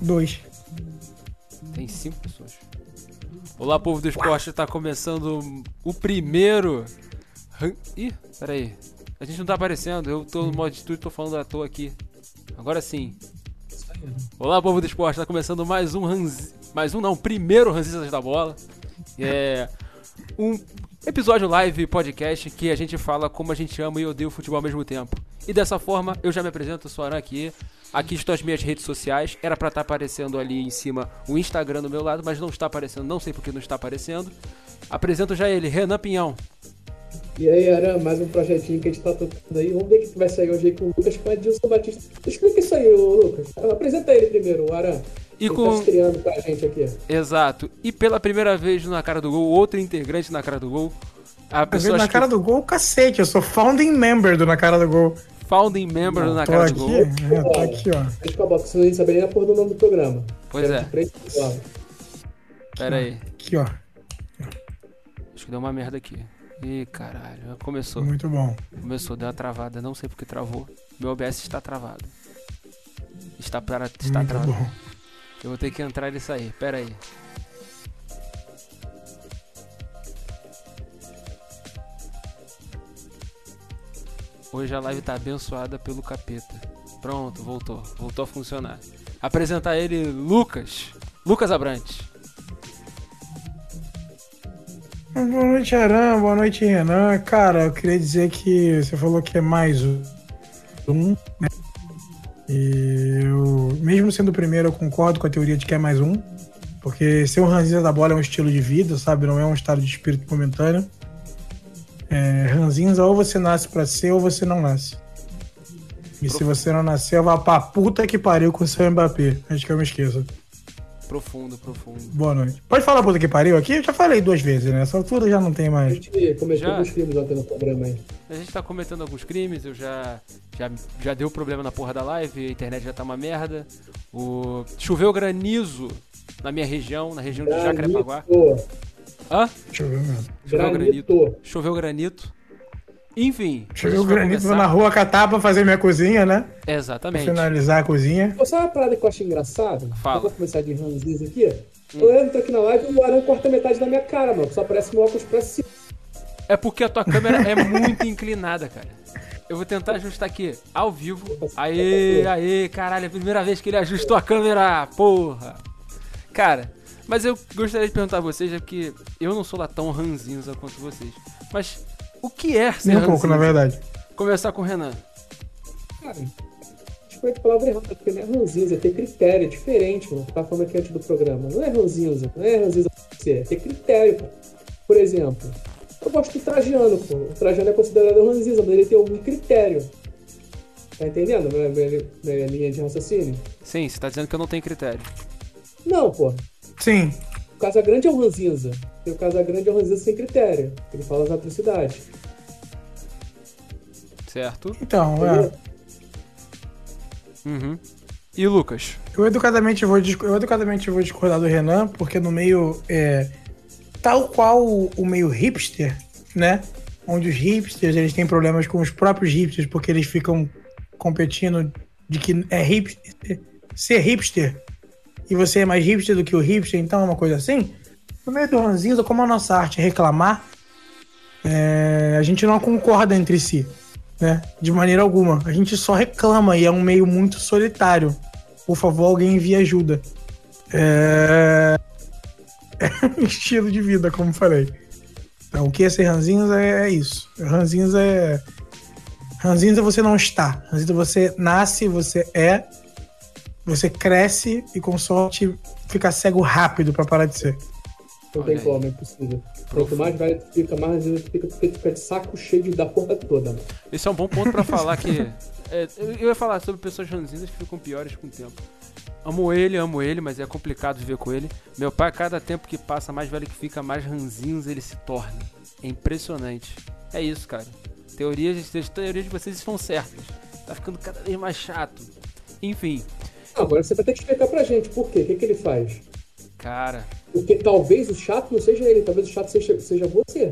Dois. Tem cinco pessoas. Olá, povo do esporte, tá começando o primeiro. Ih, peraí. A gente não tá aparecendo, eu tô no modo de estúdio, tô falando à toa aqui. Agora sim. Olá, povo do esporte, tá começando mais um Ranz... Mais um não, primeiro Ranzistas da Bola. É um episódio live podcast que a gente fala como a gente ama e odeia o futebol ao mesmo tempo. E dessa forma, eu já me apresento, sou Aran aqui. Aqui estão as minhas redes sociais. Era pra estar aparecendo ali em cima o Instagram do meu lado, mas não está aparecendo, não sei porque não está aparecendo. Apresento já ele, Renan Pinhão. E aí, Aran, mais um projetinho que a gente tá tocando aí. Vamos ver o que vai sair hoje aí com o Lucas com a Dilson Batista. Explica isso aí, Lucas. Apresenta ele primeiro, o Aran. E Ele com. tá estreando pra gente aqui. Exato. E pela primeira vez na cara do gol, outro integrante na cara do gol. A Tá pessoa na acho cara que do gol, cacete. Eu sou founding member do Na Cara do Gol. Founding member na tô cara aqui, do gol. é, tô aqui, ó. Deixa eu acabar, porque senão a gente sabe nem a porra do nome do programa. Pois é. Pera aí. Aqui, ó. Acho que deu uma merda aqui. Ih, caralho. Começou. Muito bom. Começou, deu uma travada. Não sei porque travou. Meu OBS está travado. Está para. Está Muito travado. bom. Eu vou ter que entrar e sair. Pera aí. Hoje a live tá abençoada pelo capeta. Pronto, voltou. Voltou a funcionar. Apresentar ele, Lucas. Lucas Abrantes. Boa noite, Aran. Boa noite, Renan. Cara, eu queria dizer que você falou que é mais um, né? E eu, mesmo sendo o primeiro, eu concordo com a teoria de que é mais um. Porque ser um ranzinza da bola é um estilo de vida, sabe? Não é um estado de espírito momentâneo. É, ranzinza, ou você nasce pra ser, ou você não nasce. E se você não nasceu, vá pra puta que pariu com o seu Mbappé. Antes que eu me esqueça. Profundo, profundo. Boa noite. Pode falar puta que pariu aqui? Eu já falei duas vezes, né? Essa altura já não tem A mais. gente começou Já? os crimes ontem no programa aí. A gente tá cometendo alguns crimes, eu já, já. Já deu problema na porra da live, a internet já tá uma merda. O. Choveu granizo na minha região, na região de Jacarepaguá. Hã? Deixa eu ver, mano. Choveu Granito. granito. Choveu granito. Enfim. Vai granito começar- na rua catar pra fazer minha cozinha, né? Pra Exatamente. finalizar a cozinha. Pô, sabe uma parada que eu acho engraçada? Fala. Eu vou começar de ranzinza aqui. Eu entro aqui na live e o Aran corta metade da minha cara, mano. Só aparece meu óculos pra cima. É porque a tua câmera é muito inclinada, cara. Eu vou tentar ajustar aqui, ao vivo. Aê, aê, caralho, é a primeira vez que ele ajustou a câmera, porra. Cara, mas eu gostaria de perguntar a vocês, é porque eu não sou lá tão ranzinza quanto vocês. Mas o que é ser Nem um pouco, na verdade. Começar com o Renan. Cara, escolhi a palavra errada, porque não é ranzinza, é ter critério, é diferente, mano. Tava falando aqui antes do programa. Não é ranzinza, não é ranzinza pra você, é ter critério, pô. Por exemplo, eu gosto do Trajano, pô. O Trajano é considerado ranzinza, mas ele tem algum critério. Tá entendendo minha, minha, minha linha de raciocínio? Sim, você tá dizendo que eu não tenho critério. Não, pô. Sim. O Casagrande é um ranzinza. E o Casagrande é um ranzinza sem critério. Ele fala as atrocidades. Certo? Então, é. Uhum. E o Lucas? Eu educadamente vou, eu educadamente vou discordar do Renan, porque no meio. É, tal qual o, o meio hipster, né? Onde os hipsters eles têm problemas com os próprios hipsters, porque eles ficam competindo de que é hipster, ser hipster e você é mais hipster do que o hipster, então é uma coisa assim. No meio do ranzinza, como a nossa arte é reclamar, é, a gente não concorda entre si, né? De maneira alguma. A gente só reclama e é um meio muito solitário. Por favor, alguém envie ajuda. É... é um estilo de vida, como falei. Então, o que é ser ranzinza é, é isso. Ranzinza é. Ranzinza você não está. Ranzinza você nasce, você é, você cresce e com sorte fica cego rápido pra parar de ser. Não Olha tem aí. como, é impossível. Quanto mais velho tu fica, mais tu fica, fica, de saco cheio da porra toda, mano. Esse é um bom ponto pra falar que. é, eu ia falar sobre pessoas ranzinhas que ficam piores com o tempo. Amo ele, amo ele, mas é complicado viver com ele. Meu pai, cada tempo que passa, mais velho que fica, mais ranzinhos ele se torna. É impressionante. É isso, cara. Teorias, as teorias de vocês estão certas. Tá ficando cada vez mais chato. Enfim, Agora você vai ter que explicar pra gente por quê, o que, que ele faz. cara, Porque talvez o chato não seja ele, talvez o chato seja, seja você.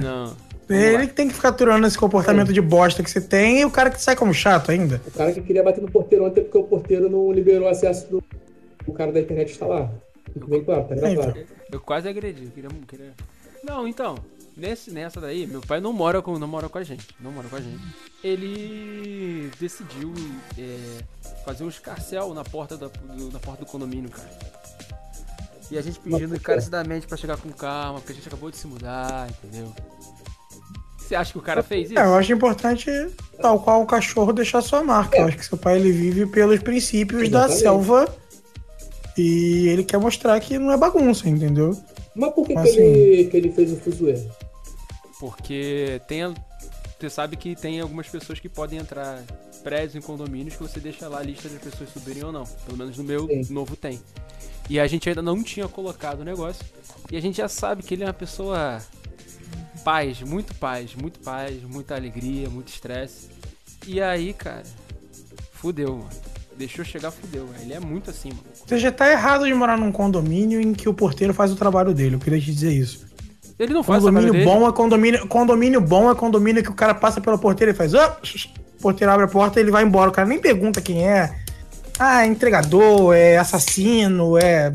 não. Ele que tem que ficar aturando esse comportamento de bosta que você tem e o cara que sai como chato ainda. O cara que queria bater no porteiro ontem porque o porteiro não liberou acesso do o cara da internet está lá. Fique bem claro, tá gravado. Eu quase agredi. Eu queria, queria... Não, então, nesse, nessa daí, meu pai não mora, com, não mora com a gente. Não mora com a gente. Ele decidiu é, fazer um escarcel na porta, da, do, na porta do condomínio, cara. E a gente pedindo encarecidamente pra chegar com calma, porque a gente acabou de se mudar, entendeu? Você acha que o cara fez isso? É, eu acho importante, tal qual o cachorro, deixar sua marca. É. Eu acho que seu pai ele vive pelos princípios da Exatamente. selva e ele quer mostrar que não é bagunça, entendeu? Mas por que, Assim. que, ele, que ele fez o fuzuê? Porque tem. a- Você sabe que tem algumas pessoas que podem entrar prédios em condomínios que você deixa lá a lista de pessoas subirem ou não. Pelo menos no meu Sim. novo tem. E a gente ainda não tinha colocado o negócio. E a gente já sabe que ele é uma pessoa paz, muito paz, muito paz, muita alegria, muito estresse. E aí, cara, fudeu, mano. Deixou chegar, fudeu. Ele é muito assim, mano. Você já tá errado de morar num condomínio em que o porteiro faz o trabalho dele. Eu queria te dizer isso. Ele não faz Condomínio dele. bom é condomínio. Condomínio bom é condomínio que o cara passa pela porteira e faz. "Ô", o porteiro abre a porta e ele vai embora. O cara nem pergunta quem é. Ah, é entregador, é assassino, é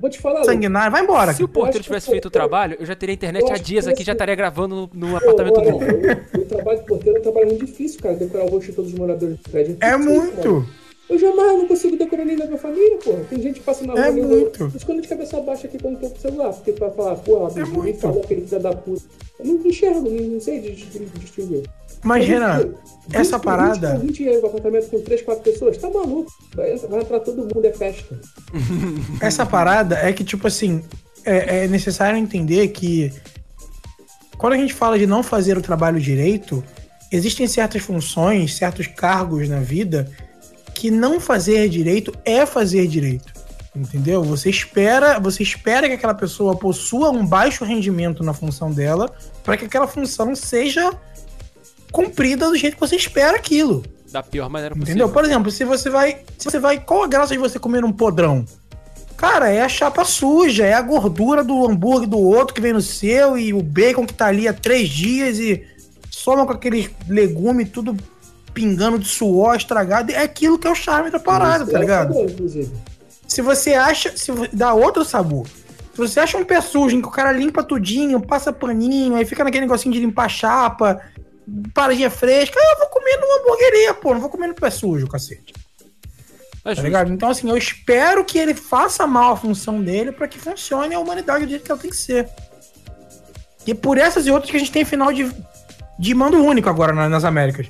Vou te falar, sanguinário. Vai embora. Se o porteiro tivesse feito o trabalho, eu já teria internet há dias aqui, já estaria gravando no, no apartamento novo. O, o trabalho de porteiro é um trabalho muito difícil, cara. Decorar o rosto de todos os moradores do prédio. É difícil, muito. cara. Eu jamais não consigo decorar nem da minha família, porra. Tem gente que passa na rua. É muito. Eu escondo de cabeça baixa aqui quando tô com o celular. Porque tu vai falar, porra, É me muito. falou aquele filho da puta. Eu não enxergo, não, sei dis- dis- distinguir. Mas, Renan, essa 20, parada. 20 reais no apartamento com 3, 4 pessoas, tá maluco. Vai, vai entrar todo mundo, é festa. Essa parada é que, tipo assim, é, é necessário entender que quando a gente fala de não fazer o trabalho direito, existem certas funções, certos cargos na vida que não fazer direito é fazer direito. Entendeu? Você espera, você espera que aquela pessoa possua um baixo rendimento na função dela para que aquela função seja cumprida do jeito que você espera aquilo. Da pior maneira possível. Entendeu? Por exemplo, se você vai. Se você vai. Qual a graça de você comer um podrão? Cara, é a chapa suja, é a gordura do hambúrguer do outro que vem no seu e o bacon que tá ali há três dias e soma com aqueles legumes tudo pingando de suor, estragado. É aquilo que é o charme da parada, Isso tá é ligado? inclusive. Se você acha. Se dá outro sabor. Se você acha um pé sujo em que o cara limpa tudinho, passa paninho, aí fica naquele negocinho de limpar chapa, paradinha fresca, ah, eu vou comer numa hamburgueria, pô, não vou comer no pé sujo, cacete. É Tá ligado? Então, assim, eu espero que ele faça mal a função dele pra que funcione a humanidade do jeito que ela tem que ser. E por essas e outras que a gente tem final de, de mando único agora na- nas Américas.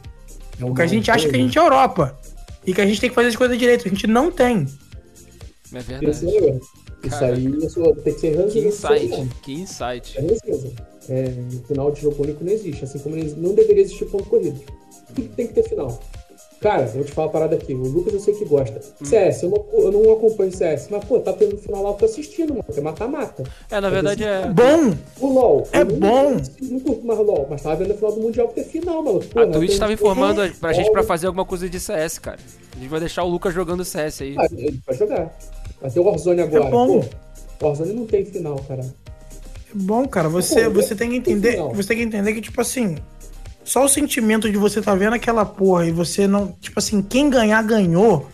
Porque a gente acha que a gente é Europa. E que a gente tem que fazer as coisas direito. A gente não tem. É é verdade. o erro. Isso aí isso tem que ser Que insight. Que insight. É. É, final de jogo único não existe, assim como não deveria existir ponto corrido. Tudo tem que ter final. Cara, vou te falar uma parada aqui. O Lucas eu sei que gosta. Hum. CS, eu não, eu não acompanho CS, mas pô, tá tendo final lá, eu tô assistindo, mano. É mata-mata. É, na verdade é. Bom! O LOL. É não- bom. Não curto mais o LOL, mas tava vendo o final do Mundial porque é final, mano. A Twitch tava informando a- pra gente pra fazer. fazer alguma coisa de CS, cara. A gente vai deixar o Lucas jogando CS aí. Ah, ele vai jogar. Vai ter o Warzone agora. É bom. Pô, o Warzone não tem final, cara. É bom, cara. Você, Pô, você tem que entender. Você tem que entender que, tipo assim. Só o sentimento de você tá vendo aquela porra e você não. Tipo assim, quem ganhar, ganhou.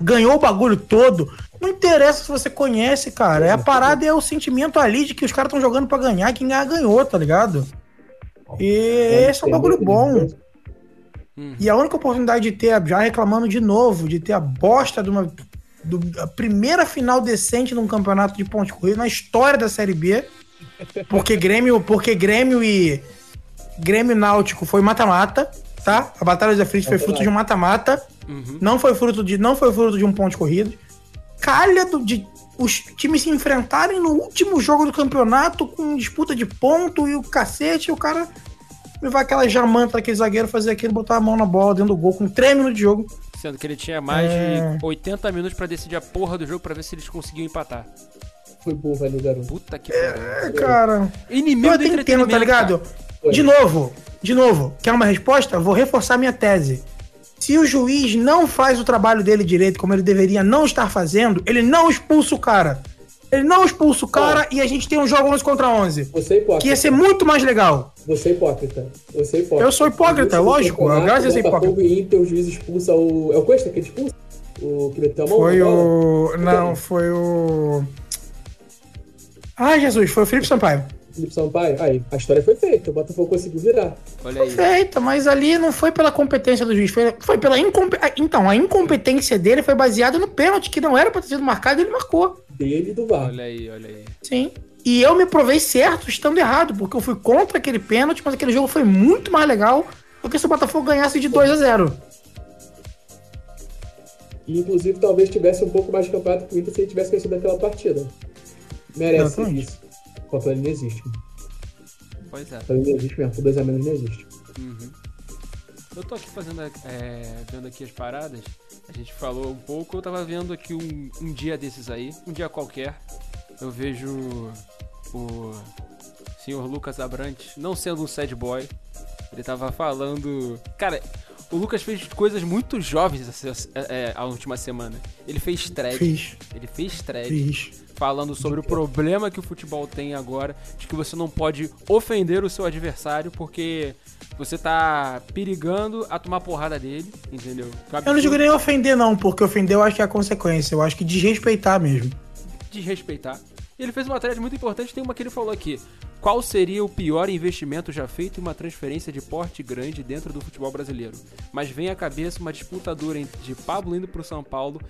Ganhou o bagulho todo. Não interessa se você conhece, cara. É a parada é o sentimento ali de que os caras estão jogando pra ganhar. Quem ganhar, ganhou, tá ligado? E esse é um bagulho bom. Hum. E a única oportunidade de ter, já reclamando de novo, de ter a bosta de uma. do- a primeira final decente num campeonato de ponte corrida na história da Série B. Porque Grêmio, porque Grêmio e. Grêmio Náutico foi mata-mata, tá? A Batalha da Frente foi fruto de um mata-mata. Uhum. Não foi fruto de, não foi fruto de um ponto corrido. Calha do, de os times se enfrentarem no último jogo do campeonato com disputa de ponto e o cacete, e o cara me vai aquela jamanta aquele zagueiro fazer aquilo, botar a mão na bola dentro do gol com 3 minutos de jogo. Sendo que ele tinha mais É. de 80 minutos pra decidir a porra do jogo pra ver se eles conseguiam empatar. Foi burro ali, garoto. Puta que pariu. É, cara. Inimigo Eu do até entendo, tá ligado? Foi. De novo, de novo, quer uma resposta? Vou reforçar minha tese. Se o juiz não faz o trabalho dele direito como ele deveria não estar fazendo, ele não expulsa o cara. Ele não expulsa o cara e a gente tem um jogo 11 contra 11. Você é hipócrita. Que ia ser muito mais legal. Você é hipócrita. Você é hipócrita. Eu sou hipócrita, No lógico, campeonato, graças a ser Botafogo hipócrita. e Inter, o juiz expulsa o. É o Costa que ele expulsa? O que meteu a mão Foi o. Não, foi o. Ah, Jesus, foi o Felipe Sampaio. Felipe Sampaio. Aí, a história foi feita. O Botafogo conseguiu virar. Olha aí. Perfeito, mas ali não foi pela competência do juiz, foi, foi pela incompetência. Então, a incompetência dele foi baseada no pênalti, que não era pra ter sido marcado e ele marcou. Dele e do VAR. Olha aí, olha aí. Sim. E eu me provei certo estando errado, porque eu fui contra aquele pênalti, mas aquele jogo foi muito mais legal do que se o Botafogo ganhasse de 2 a 0 E, inclusive, talvez tivesse um pouco mais de campeonato que o Inter se ele tivesse vencido aquela partida. Merece Exatamente. isso. Contra ele não existe. Pois é. Ele não existe mesmo. Com dois a menos não existe. Uhum. Eu tô aqui fazendo, é, vendo aqui as paradas. A gente falou um pouco. Eu tava vendo aqui um, um dia desses aí, um dia qualquer. Eu vejo o senhor Lucas Abrantes, não sendo um sad boy, ele tava falando. Cara, o Lucas fez coisas muito jovens essa, é, a última semana. Ele fez thread. Fiz, Ele fez thread fiz. Falando sobre o problema que o futebol tem agora, de que você não pode ofender o seu adversário porque você tá perigando a tomar porrada dele, entendeu? Eu não digo nem ofender, não, porque ofender eu acho que é a consequência. Eu acho que desrespeitar mesmo. desrespeitar. E ele fez uma thread muito importante, tem uma que ele falou aqui. Qual seria o pior investimento já feito em uma transferência de porte grande dentro do futebol brasileiro? Mas vem à cabeça uma disputa dura de Pablo indo pro São Paulo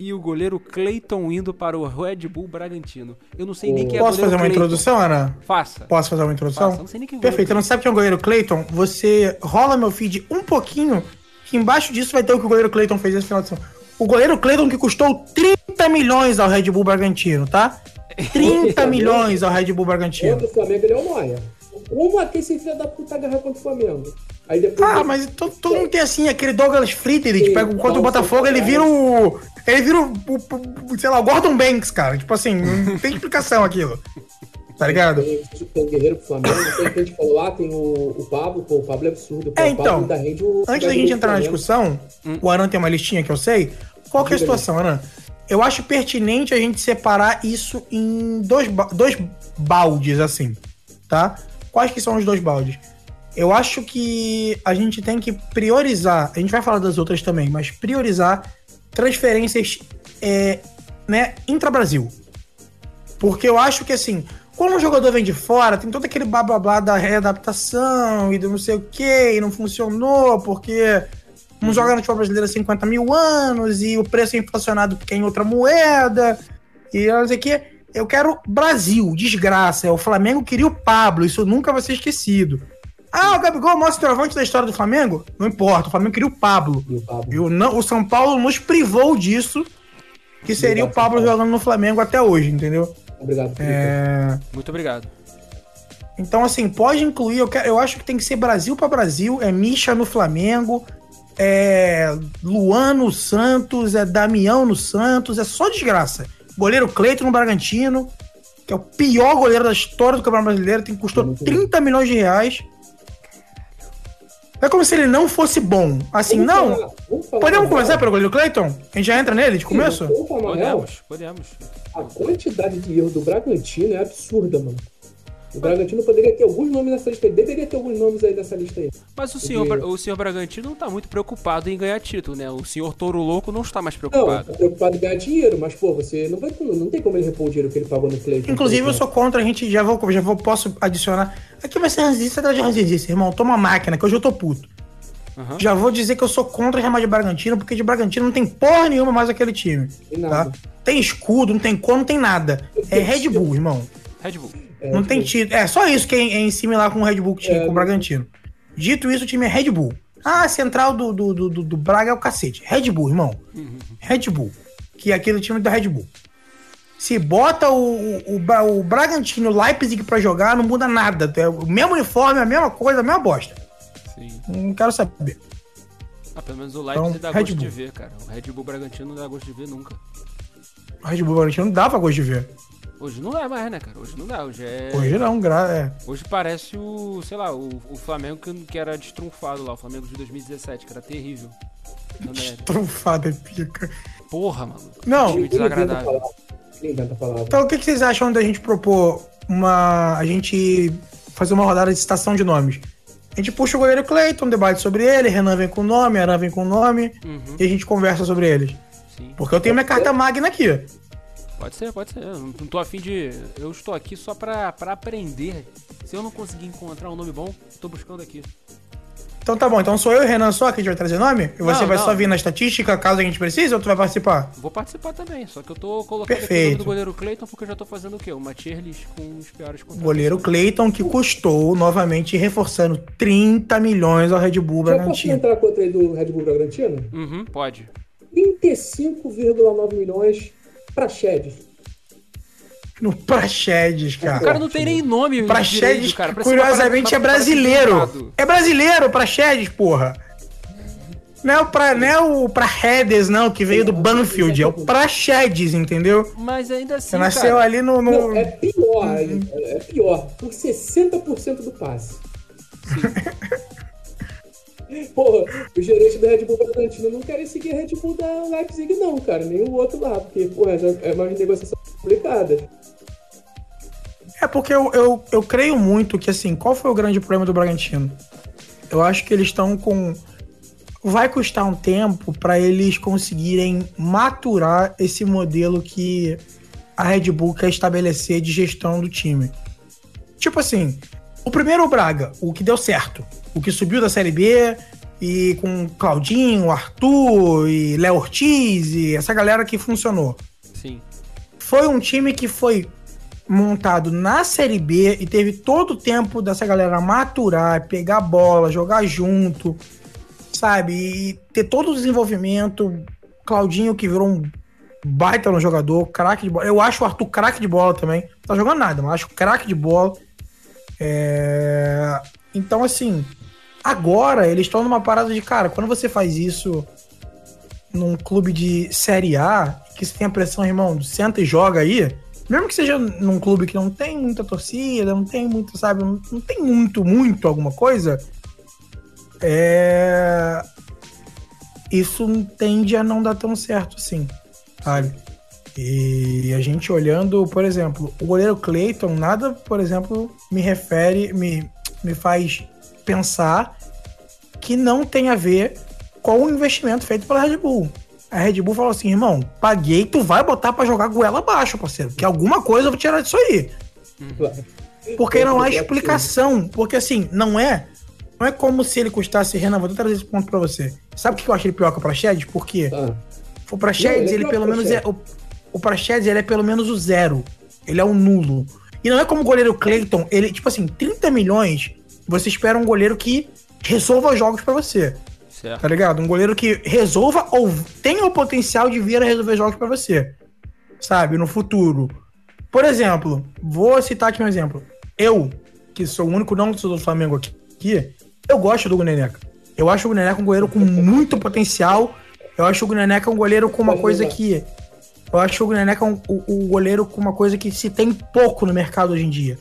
e o goleiro Clayton indo para o Red Bull Bragantino. Eu não sei nem quem é Posso goleiro fazer uma Clayton. introdução, Ana? Faça. Posso fazer uma introdução? Faça. Não sei nem quem é o goleiro Perfeito. Não sabe quem é o goleiro Clayton? Você rola meu feed um pouquinho, que embaixo disso vai ter o que o goleiro Clayton fez esse final de semana. O goleiro Clayton que custou 30 milhões ao Red Bull Bragantino, tá? 30 milhões ao Red Bull Bragantino. O Flamengo, ele é o Noia. Como é que esse filho da puta agarra contra o Flamengo? Aí depois. Ah, mas todo, todo mundo tem assim, aquele Douglas Friedrich, Sim, pega contra o Botafogo, ele é. vira o. Ele vira o, o- o- sei lá, o Gordon Banks, cara. Tipo assim, não tem explicação aquilo. Tá ligado? Tem, tem o Guerreiro pro Flamengo, tem quem a gente falou lá, tem o, o Pablo, pô, o Pablo é absurdo. Pô, É, o Pablo então, o Antes da gente entrar na discussão, o Aran tem uma listinha que eu sei. Qual que é a situação, Aran? Eu acho pertinente a gente separar isso em dois, ba- dois baldes, assim, tá? Quais que são os dois baldes? Eu acho que a gente tem que priorizar, a gente vai falar das outras também, mas priorizar transferências é, né, intra-Brasil. Porque eu acho que assim, quando um jogador vem de fora, tem todo aquele blá blá blá da readaptação e do não sei o que, e não funcionou, porque não joga no futebol brasileiro há 50 mil anos, e o preço é inflacionado porque é em outra moeda, e não sei o que. Eu quero Brasil, desgraça. É, O Flamengo queria o Pablo, isso nunca vai ser esquecido. Ah, o Gabigol é o maior centroavante da história do Flamengo? Não importa, o Flamengo queria o Pablo. E o Pablo. E o, não, o São Paulo nos privou disso, que seria o Obrigado, Pablo São Paulo. jogando no Flamengo até hoje, entendeu? Obrigado. É, Muito obrigado. Então, assim, pode incluir. Eu, quero- eu acho que tem que ser Brasil pra Brasil. É Misha no Flamengo, é Luan no Santos, é Damião no Santos. É só desgraça. Goleiro Cleiton no Bragantino, que é o pior goleiro da história do Campeonato Brasileiro. Tem, custou Muito 30 milhões de reais. É como se ele não fosse bom. Assim, Vamos não. falar- falar Podemos começar pelo goleiro Cleiton? A gente já entra nele de Sim, começo? Real? Podemos, podemos. A quantidade de erro do Bragantino é absurda, mano. O Bragantino poderia ter alguns nomes nessa lista aí. Deveria ter alguns nomes aí nessa lista aí. Mas o senhor, Porque- o senhor Bragantino não tá muito preocupado em ganhar título, né? O senhor Touro Louco não está mais Não, preocupado. tá preocupado em ganhar dinheiro, mas, pô, você não vai não tem como ele repor o dinheiro que ele pagou no Cleiton. Inclusive, eu sou contra, a gente já vou, já vou, posso adicionar. Aqui vai ser ranzice, tá de ranzice, irmão. Toma máquina, que hoje eu tô puto. Aham. Já vou dizer que eu sou contra o Real de Bragantino, porque de Bragantino não tem porra nenhuma mais aquele time. Tem Tá? nada. Tem escudo, não tem cor, não tem nada. É Red Bull, irmão. Red Bull. É, não tem tipo, título. É só isso que é, é em similar com o Red Bull que tinha É, com o Bragantino. Dito isso, o time é Red Bull. Ah, a central do, do, do, do- do Braga é o cacete. Red Bull, irmão. Red Bull. Que é aquele time da Red Bull. Se bota o, o, Bra- o Bragantino Leipzig pra jogar, não muda nada. É o mesmo uniforme, a mesma coisa, a mesma bosta. Sim. Não quero saber. Ah, pelo menos o Leipzig Então, dá Red gosto de Bull. ver, cara. O Red Bull Bragantino não dá gosto de ver nunca. O Red Bull Bragantino não dá pra gosto de ver. Hoje não é mais, né, cara? Hoje não dá. Hoje é. Hoje não, gra é. Hoje parece o, sei lá, o, o Flamengo que, que era destrunfado lá, o Flamengo de 2017, que era terrível. Não é? Pica. Porra, mano. Não, Time desagradável. Então, o que, que vocês acham da gente propor uma. A gente fazer uma rodada de citação de nomes? A gente puxa o goleiro Cleiton, debate sobre ele, Renan vem com o nome, Aran vem com o nome, Uhum, e a gente conversa sobre eles. Sim. Porque eu tenho minha carta magna aqui. Pode ser, pode ser. Eu não tô afim de. Eu estou aqui só pra, pra aprender. Se eu não conseguir encontrar um nome bom, tô buscando aqui. Então tá bom, então sou eu e o Renan só que a gente vai trazer nome? E você Não, vai não. só vir na estatística caso a gente precise ou tu vai participar? Vou participar também, só que eu tô colocando aqui o nome Perfeito. do goleiro Clayton porque eu já tô fazendo o quê? Uma tier list com os piores contratos. goleiro Clayton que custou novamente reforçando 30 milhões ao Red Bull posso Bragantino. entrar contra aí do Red Bull Bragantino? Uhum, pode. 35,9 milhões pra Shed. No Praxedes, O cara cara. não tem nem nome Praxedes, direito, cara. Parece curiosamente é parece brasileiro. É brasileiro, Praxedes, porra. Não é o, pra, não é o Praxedes, não, que veio do Banfield. É o Praxedes, entendeu? Mas ainda assim, Você nasceu cara, ali no... no- Não, é pior, é pior. Por 60% do passe. Porra, o gerente da Red Bull Bragantino não querem seguir a Red Bull da Leipzig, não, cara. Nem o outro lá, porque, já é uma negociação complicada. É porque eu, eu, eu creio muito que, assim, qual foi o grande problema do Bragantino? Eu acho que eles estão com. Vai custar um tempo para eles conseguirem maturar esse modelo que a Red Bull quer estabelecer de gestão do time. Tipo assim, o primeiro o Braga, o que deu certo, o que subiu da Série B e com Claudinho, Arthur e Léo Ortiz e essa galera que funcionou sim. foi um time que foi montado na Série B e teve todo o tempo dessa galera maturar, pegar bola, jogar junto, sabe? E ter todo o desenvolvimento. Claudinho que virou um baita no jogador, craque de bola. Eu acho o Arthur craque de bola também. Não tá jogando nada, mas acho craque de bola. É... Então, assim, agora eles estão numa parada de, cara, quando você faz isso num clube de Série A, que você tem a pressão, irmão, senta e joga aí, mesmo que seja num clube que não tem muita torcida, não tem muito, sabe, não, tem muito, muito alguma coisa, é... Isso tende a não dar tão certo assim, sabe? E a gente olhando, por exemplo, o goleiro Clayton, nada, por exemplo, me refere, me, me faz pensar que não tem a ver com o investimento feito pela Red Bull. A Red Bull falou assim, irmão, paguei, tu vai botar pra jogar goela abaixo, parceiro. Que alguma coisa eu vou tirar disso aí. Claro. Porque não há explicação. Porque assim, não é. Não é como se ele custasse, Renan, vou até trazer esse ponto pra você. Sabe o que eu achei pior que o Praxedes? Por quê? Ah, O Praxedes, Não, ele é ele pelo menos é. O, o Praxedes, ele é pelo menos o zero. Ele é o nulo. E não é como o goleiro Clayton, ele, tipo assim, 30 milhões, você espera um goleiro que resolva jogos pra você. Certo. Tá ligado? Um goleiro que resolva ou tenha o potencial de vir a resolver jogos pra você. Sabe? No futuro. Por exemplo, vou citar aqui um exemplo. Eu, que sou o único não torcedor do Flamengo aqui, eu gosto do Guneneca. Eu acho o Guneneca um goleiro com muito potencial. Eu acho o Guneneca um goleiro com uma coisa jogar. que. Eu acho o Guneneca um, o, o goleiro com uma coisa que se tem pouco no mercado hoje em dia.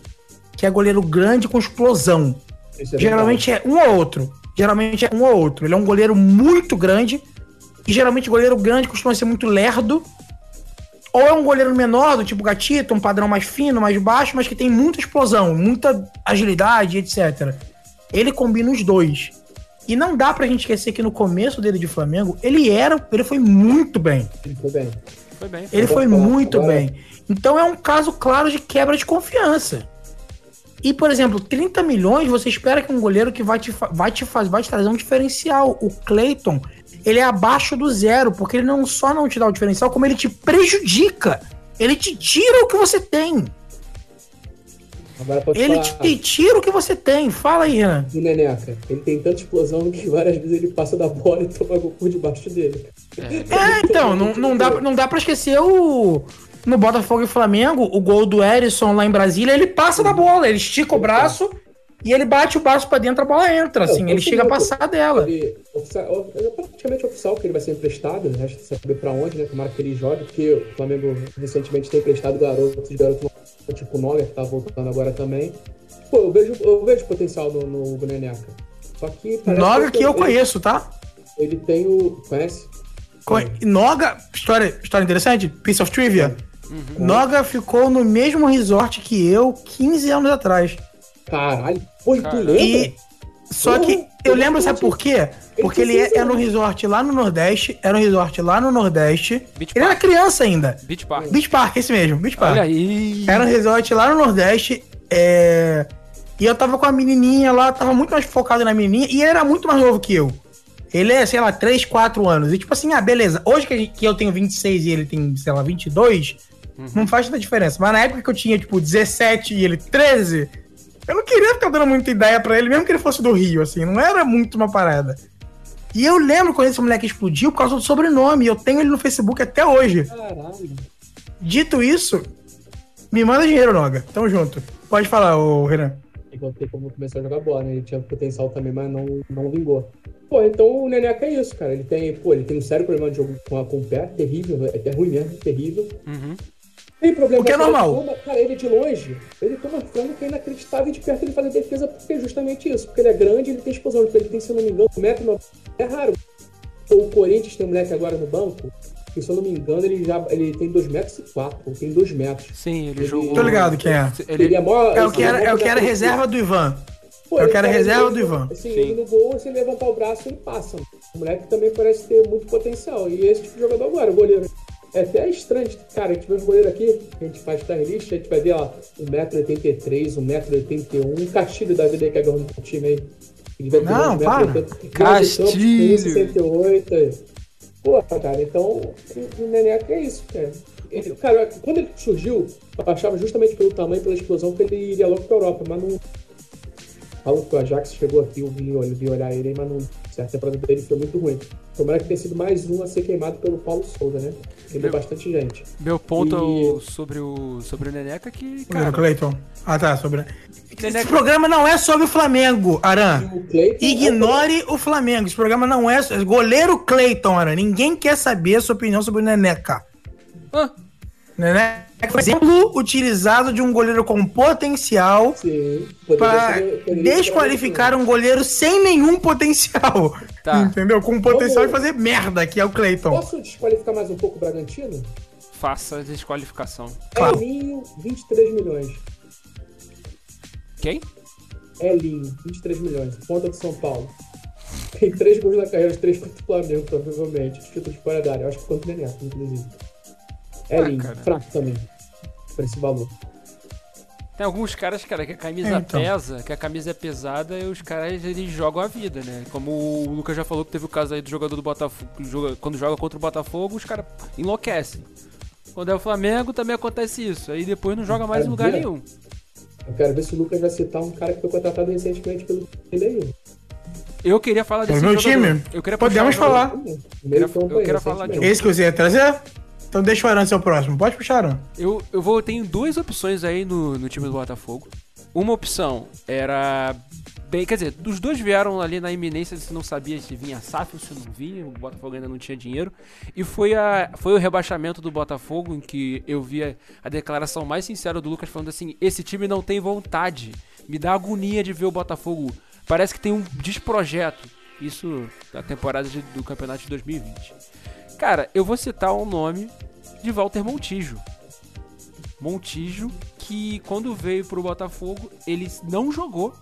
Que é goleiro grande com explosão. é Geralmente é um ou outro. Geralmente é um ou outro. Ele é um goleiro muito grande. E geralmente goleiro grande costuma ser muito lerdo. Ou é um goleiro menor, do tipo gatito, um padrão mais fino, mais baixo, mas que tem muita explosão, muita agilidade, etc. Ele combina os dois. E não dá pra gente esquecer que no começo dele de Flamengo, ele era. Ele foi muito bem. verdade. Foi bem. Foi. Ele foi muito bem. Então é um caso claro de quebra de confiança. E, por exemplo, 30 milhões, você espera que um goleiro que vai te, vai te, faz, vai te trazer um diferencial. O Clayton, ele é abaixo do zero, porque ele não só não te dá o diferencial, como ele te prejudica. Ele te tira o que você tem. Agora pode Ele falar te tira o que você tem. Fala aí, Renan. do Neneca. Ele tem tanta explosão que várias vezes ele passa da bola e toma gol por debaixo dele. É, então, não, não, dá, não dá pra esquecer o. No Botafogo e Flamengo, o gol do Erisson lá em Brasília, ele passa da bola, ele estica o braço e ele bate o braço pra dentro, a bola entra, assim, Não, ele chega a passar dela. Ele, oficial, é praticamente oficial que ele vai ser emprestado, né? Resta saber pra onde, né? Tomara que ele jogue, porque o Flamengo recentemente tem emprestado garotos, garotos tipo o Noga, que tá voltando agora também. Pô, eu vejo, eu vejo potencial no, no Neneca. Só que Noga que eu ele- conheço, tá? Ele tem o. Conhece? Co- Noga, história, história interessante, piece of trivia. Noga ficou no mesmo resort que eu 15 anos atrás. Caralho, e tu lembra? E Só que eu lembro, sabe por quê? Porque ele é, é no resort lá no Nordeste, era um resort lá no Nordeste. Beach Ele era Park. criança ainda. Beach Park. Beach Park, esse mesmo, Beach Park. Olha aí. Era um resort lá no Nordeste. É... E eu tava com a menininha lá, tava muito mais focado na menininha. E ele era muito mais novo que eu. Ele é, sei lá, 3, 4 anos. E tipo assim, ah, beleza. Hoje que, gente- que eu tenho 26 e ele tem, sei lá, 22, não faz tanta diferença. Mas na época que eu tinha, tipo, 17 e ele 13, eu não queria ficar dando muita ideia pra ele, mesmo que ele fosse do Rio, assim. Não era muito uma parada. E eu lembro quando esse moleque explodiu por causa do sobrenome. Eu tenho ele no Facebook até hoje. Caralho. Dito isso, me manda dinheiro, Noga. Tamo junto. Pode falar, ô Renan. E não tem como começar a jogar bola, né? Ele tinha potencial também, mas não, não vingou. Pô, então o Neneca é isso, cara. Ele tem, pô, ele tem um sério problema de jogo com, a, com o pé, terrível, é, é ruim mesmo, terrível. Uhum. Tem problema O que é a normal. toma- cara, ele de longe, ele toma frango que é inacreditável e de perto ele faz a defesa porque é justamente isso. Porque ele é grande, ele tem explosão. Ele tem, se eu não me engano, 1,90m. É raro. O Corinthians tem um moleque agora no banco, que se eu não me engano, ele já ele tem 2,04m, tem 2 metros. Sim, ele Ele- jogou. Tô ligado quem é. Ele, Ele, é maior. É o que ele era, é o que era reserva do Ivan. Pô, Eu ele quero tá reserva do Ivan. Assim, Sim. ele no gol, se ele levantar o braço, ele passa. O moleque também parece ter muito potencial. E esse tipo de jogador agora, o goleiro. É até estranho, cara, a gente vê os goleiros aqui, a gente faz tag list, a gente vai ver, ó, 1,83m, 1,81m, um castilho da vida aí que é do time aí. Ele vai ter Não, 1,80m, para. Castilho. 1,68m. aí. Pô, cara, então o Neneca é isso, cara. Ele- cara, quando ele surgiu, eu achava justamente pelo tamanho, pela explosão, que ele iria logo pra Europa, mas não, Falam que o Ajax chegou aqui, eu vi, eu vi olhar ele, mas não. Certa temporada dele foi muito ruim. Tomara que tenha sido mais um a ser queimado pelo Paulo Souza, né? Ele é Meu- bastante gente. Meu ponto E- é o- sobre o sobre o Neneca que, Cara, cara, Cleiton. Ah, tá, sobre. Esse Neneca- programa não é sobre o Flamengo, Aran. E o Cleiton. Ignore o Flamengo. Esse programa não é. Goleiro Cleiton, Aran. Ninguém quer saber a sua opinião sobre o Neneca. Ah, Neneca foi exemplo utilizado de um goleiro com potencial para desqualificar um goleiro sem nenhum potencial. Tá. Entendeu? Com potencial de Vamos- fazer merda, que é o Cleiton. Posso desqualificar mais um pouco o Bragantino? faça a desqualificação. Elinho, 23 milhões. Quem? Elinho, 23 milhões. Ponta de São Paulo. Tem três gols na carreira, os três contra o Flamengo, provavelmente. Título de fora da área. Eu acho que contra o Neneco, inclusive. Elinho, cara. fraco também. Por esse valor. Tem alguns caras, cara, que a camisa É, então. pesa, que a camisa é pesada e os caras eles jogam a vida, né? Como o Lucas já falou que teve o caso aí do jogador do Botafogo, joga- quando joga contra o Botafogo, os caras enlouquecem. Quando é o Flamengo também acontece isso. Aí depois não joga mais em lugar Cara, nenhum. Eu quero ver se o Lucas vai citar um cara que foi contratado recentemente pelo aí. Eu queria falar desse É meu jogador. time. Eu queria Podemos falar. Quero- campo eu quero falar de recentemente. Esse que você ia trazer? Então deixa o Aran ser o próximo. Pode puxar, Aran. Eu, eu vou, tenho duas opções aí no, no time do Botafogo. Uma opção era. Bem, quer dizer, os dois vieram ali na iminência, se não sabia se vinha SAF ou se não vinha, o Botafogo ainda não tinha dinheiro. E foi, a, foi o rebaixamento do Botafogo, em que eu vi a, a declaração mais sincera do Lucas falando assim: esse time não tem vontade. Me dá agonia de ver o Botafogo. Parece que tem um desprojeto. Isso na temporada de- do campeonato de 2020. Cara, eu vou citar o nome de Walter Montijo. Montijo, que quando veio pro Botafogo, ele não jogou.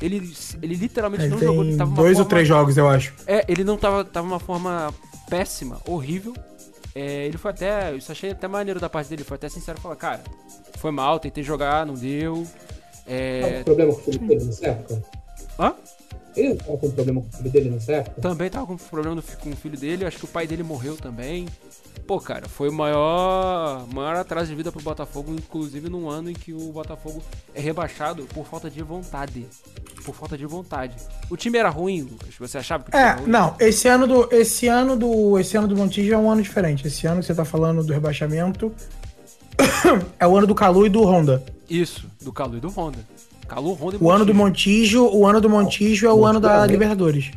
Ele, ele literalmente Ele não jogou. Ele tava dois ou forma- três jogos, eu acho. É, ele não tava, tava uma forma péssima, horrível. É, ele foi até. Isso achei até maneiro da parte dele. Foi até sincero falar, cara, foi mal, tentei jogar, não deu. É, com problema com o dele nessa época? hã? Ele tava com problema com o filho dele nessa época? Também tava com problema com o filho dele, acho que o pai dele morreu também. Pô, cara, foi o maior, maior atraso de vida pro Botafogo, inclusive num ano em que o Botafogo é rebaixado por falta de vontade. Por falta de vontade. O time era ruim, Lucas? Você achava que o time É, era ruim? não, esse ano do esse ano do esse ano do Montijo é um ano diferente. Esse ano que você tá falando do rebaixamento é o ano do Calu e do Honda. Isso, do Calu e do Honda. Honda e O ano do Montijo. Montijo, o ano do Montijo é o ano da Montijo, né? Libertadores.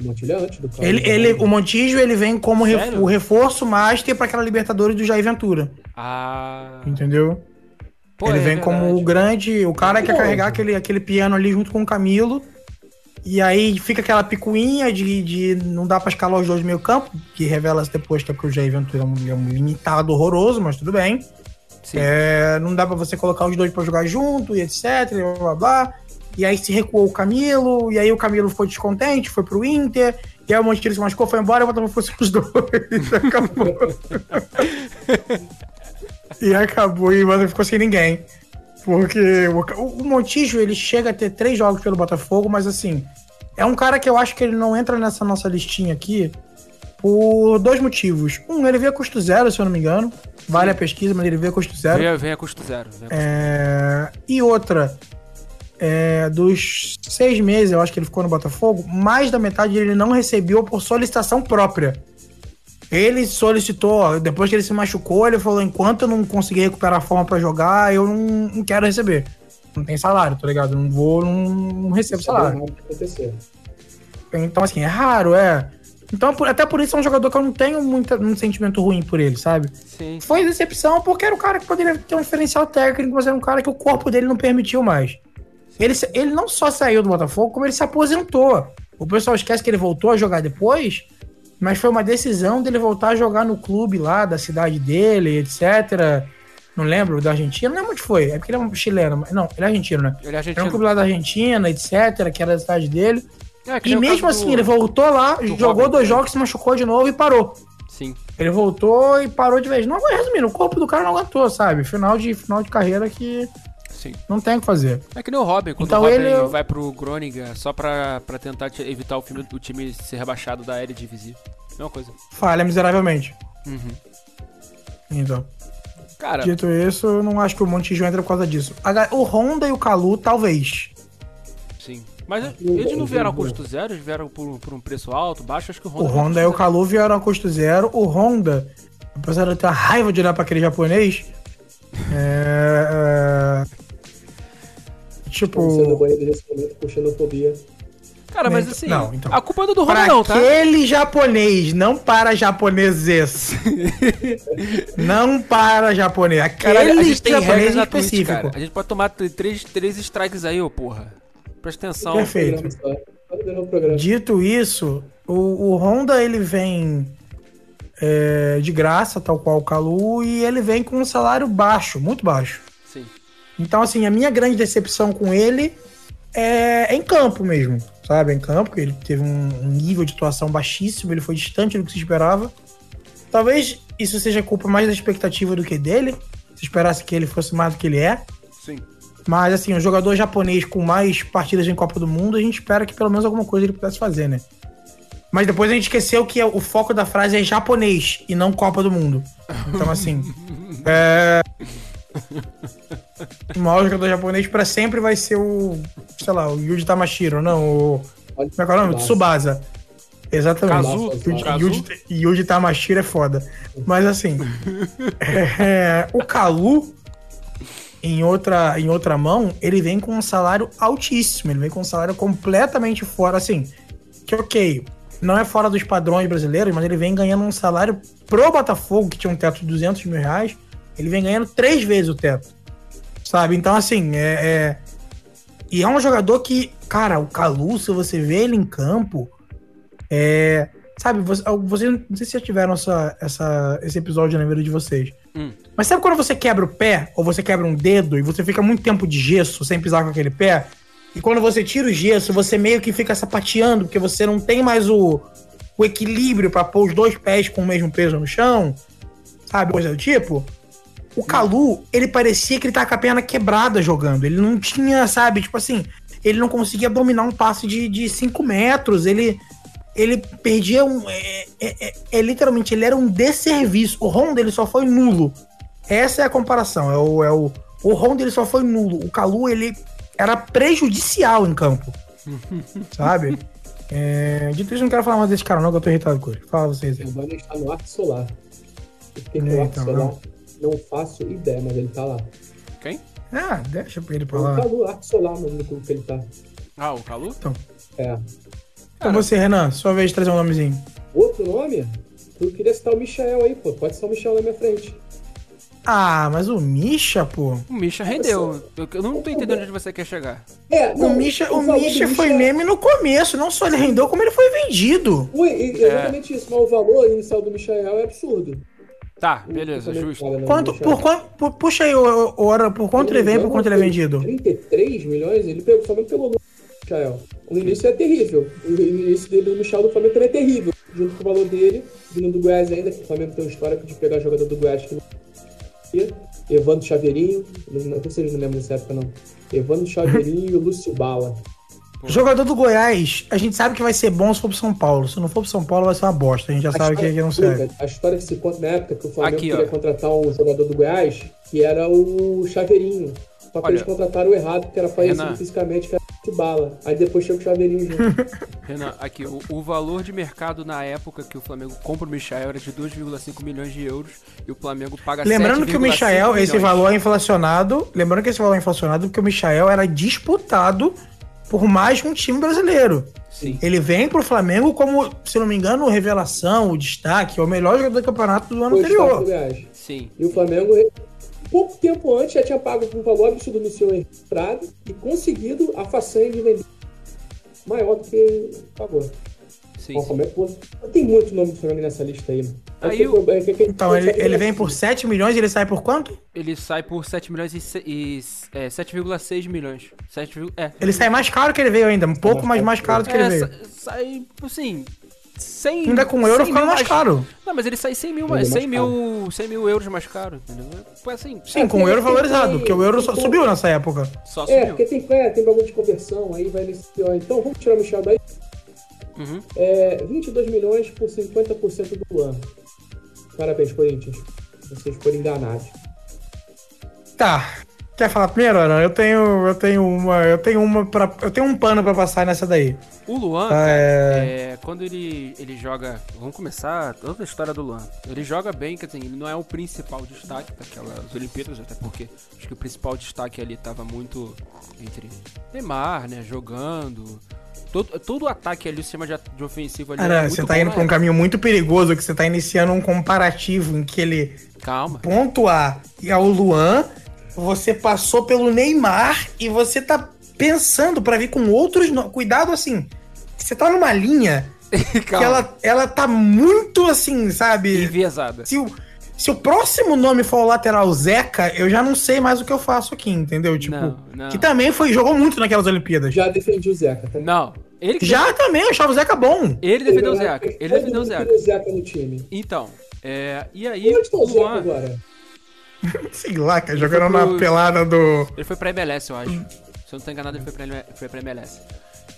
O Montilho é antes do cara. Ele, ele, o Montijo ele vem como re- Sério? o reforço master pra aquela Libertadores do Jair Ventura, Ah. entendeu? Pô, ele é vem como verdade. o grande, o cara que quer carregar aquele, aquele piano ali junto com o Camilo. E aí fica aquela picuinha de, de não dá pra escalar os dois no meio campo, que revela-se depois que é porque o Jair Ventura é um, é um limitado horroroso, mas tudo bem. É, não dá pra você colocar os dois pra jogar junto e etc, blá blá blá. e aí se recuou o Camilo, e aí o Camilo ficou descontente, foi pro Inter, e aí o Montijo se machucou, foi embora, e o Botafogo fosse os dois, acabou. e acabou, e o Botafogo ficou sem ninguém. Porque o Montijo, ele chega a ter três jogos pelo Botafogo, mas assim, é um cara que eu acho que ele não entra nessa nossa listinha aqui por dois motivos. Um, ele veio a custo zero, se eu não me engano. Vale a pesquisa, mas ele veio a custo zero. Vem, vem a custo zero. A custo É, E outra, é, dos seis meses, eu acho que ele ficou no Botafogo, mais da metade ele não recebeu por solicitação própria. Ele solicitou, depois que ele se machucou, ele falou: enquanto eu não conseguir recuperar a forma pra jogar, eu não, não quero receber. Não tem salário, tá ligado? Não vou, não, não recebo salário. Pode acontecer. Então, assim, é raro, é. Então, até por isso é um jogador que eu não tenho muita, um sentimento ruim por ele, sabe? Sim. Foi decepção porque era um cara que poderia ter um diferencial técnico, mas era um cara que o corpo dele não permitiu mais. Ele, ele não só saiu do Botafogo, como ele se aposentou. O pessoal esquece que ele voltou a jogar depois, mas foi uma decisão dele voltar a jogar no clube lá da cidade dele, etc. Não lembro, da Argentina, não lembro onde foi. É porque ele é um chileno. mas- Não, ele é argentino, né? Ele é Era um argentino. clube lá da Argentina, etc., que era da cidade dele. É, E mesmo assim, do- ele voltou lá, jogou Robin, dois né? jogos, se machucou de novo e parou. Sim. Ele voltou e parou de vez. Não, resumindo, o corpo do cara não aguentou, sabe? Final de, final de carreira que Sim. não tem o que fazer. É que nem o Robin, quando Então o Robin ele- vai pro Groningen só pra, pra tentar te- evitar o, filme, o time ser rebaixado da Eredivisie. Mesma coisa. Falha miseravelmente. Uhum. Então, Cara, dito isso, eu não acho que o Montijo entra por causa disso. O Honda e o Calu, talvez. sim. Mas eles não vieram a custo zero, eles vieram por, por um preço alto, baixo, acho que o O Honda. a Honda e o Calu vieram a custo zero. O Honda, apesar de eu ter a raiva de olhar pra aquele japonês, é. é, sendo Tipo, banheiro nesse momento com xenofobia. zero. Cara, mas assim, Não, então. a culpa é do Honda para não, tá? aquele japonês, não para japoneses. não para japonês. Aquele Caralho, a gente tem japonês na Twitch, específico. cara. A gente pode tomar três, três strikes aí, ô porra. Presta atenção. Perfeito. Dito isso, o, o Honda ele vem é, de graça, tal qual o Calu, e ele vem com um salário baixo, muito baixo. Sim. Então, assim, a minha grande decepção com ele é, é em campo mesmo, sabe? Em campo, que ele teve um, um nível de atuação baixíssimo, ele foi distante do que se esperava. Talvez isso seja culpa mais da expectativa do que dele. Se esperasse que ele fosse mais do que ele é. Sim. Mas, assim, um jogador japonês com mais partidas em Copa do Mundo, a gente espera que pelo menos alguma coisa ele pudesse fazer, né? Mas depois a gente esqueceu que o foco da frase é japonês e não Copa do Mundo. Então, assim. é... O maior jogador japonês pra sempre vai ser o. Sei lá, o Yuji Tamashiro, não, o. Como é que é o nome? Tsubasa. Exatamente. Kazu, Yuji, Kazu. Yuji, Yuji Tamashiro é foda. Mas assim. é, o Kalu, em outra, em outra mão, ele vem com um salário altíssimo. Ele vem com um salário completamente fora, assim. Que ok, não é fora dos padrões brasileiros, mas ele vem ganhando um salário pro Botafogo, que tinha um teto de 200 mil reais. Ele vem ganhando três vezes o teto. Sabe? Então, assim, é. é- E é um jogador que, cara, o Calu, se você vê ele em campo, é. Sabe, você, vocês não sei se já tiveram essa, essa, esse episódio na vida de vocês. Hum. Mas sabe quando você quebra o pé, ou você quebra um dedo, e você fica muito tempo de gesso sem pisar com aquele pé? E quando você tira o gesso, você meio que fica sapateando, porque você não tem mais o, o equilíbrio pra pôr os dois pés com o mesmo peso no chão? Sabe, coisa do tipo? O Calu, ele parecia que ele tava com a perna quebrada jogando. Ele não tinha, sabe, tipo assim, ele não conseguia dominar um passe de 5 metros. Ele, ele perdia um. É, é- é- é literalmente, ele era um desserviço. O Honda, ele só foi nulo. Essa é a comparação. É o, é o, o Honda, ele só foi nulo. O Calu, ele era prejudicial em campo. sabe? É, dito isso, não quero falar mais desse cara, não, que eu tô irritado com ele. Fala vocês aí. O Bunny está no arco solar. Fiquei com É, o arco então, solar. não. Não. faço ideia, mas ele tá lá. Quem? Ah, deixa ele pra Ele lá. tá no arco solar, mano, no clube que ele tá. Ah, o Calu? É. Então você, Renan, sua vez de trazer um nomezinho. Outro nome? Eu queria citar o Michel aí, pô. Pode ser o Michel na minha frente. Ah, mas o Misha, pô. O Misha rendeu. Eu, eu não tô entendendo onde você quer chegar. É, O Misha, o Misha foi Misha- meme no começo. Não só ele rendeu, como ele foi vendido. E- exatamente isso. Mas o valor inicial do Michael é absurdo. Tá, beleza, justo. Quanto, por quanto, puxa aí, o, o, por quanto ele vem, por quanto ele é vendido? 33 milhões, ele pegou, o Flamengo pegou o início é terrível. O início dele do Michel do Flamengo também é terrível. Junto com o valor dele, vindo do Goiás ainda, que o Flamengo tem um histórico de pegar jogador do Goiás que não Evandro Chaveirinho, não, vocês não lembram dessa época não. Evandro Chaveirinho e o Lúcio Bala. Jogador do Goiás, a gente sabe que vai ser bom se for pro São Paulo. Se não for pro São Paulo, vai ser uma bosta. A gente já a sabe que, que não serve. A história que se conta na época que o Flamengo Aqui, queria ó. contratar um jogador do Goiás, que era o Chaveirinho. Só que Olha, eles contrataram o errado, que era parecido Renan. fisicamente, que era de bala. Aí depois chegou o Chaveirinho junto. Renan, aqui, o, o, valor de mercado na época que o Flamengo compra o Michael era de 2,5 milhões de euros e o Flamengo paga Lembrando que o Michael, esse valor é inflacionado. Lembrando que esse valor é inflacionado porque o Michael era disputado por mais um time brasileiro. Sim. Ele vem pro Flamengo como, se não me engano, revelação, o destaque, o melhor jogador do campeonato do ano anterior. Sim. E o Flamengo, pouco tempo antes, já tinha pago um valor absurdo no seu entrada e conseguido a façanha de vender maior do que pagou. Sim, sim. Tem muito nome do Flamengo nessa lista aí. aí eu... Então, ele, ele vem por 7 milhões e ele sai por quanto? Ele sai por 7 milhões e, e é, 7,6 milhões. 7, é. Ele sai mais caro que ele veio ainda, um pouco mais, mais caro do que é, ele veio. Sai, assim, 100, Ainda com euro fica mais, caro. Não, mas ele sai 100 mil, mais, 100 mil, 100 mil euros mais caro, entendeu? Assim. Sim, é, com o euro valorizado, tem, porque o euro só subiu nessa época. Só é, subiu. É, porque tem, é, tem bagulho de conversão, aí vai nesse pior. Então vamos tirar o Michel daí. Uhum. É, 22 milhões por 50% do ano. Parabéns, Corinthians. Vocês foram enganados. Tá. Quer falar primeiro, Ana? Eu tenho, eu tenho uma, eu tenho uma para, eu tenho um pano para passar nessa daí. O Luan, cara, é... é... quando ele, ele joga, vamos começar toda a história do Luan. Ele joga bem, quer dizer, ele não é o principal destaque daquelas Olimpíadas, até porque acho que o principal destaque ali tava muito entre Neymar, né, jogando, Todo, todo o ataque ali, o sistema de, de ofensivo ali. Cara, você tá indo pra um caminho muito perigoso, que você tá iniciando um comparativo em que ele. Calma. Ponto A e ao Luan, você passou pelo Neymar e você tá pensando para vir com outros. No... Cuidado assim. Você tá numa linha que ela, ela tá muito assim, sabe? Enviesada. Se o, se o próximo nome for o lateral Zeca, eu já não sei mais o que eu faço aqui, entendeu? Tipo, não, não. que também foi jogou muito naquelas Olimpíadas. Já defendi o Zeca. Tá? Não, ele Já também, eu achava o Zeca bom. Ele defendeu o Zeca. Ele defendeu o Zeca. o Zeca no time. Então, é, e aí. Onde tá o Zeca agora? Sei lá, cara, jogando pro... na pelada do. Ele foi pra MLS, eu acho. Se eu não tô enganado, ele foi pra, foi pra MLS.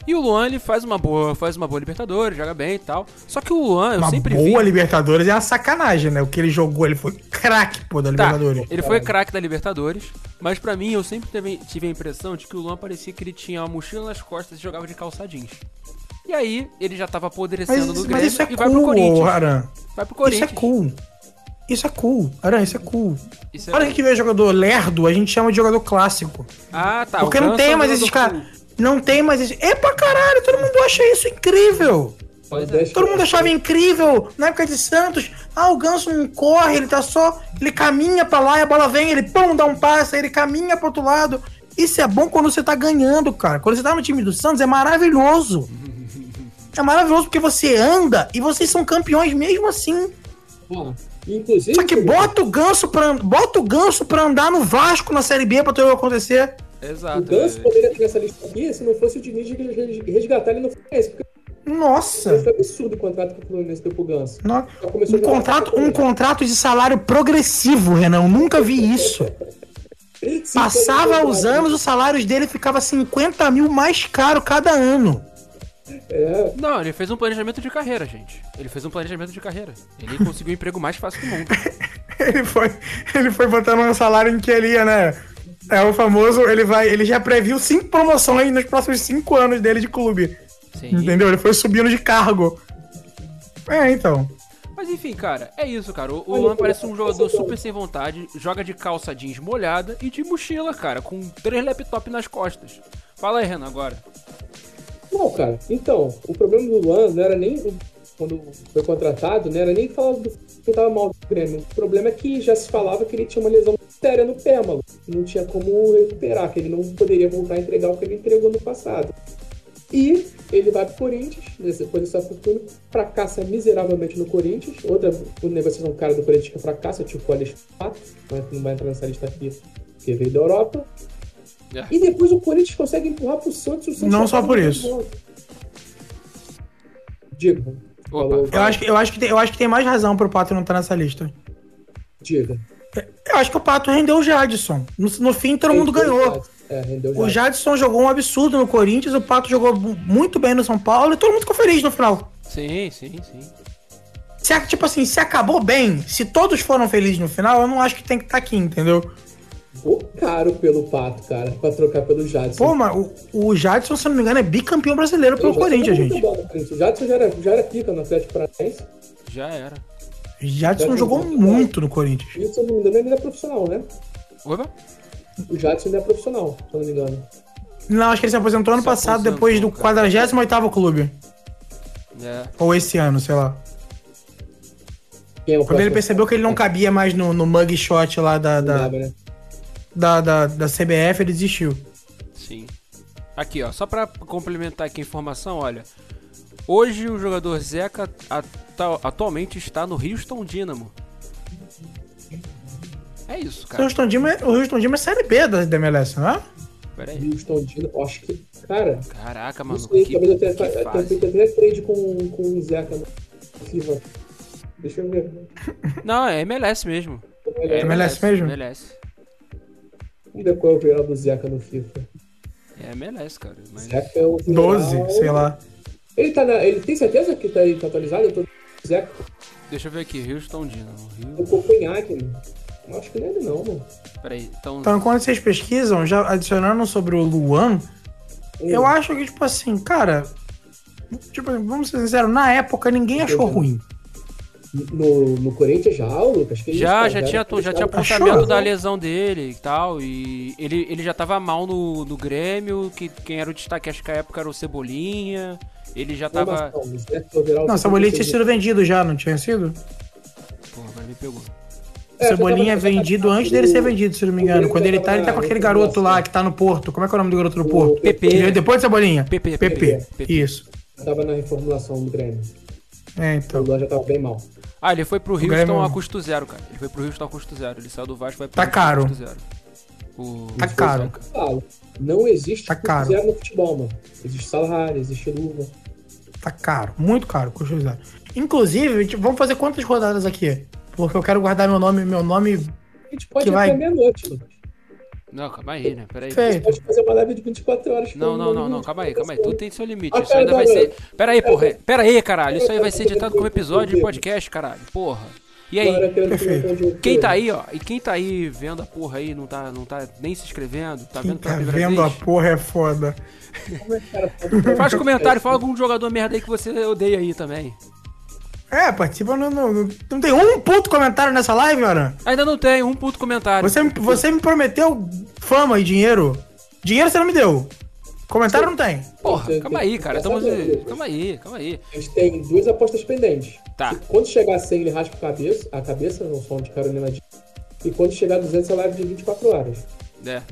E o Luan, ele faz uma boa, faz uma boa Libertadores, joga bem e tal. Só que o Luan, eu uma sempre vi... boa Libertadores é uma sacanagem, né? O que ele jogou, ele foi craque, pô, da tá, Libertadores. Ele foi craque da Libertadores, mas para mim, eu sempre teve, tive a impressão de que o Luan parecia que ele tinha uma mochila nas costas e jogava de calça jeans. E aí, ele já tava apodrecendo mas, no Grêmio isso é e cool, vai pro Corinthians. Aran. Vai pro Corinthians. Isso é cool. Isso é cool. Aran, isso é cool. Isso é Para que vê jogador lerdo, a gente chama de jogador clássico. Ah, tá. Porque não tem mais esses caras. Não tem mais esse. É pra caralho, todo mundo acha isso incrível. É. Todo mundo achava incrível na época de Santos. Ah, o Ganso não corre, ele tá só. Ele caminha pra lá e a bola vem, ele pum, dá um passe, ele caminha pro outro lado. Isso é bom quando você tá ganhando, cara. Quando você tá no time do Santos, é maravilhoso. É maravilhoso porque você anda e vocês são campeões mesmo assim. Bom, inclusive. Só que bota o ganso pra, bota o ganso pra andar no Vasco na Série B pra ter acontecer. Exato. O Ganso poderia ter essa lista aqui se não fosse o Diniz resgatar ele no Fluminense. Nossa! Foi absurdo o contrato que o Fluminense deu pro Ganso. No... Um, contrato, um contrato de salário progressivo, Renan. Eu nunca vi isso. Passava os anos, os salários dele ficava 50 mil mais caro cada ano. É. Não, ele fez um planejamento de carreira, gente. Ele fez um planejamento de carreira. Ele conseguiu o emprego mais fácil do mundo. ele foi, ele foi botando um salário em que ele ia, né? É o famoso, ele vai, ele já previu cinco promoções nos próximos cinco anos dele de clube. Sim. Entendeu? Ele foi subindo de cargo. É, então. Mas enfim, cara, é isso, cara. O, Luan parece um jogador super sem vontade, joga de calça jeans molhada e de mochila, cara, com três laptops nas costas. Fala aí, Renan, agora. Não, cara, então, o problema do Luan não era nem quando foi contratado, não era nem falar do que tava mal do Grêmio. O problema é que já se falava que ele tinha uma lesão séria no pé, mano. Não tinha como recuperar, que ele não poderia voltar a entregar o que ele entregou no passado. E ele vai pro Corinthians, depois dessa fortuna, fracassa miseravelmente no Corinthians. Outra negociação cara do Corinthians que fracassa, tipo o Alex Pato, mas não vai entrar nessa lista aqui, que veio da Europa. É. E depois o Corinthians consegue empurrar pro Santos e o Santos Não só tá por isso. gol. Diga. Falou, Eu acho, que, eu, acho que tem, eu acho que tem mais razão pro Pato não estar nessa lista. Diga. Eu acho que o Pato rendeu o Jadson. No, no fim, todo mundo ganhou. É, rendeu O já. Jadson jogou um absurdo no Corinthians, o Pato jogou mu- muito bem no São Paulo e todo mundo ficou feliz no final. Sim, sim, sim. Se, tipo assim, se acabou bem, se todos foram felizes no final, eu não acho que tem que estar aqui, entendeu? Ficou caro pelo Pato, cara, pra trocar pelo Jadson. Pô, mas o, o Jadson, se eu não me engano, é bicampeão brasileiro pelo Corinthians, gente. Corinthians. O Jadson já era, já era pica no Atlético Paranaense. Já era. Jadson Jadson jogou jogou muito no Corinthians. E se eu não me engano, ele é profissional, né? Opa? O Jadson ainda é profissional, se eu não me engano. Não, acho que ele se aposentou ano Se passado, aposentou, depois do cara. 48º clube. É. Ou esse ano, sei lá. Quem é o Quando ele percebeu que ele não cabia mais no, no mugshot lá da, da, né? Da, da, da CBF, ele desistiu. Sim. Aqui, ó, só pra complementar aqui a informação, olha. Hoje o jogador Zeca atu- atualmente está no Houston Dynamo. É isso, O cara. Houston Dima, o Houston Dima é Série B da, da MLS, não é? Pera aí. Houston eu acho que, cara, Caraca, mano. sei, Que, talvez eu tenha, feito até trade com, com o Zeca FIFA. Deixa eu ver. Não, é MLS mesmo. É, MLS mesmo? MLS. Vamos ver qual é o viral do Zeca no FIFA. É MLS, cara. Mas... Zeca é o viral- 12, sei lá. Ele tá na. Ele tem certeza que tá, aí, tá atualizado? Eu tô Zeca Deixa eu ver aqui, Houston Dynamo. no Rio... Copenhague, mano. Eu Acho que não é ele não, mano. Pera aí, então... Então, quando vocês pesquisam, já adicionando sobre o Luan, eu acho que, tipo assim, cara. Tipo, vamos ser sinceros, na época ninguém achou ruim. No, no Corinthians já, o Lucas? Que Já, já tinha, já tinha Achou? apontamento da lesão dele e tal. E ele, ele já tava mal no, no Grêmio, que quem era o destaque acho que a época era o Cebolinha. Ele já tava. O é o Não, do Cebolinha tinha sido vendido já, não tinha sido? Porra, agora me pegou. É, Cebolinha é vendido antes dele ser vendido, se não me o engano. Quando ele tá, ele tá com aquele garoto lá reformulação. que tá no Porto. Como é que é o nome do garoto do Porto? PP. Ele veio depois de Cebolinha? PP, PP. PP. Isso. Tava na reformulação do Grêmio. É, O então. Luan já tava bem mal. Ah, ele foi pro Houston Grêmio- a custo zero, cara. Ele foi pro Houston a custo zero. Ele saiu do Vasco e vai pro Tá Houston caro. a custo zero. O... Tá o caro. Zeca. Falo, não existe Tá custo caro. zero no futebol, mano. Existe salário, existe luva. Tá caro, muito caro, custo zero. Inclusive, tipo, vamos fazer quantas rodadas aqui? Porque eu quero guardar meu nome, meu nome A gente pode Que ir vai- até meia-noite. Não, calma aí, né? Pera aí. A gente feito. pode fazer uma live de 24 horas. Não, falando não, não, não, de calma aí, calma aí. Tudo tem seu limite. Ah, Isso ainda vai ser. Pera aí, porra. Pera. Aí, caralho. Isso aí vai ser editado como episódio de podcast, caralho. Porra. E aí? Quem tá aí, ó, e quem tá aí vendo a porra aí, não tá, não tá nem se inscrevendo, tá Quem vendo pela tá primeira vendo a porra é foda. É Faz comentário, fala algum jogador merda aí que você odeia aí também. É, participa no, no- no- Não tem um puto comentário nessa live, Aran? Ainda não tem, um puto comentário. Você, me- você me prometeu fama e dinheiro. Dinheiro você não me deu. Comentário não tem. Porra, calma aí, cara. Estamos. Calma aí, calma aí. A gente tem duas apostas pendentes. Tá. Se- Quando chegar a 100, ele raspa a cabeça, a cabeça, no som de Carolina Dias. E quando chegar a 200, é live de 24 horas. É.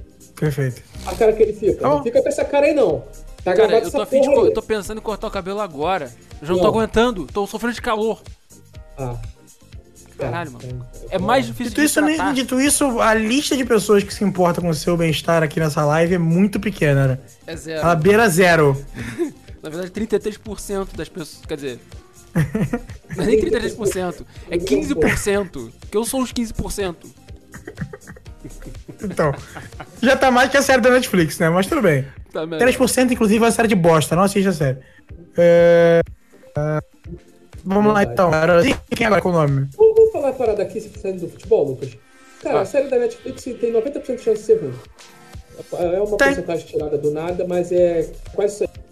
Perfeito. A cara que ele fica. Tá. Não fica com essa cara aí, não. Tá Cara, eu tô, afim de, eu tô pensando em cortar o cabelo agora. Eu já não, tô Não. aguentando, tô sofrendo de calor. Ah. Caralho, mano. é. Mais difícil Dito de isso, tratar. dito isso, a lista de pessoas que se importam com o seu bem-estar aqui nessa live é muito pequena, né? É zero. Ela beira zero. Na verdade, 33% das pessoas. Quer dizer. Não é nem 33%, é 15%. Que eu sou os 15%. Então, já tá mais que a série da Netflix, né? Mas tudo bem. Tá, mas- 3% inclusive é uma série de bosta, não assiste a série. É... é, Vamos lá então. Quem agora com o nome? Vamos falar a parada aqui, se saindo do futebol, Lucas. Cara, Ah. a série da Netflix tem 90% de chance de ser ruim. É uma Tem. porcentagem tirada do nada, mas é quase isso aí.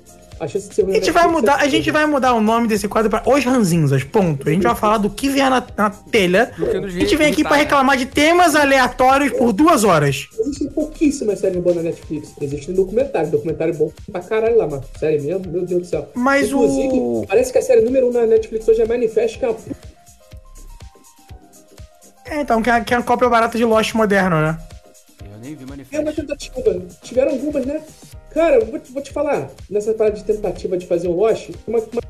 A chance de ser ruim A gente vai mudar, a gente vai mudar o nome desse quadro para Os Ranzinzas, ponto. A gente vai falar do que vier na, na telha. A gente vem aqui né? reclamar de temas aleatórios por duas horas. Existem pouquíssimas séries boas na Netflix. Existem documentários. Documentário bom pra caralho lá, mas série mesmo? Meu Deus do céu. Mas Inclusive, o- parece que a série número 1 um na Netflix hoje é Manifest, que é uma. É, então, que é, que é uma cópia barata de Lost moderno, né? Eu nem vi é uma manifesto. tentativa. Tiveram algumas, né? Cara, eu vou te, vou te falar, nessa parada de tentativa de fazer um Lost, uma, uma...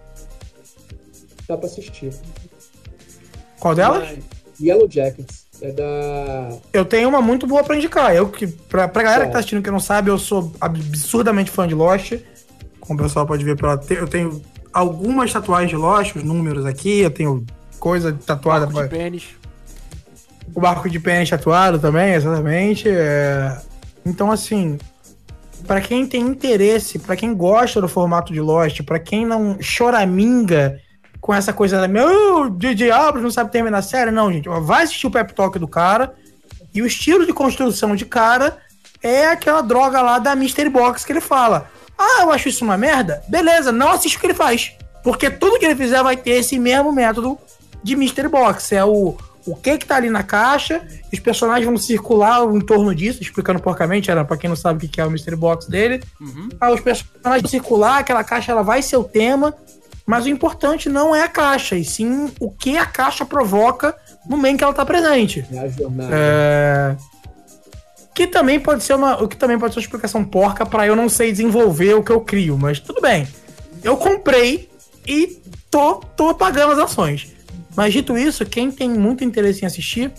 dá pra assistir. Qual delas? Mas Yellow Jackets. É da. Eu tenho uma muito boa pra indicar. Eu que, pra, pra galera que tá assistindo que não sabe, eu sou absurdamente fã de Lost. Como o pessoal pode ver pela. Eu tenho algumas tatuagens de Lost, os números aqui, eu tenho coisa tatuada. Barco de pra- pênis. O barco de pênis tatuado também, exatamente. é. Então, assim, pra quem tem interesse, pra quem gosta do formato de Lost, pra quem não choraminga com essa coisa da meu DJ Abrams não sabe terminar a série, não, gente. Vai assistir o pep talk do cara e o estilo de construção de cara é aquela droga lá da Mystery Box que ele fala. Ah, eu acho isso uma merda? Beleza, não assiste o que ele faz. Porque tudo que ele fizer vai ter esse mesmo método de Mystery Box. É o, o que que tá ali na caixa, os personagens vão circular em torno disso, explicando porcamente, era pra quem não sabe o que é o Mystery Box dele. Uhum. Ah, os personagens vão circular, aquela caixa ela vai ser o tema, mas o importante não é a caixa, e sim o que a caixa provoca no meio que ela tá presente. É a jornada. É... Que também pode ser uma, o que também pode ser uma explicação porca pra eu não sei desenvolver o que eu crio, mas tudo bem. Eu comprei e tô, tô pagando as ações. Mas dito isso, quem tem muito interesse em assistir,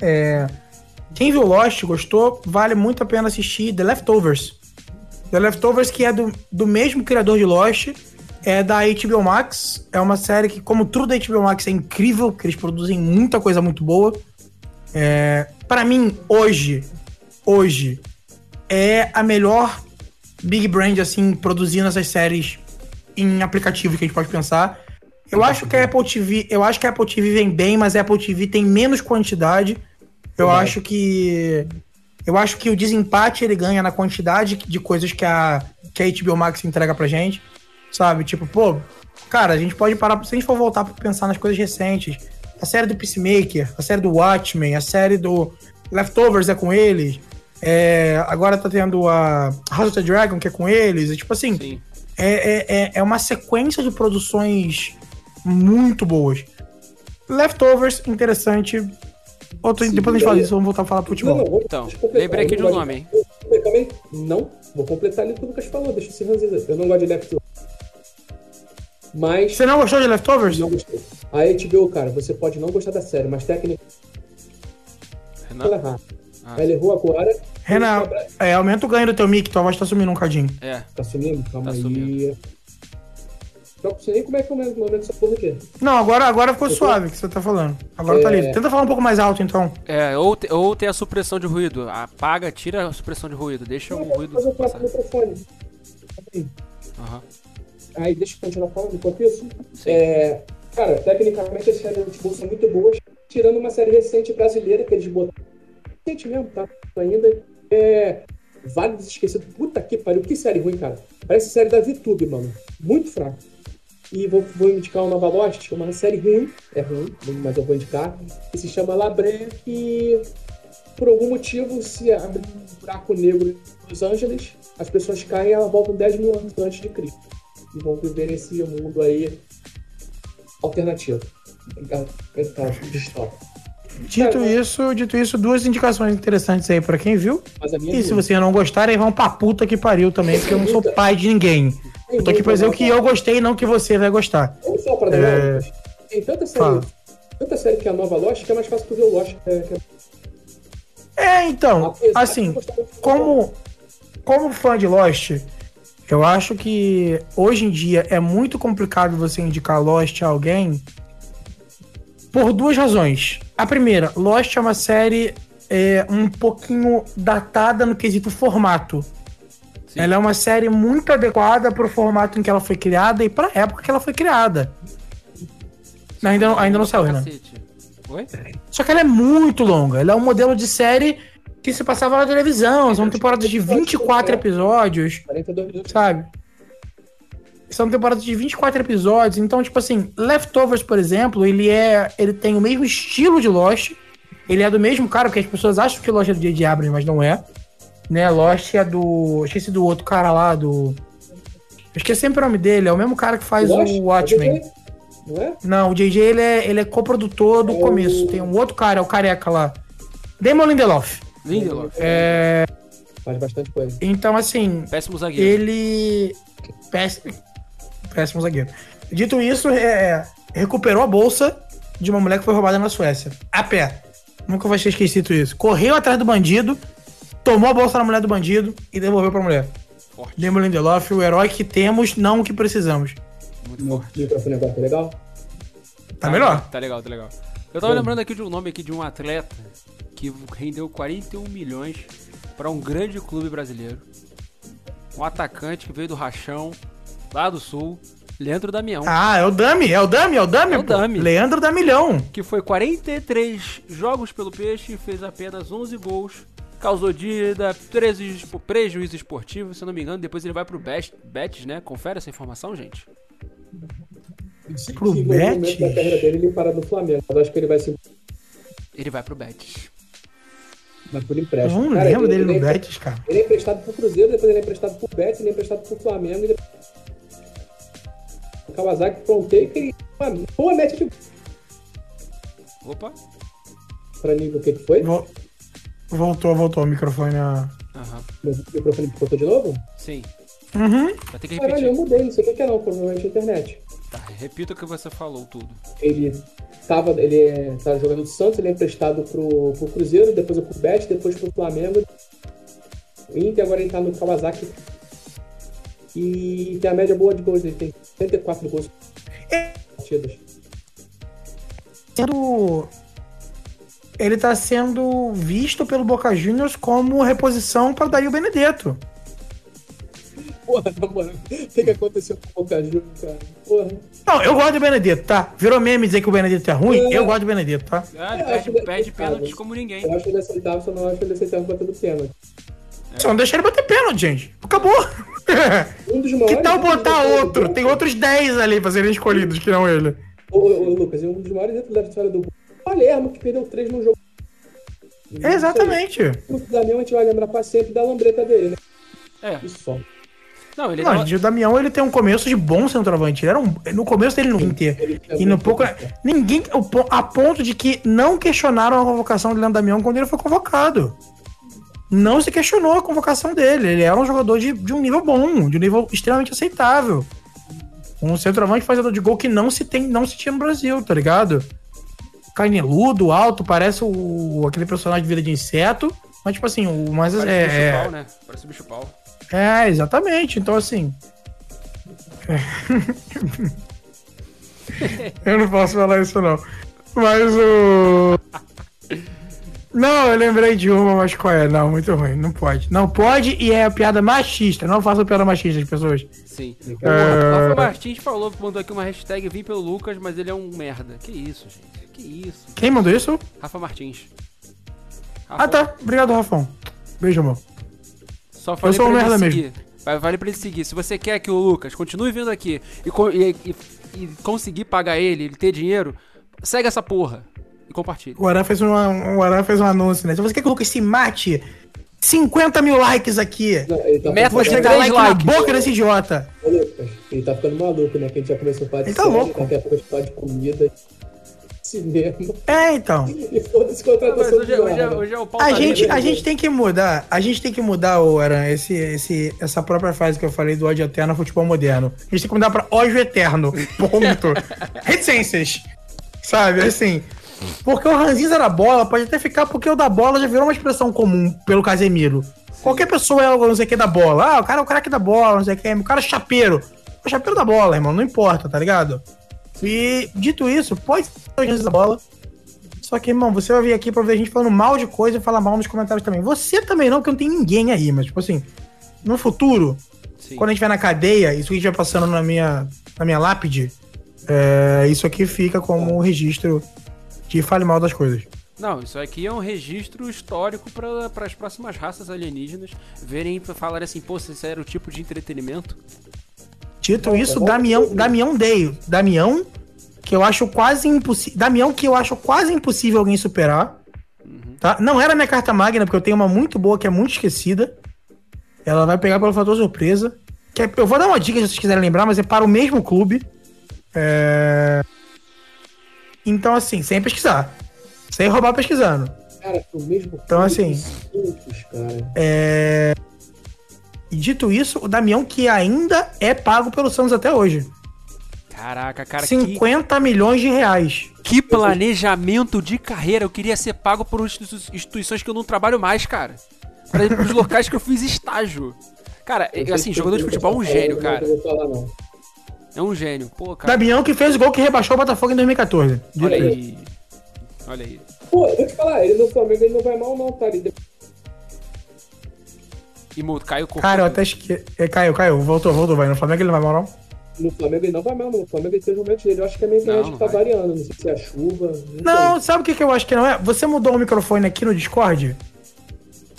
é... quem viu Lost, gostou, vale muito a pena assistir The Leftovers. The Leftovers, que é do, do mesmo criador de Lost, é da HBO Max. É uma série que, como tudo da HBO Max, é incrível, que eles produzem muita coisa muito boa. É, para mim, hoje, hoje, é a melhor big brand, assim, produzindo essas séries em aplicativo que a gente pode pensar. Eu acho que a Apple TV, eu acho que a Apple TV vem bem, mas a Apple TV tem menos quantidade. Eu Verdade. acho que eu acho que o desempate ele ganha na quantidade de coisas que a que a HBO Max entrega pra gente, sabe? Tipo, pô, cara, a gente pode parar se a gente for voltar pra pensar nas coisas recentes. A série do Peacemaker, a série do Watchmen, a série do Leftovers é com eles. É, agora tá tendo a House of the Dragon, que é com eles. E, tipo assim, Sim. é, é, é- é uma sequência de produções muito boas. Leftovers, interessante. Outro, Sim, depois a gente fala disso, vamos voltar a falar pro futebol. vou- Então, deixa eu completar, lembrei aqui de não um nome, hein? Eu também não, vou completar ali o que o Lucas falou, deixa eu ser ranzinza. Eu não gosto de Leftovers. Mas Você não gostou de Leftovers? não gostei. A HBO, cara, você pode não gostar da série, mas técnica Renan? Ah. Ela errou agora. Renan, é, aumenta o ganho do teu mic, tua voz tá sumindo um cadinho. É. Tá sumindo? Calma Tá aí. sumindo. Não sei nem como é que é o momento dessa porra aqui. Não, agora, agora ficou suave o que você tá falando. Agora tá É. livre. Tenta falar um pouco mais alto, então. É, ou, te- ou tem a supressão de ruído. Apaga, tira a supressão de ruído. Deixa o ruído mas eu passar. o microfone. Aí. Aham. Aí, deixa eu continuar falando enquanto isso. Sim. É, cara, tecnicamente as séries de bolsa são muito boas, tirando uma série recente brasileira que eles botaram. Recente mesmo, tá? Ainda. É. Vale esquecer. Puta que pariu, que série ruim, cara. Parece série da VTube, mano. Muito fraco. E vou, vou indicar uma Nova Lost, que é uma série ruim, é ruim, mas eu vou indicar, que se chama Labré, que por algum motivo se abre um buraco negro em Los Angeles, as pessoas caem e elas voltam 10 mil anos antes de Cristo. E vão viver nesse mundo aí alternativo. Distópico. Dito É, isso, dito isso, duas indicações interessantes aí pra quem viu. E se ruim. vocês não gostarem, vão pra puta que pariu também, porque eu não sou pai de ninguém. Eu tô aqui pra dizer o que eu gostei e não o que você vai gostar. Vamos falar pra É. é... Tem tanta série, Fala. tanta série que é a nova Lost que é mais fácil tu ver o Lost. É, é... É, então, Apesar assim, como, como fã de Lost, eu acho que hoje em dia é muito complicado você indicar Lost a alguém por duas razões. A primeira, Lost é uma série é, um pouquinho datada no quesito formato. Sim. Ela é uma série muito adequada pro formato em que ela foi criada e pra época que ela foi criada. Ainda não, ainda não saiu, né? Oi? Só que ela é muito longa. Ela é um modelo de série que se passava na televisão. São temporadas de 24 episódios, 42 minutos. sabe? São temporadas de 24 episódios. Então, tipo assim, Leftovers, por exemplo, ele é. Ele tem o mesmo estilo de Lost. Ele é do mesmo cara, porque as pessoas acham que Lost é do J.J. Abrams, mas não é. Né? Lost é do. Esqueci do outro cara lá, do. Eu esqueci sempre o nome dele, é o mesmo cara que faz Lost? o Watchmen. Não é? Não, o JJ ele é, ele é coprodutor do É o- começo. Tem um outro cara, é o careca lá. Damon Lindelof. Lindelof. É, Faz bastante coisa. Então, assim, Péssimo zagueiro. ele. Péssimo, péssimo zagueiro. Dito isso, é, recuperou a bolsa de uma mulher que foi roubada na Suécia. A pé. Nunca vai ter esquecido isso. Correu atrás do bandido, tomou a bolsa da mulher do bandido e devolveu pra mulher. Forte. Demo Lindelof, o herói que temos, não o que precisamos. Muito forte. O microfone agora tá legal? Tá melhor. Tá legal, tá legal. Eu tava Bom. lembrando aqui de um nome aqui de um atleta que rendeu 41 milhões pra um grande clube brasileiro. Um atacante que veio do Rachão, lá do Sul, Leandro Damião. Ah, é o Dami, é o Dami, é o Dami. É o pô. Dami. Leandro Damilhão. que foi 43 jogos pelo Peixe e fez apenas 11 gols. Causou dívida, 13 espo- prejuízo esportivo, se eu não me engano. Depois ele vai pro Best- Betis, né? Confere essa informação, gente. Pro Sim, Betis? momento da carreira dele, ele para no Flamengo. Mas acho que ele vai se Ele vai pro Betis. mas por Eu empréstimo. não Cara, lembro ele- dele ele no é- Betis, cara. Ele é emprestado pro Cruzeiro, depois ele é emprestado pro Betis, ele é emprestado pro Flamengo e depois... O Kawasaki Fronteira e uma boa meta de Opa. pra nível o que que foi? Voltou, voltou o microfone. A... Aham. Meu microfone botou de novo? Sim. Uhum. Vai ter que Caralho, eu repetir. mudei, não sei o que é não, provavelmente a internet. Tá, repita o que você falou tudo. Ele tava, ele é, tava jogando do Santos, ele é emprestado pro, pro Cruzeiro, depois pro Betis, depois pro Flamengo. O Inter agora ele tá no Kawasaki. E tem a média boa de gols, ele tem 74 gols É. partidas. sendo. Ele tá sendo visto pelo Boca Juniors como reposição para Dario Benedetto. Porra, moral, o que, que aconteceu com o Boca Juniors, cara? Porra. Não, eu gosto do Benedetto, tá? Virou meme dizer que o Benedetto é ruim? É. Eu gosto do Benedetto, tá? Ah, É, acho que- perde cara, pênaltis como ninguém. Eu acho ele aceitável, só não acho ele aceitável batendo pênalti. Só não deixa ele bater pênalti, gente. Acabou. Um dos que tal botar outro? Tem outros 10 ali pra serem escolhidos que não ele. Ô, ô, ô, Lucas, um dos maiores ídolos da história do Palermo, que perdeu três no jogo. Exatamente. O Damião a gente vai lembrar pra sempre da lambreta dele, né? É. Isso só. Não, ele Não, o Damião ele tem um começo de bom centroavante. Ele era um, no começo dele no Inter. Ele E no pouco. Ninguém. A ponto de que não questionaram a convocação do Leandro Damião quando ele foi convocado. Não se questionou a convocação dele. Ele era um jogador de, de um nível bom, de um nível extremamente aceitável. Um centroavante fazedor de gol que não se tem, não se tinha no Brasil, tá ligado? Caneludo, alto, parece o, aquele personagem de vida de inseto. Mas, tipo assim, o mais Parece é, bicho é, pau, né? Parece bicho pau. é, exatamente. Então, assim. eu não posso falar isso, não. Mas o. Não, eu lembrei de uma, mas qual é? Não, muito ruim. Não pode. Não pode e é a piada machista. Não faça piada machista das pessoas. Sim. É. O Rafa Martins falou, mandou aqui uma hashtag vim pelo Lucas, mas ele é um merda. Que isso, gente? Que isso? Quem mandou isso? Rafa Martins. Ah, tá. Obrigado, Rafão. Beijo, amor. Só falei sou um pra ele merda seguir. Vai- Vale pra ele seguir. Se você quer que o Lucas continue vindo aqui e, e- e- e conseguir pagar ele, ele ter dinheiro, segue essa porra e compartilha. O Aran fez, uma, o Aran fez um anúncio, né? Se você quer que o Lucas se mate, 50 mil likes aqui. Não, tá Meta Vou chegar like na likes. boca desse idiota. Ele tá ficando maluco, né? Que a gente já começou a falar de Ele tá série, louco. daqui a pouco a gente fala de comida, cinema. É, então. E foda-se contratação hoje, é- de hoje, é- hoje é o pau A gente, a gente tem que mudar, a gente tem que mudar, o Aran, esse, esse, essa própria frase que eu falei do ódio eterno ao futebol moderno. A gente tem que mudar pra ódio eterno. Ponto. Reticências. Sabe, assim. Porque o ranzinza da bola pode até ficar porque o da bola já virou uma expressão comum pelo Casemiro. Qualquer pessoa é o não sei o que da bola. Ah, o cara é o craque da bola, não sei o que. O cara é chapeiro. O chapeiro da bola, irmão, não importa, tá ligado? E dito isso, pode ser o ranzinza da bola. Só que, irmão, você vai vir aqui pra ver a gente falando mal de coisa e falar mal nos comentários também. Você também não, porque não tem ninguém aí, mas, tipo assim, no futuro, Sim. quando a gente vai na cadeia, isso que estiver passando na minha, na minha lápide, é, isso aqui fica como um registro de fale mal das coisas. Não, isso aqui é um registro histórico para as próximas raças alienígenas verem e falarem assim, pô, esse era o tipo de entretenimento. Dito isso. Damião, Damião Deio. Damião, que eu acho quase impossível. Damião, que eu acho quase impossível alguém superar. Tá? Não era minha carta magna, porque eu tenho uma muito boa que é muito esquecida. Ela vai pegar pelo fator surpresa. Que é- eu vou dar uma dica se vocês quiserem lembrar, mas é para o mesmo clube. É... Então, assim, sem pesquisar. Sem roubar pesquisando. Cara, o mesmo Então, assim, Santos, cara. É... E dito isso, o Damião que ainda é pago pelo Santos até hoje. Caraca, cara, que, 50 milhões de reais. que planejamento de carreira. Eu queria ser pago por institui- instituições que eu não trabalho mais, cara. Pra ir pros locais que eu fiz estágio. Cara, assim, que jogador de futebol é um gênio, cara. É um gênio. Pô, cara. Damião que fez o gol que rebaixou o Botafogo em 2014. Dito Olha aí. Olha aí. Pô, eu vou te falar, ele no Flamengo ele não vai mal, não, tá? Ele E caiu o corpo. Cara, eu até esque... é, Caiu, caiu. Voltou, voltou. Vai. No Flamengo ele não vai mal, não? No Flamengo ele não vai mal, não. No Flamengo ele tem os momentos dele. Eu acho que a minha internet Não, não tá vai. variando. Não sei se é a chuva. Não, sabe o que, que eu acho que não é? Você mudou o microfone aqui no Discord?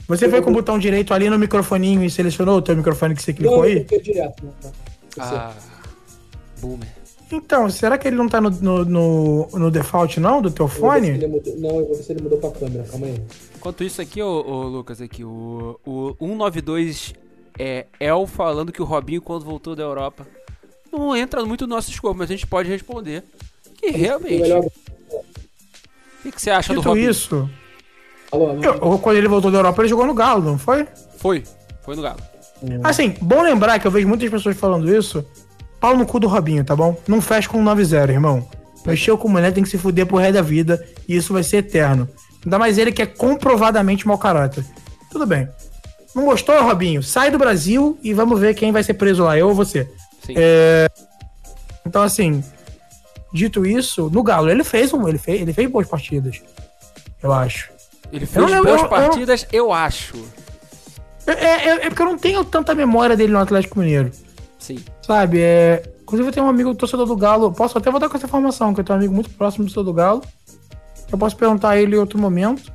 Você foi com o botão direito ali no microfoninho e selecionou o teu microfone que você Não, clicou eu aí? cliquei direto. Né? Tá. Ah, boomer. Então, será que ele não tá no, no, no, no default, não, do teu Eu fone? ele mudou- Não, eu vou ver se ele mudou pra câmera. Calma aí. Enquanto isso aqui, ô, ô, Lucas, aqui, o, o 192 é El falando que o Robinho, quando voltou da Europa, não entra muito no nosso escopo, mas a gente pode responder. Que realmente. O que, que você acha do Dito Robinho? isso, eu- quando ele voltou da Europa, ele jogou no Galo, não foi? Foi. Foi no Galo. Assim, bom lembrar que eu vejo muitas pessoas falando isso. Pau no cu do Robinho, tá bom? Não fecha com um 9-0, irmão. Mexeu com mulher tem que se fuder pro resto da vida e isso vai ser eterno. Ainda mais ele que é comprovadamente mau caráter. Tudo bem. Não gostou, Robinho? Sai do Brasil e vamos ver quem vai ser preso lá, eu ou você. Sim. Então, assim, dito isso, no Galo, ele fez um, ele fez, ele fez boas partidas. Eu acho. Ele eu fez não- boas eu- eu- partidas, eu acho. É, é- é porque eu não tenho tanta memória dele no Atlético Mineiro. Sim. Sabe, é. Inclusive eu tenho um amigo torcedor do Galo. Posso até voltar com essa informação, que eu tenho um amigo muito próximo do torcedor do Galo. Eu posso perguntar a ele em outro momento.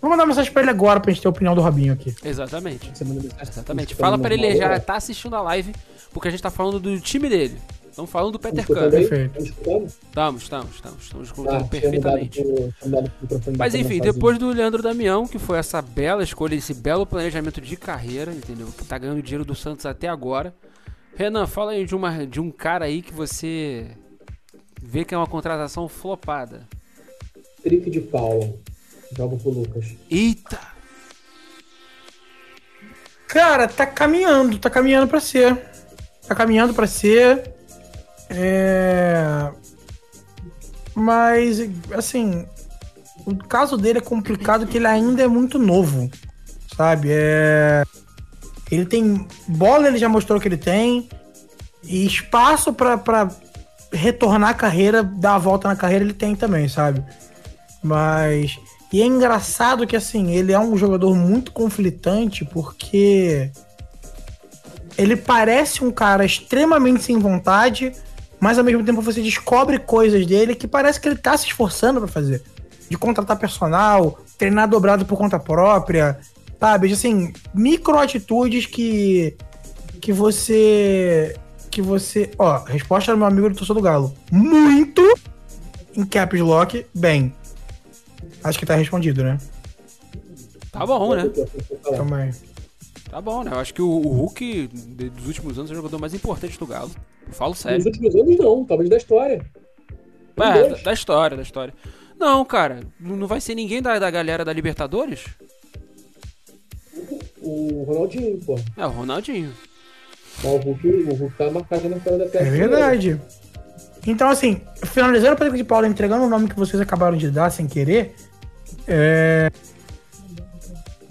Vou mandar mensagem pra ele agora pra gente ter a opinião do Robinho aqui. Exatamente. Exatamente. Fala pra ele, já tá assistindo a live, porque a gente tá falando do time dele. Estamos falando do Peter Kahn. Perfeito. Tá escutando? Estamos, estamos, estamos. Estamos Ah, escutando mudado perfeitamente. pro- Mas enfim, depois do Leandro Damião, que foi essa bela escolha, esse belo planejamento de carreira, entendeu? Que tá ganhando dinheiro do Santos até agora. Renan, fala aí de, uma, de um cara aí que você vê que é uma contratação flopada. Trick de Paula. Joga pro Lucas. Eita! Cara, tá caminhando, tá caminhando pra ser. Tá caminhando pra ser. É. Mas, assim, o caso dele é complicado que ele ainda é muito novo, sabe? É. Ele tem bola, ele já mostrou que ele tem, e espaço pra, pra retornar a carreira, dar a volta na carreira, ele tem também, sabe? Mas. E é engraçado que, assim, ele é um jogador muito conflitante porque. Ele parece um cara extremamente sem vontade, mas ao mesmo tempo você descobre coisas dele que parece que ele tá se esforçando pra fazer. De contratar personal, treinar dobrado por conta própria, sabe? Assim, micro atitudes que. que você. que você. Ó, resposta do meu amigo do torcedor do Galo. Muito em caps lock, bem. Acho que tá respondido, né? Tá bom, né? Aí. Tá bom, né? Eu acho que o, o Hulk de- dos últimos anos é o jogador mais importante do Galo. Eu falo sério. últimos anos não, talvez da história. É, da, da história, da história. Não, cara, não vai ser ninguém da, da galera da Libertadores? O Ronaldinho, pô. É, o Ronaldinho. Mas o Hulk, o Hulk tá marcado na tela da testa. É verdade. Então, assim, finalizando o Pedro de Paula, entregando o nome que vocês acabaram de dar sem querer, é...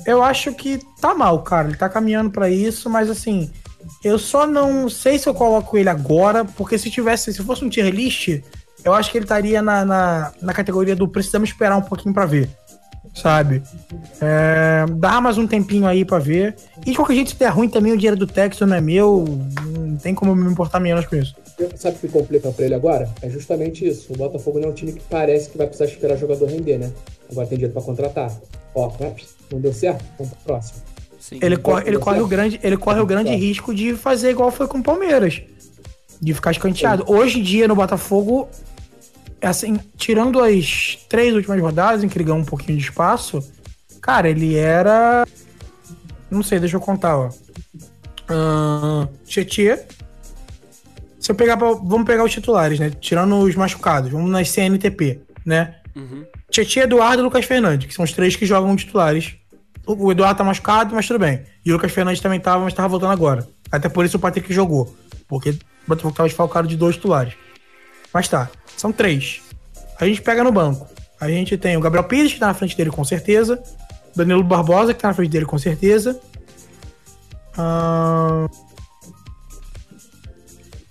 eu acho que tá mal, cara. Ele tá caminhando pra isso, mas assim, eu só não sei se eu coloco ele agora, porque se tivesse, se fosse um tier list, eu acho que ele estaria na, na, na categoria do precisamos esperar um pouquinho pra ver, sabe? É, dá mais um tempinho aí pra ver. E de qualquer jeito, se der ruim também, o dinheiro do Texto não é meu, não tem como me importar menos com isso. Sabe o que complica pra ele agora? É justamente isso. O Botafogo não é um time que parece que vai precisar esperar o jogador render, né? Agora tem dinheiro pra contratar. Ó, né? não deu certo? Vamos pro próximo. Sim. Ele corre, ele corre o grande, ele corre o grande risco de fazer igual foi com o Palmeiras. De ficar escanteado. Hoje em dia no Botafogo, assim, tirando as três últimas rodadas em que ele ganhou um pouquinho de espaço, cara, ele era. Não sei, deixa eu contar, ó. Tietê. Se eu pegar. pra- vamos pegar os titulares, né? Tirando os machucados. Vamos nas CNTP, né? Uhum. Tietchan, Eduardo e Lucas Fernandes, que são os três que jogam titulares. O Eduardo tá machucado, mas tudo bem. E o Lucas Fernandes também tava, mas tava voltando agora. Até por isso o Patrick jogou. Porque o Botafogo tava desfalcado de dois titulares. Mas tá, são três. A gente pega no banco. A gente tem o Gabriel Pires, que tá na frente dele com certeza. Danilo Barbosa, que tá na frente dele com certeza. Ahn,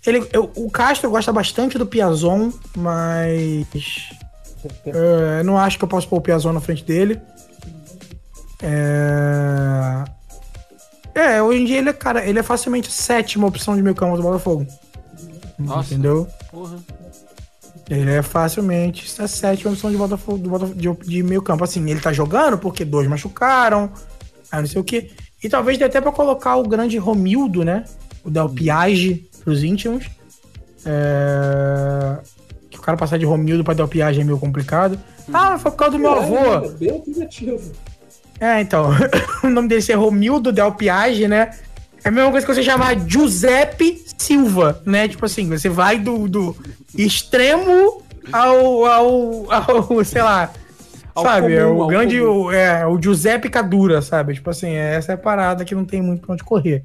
Ele, eu- o Castro gosta bastante do Piazon, mas. É, não acho que eu posso pôr o Piazon na frente dele. É... é, hoje em dia ele é, cara, ele é facilmente a sétima opção de meio campo do Botafogo. Nossa. Entendeu? Porra. Ele é facilmente a sétima opção de, Botafogo, do Botafogo, de, de meio campo. Assim, ele tá jogando porque dois machucaram, aí não sei o quê. E talvez dê até pra colocar o grande Romildo, né? O Del Piage pros íntimos. É... Que o cara passar de Romildo pra Del Piage é meio complicado. Ah, mas foi por causa do meu avô. É, bem alternativo. É, então. o nome dele é Romildo Del Piage, né? É a mesma coisa que você chamar Giuseppe Silva, né? Tipo assim, você vai do, do extremo ao, ao, ao, sei lá, Ao sabe? é comum, o ao grande, comum. o, é, o Giuseppe Cadura, sabe? Tipo assim, essa é a parada que não tem muito pra onde correr.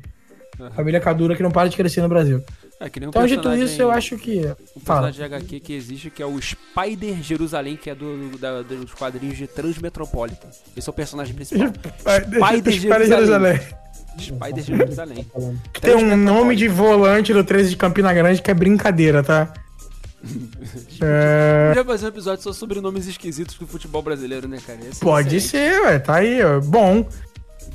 Família Cadura que não para de crescer no Brasil. É um Então, dito isso, eu acho que... Um Fala. personagem de HQ que existe que é o Spider Jerusalém, que é do, da- dos quadrinhos de Transmetropolitan. Esse é o personagem principal. Spider Jerusalém. Jerusalém. Spider Jerusalém. Tem um nome de volante do 13 de Campina Grande que é brincadeira, tá? É... Podia fazer um episódio só sobre nomes esquisitos do futebol brasileiro, né, cara? Ia ser Pode excelente. ser, ué, tá aí, ó. Bom,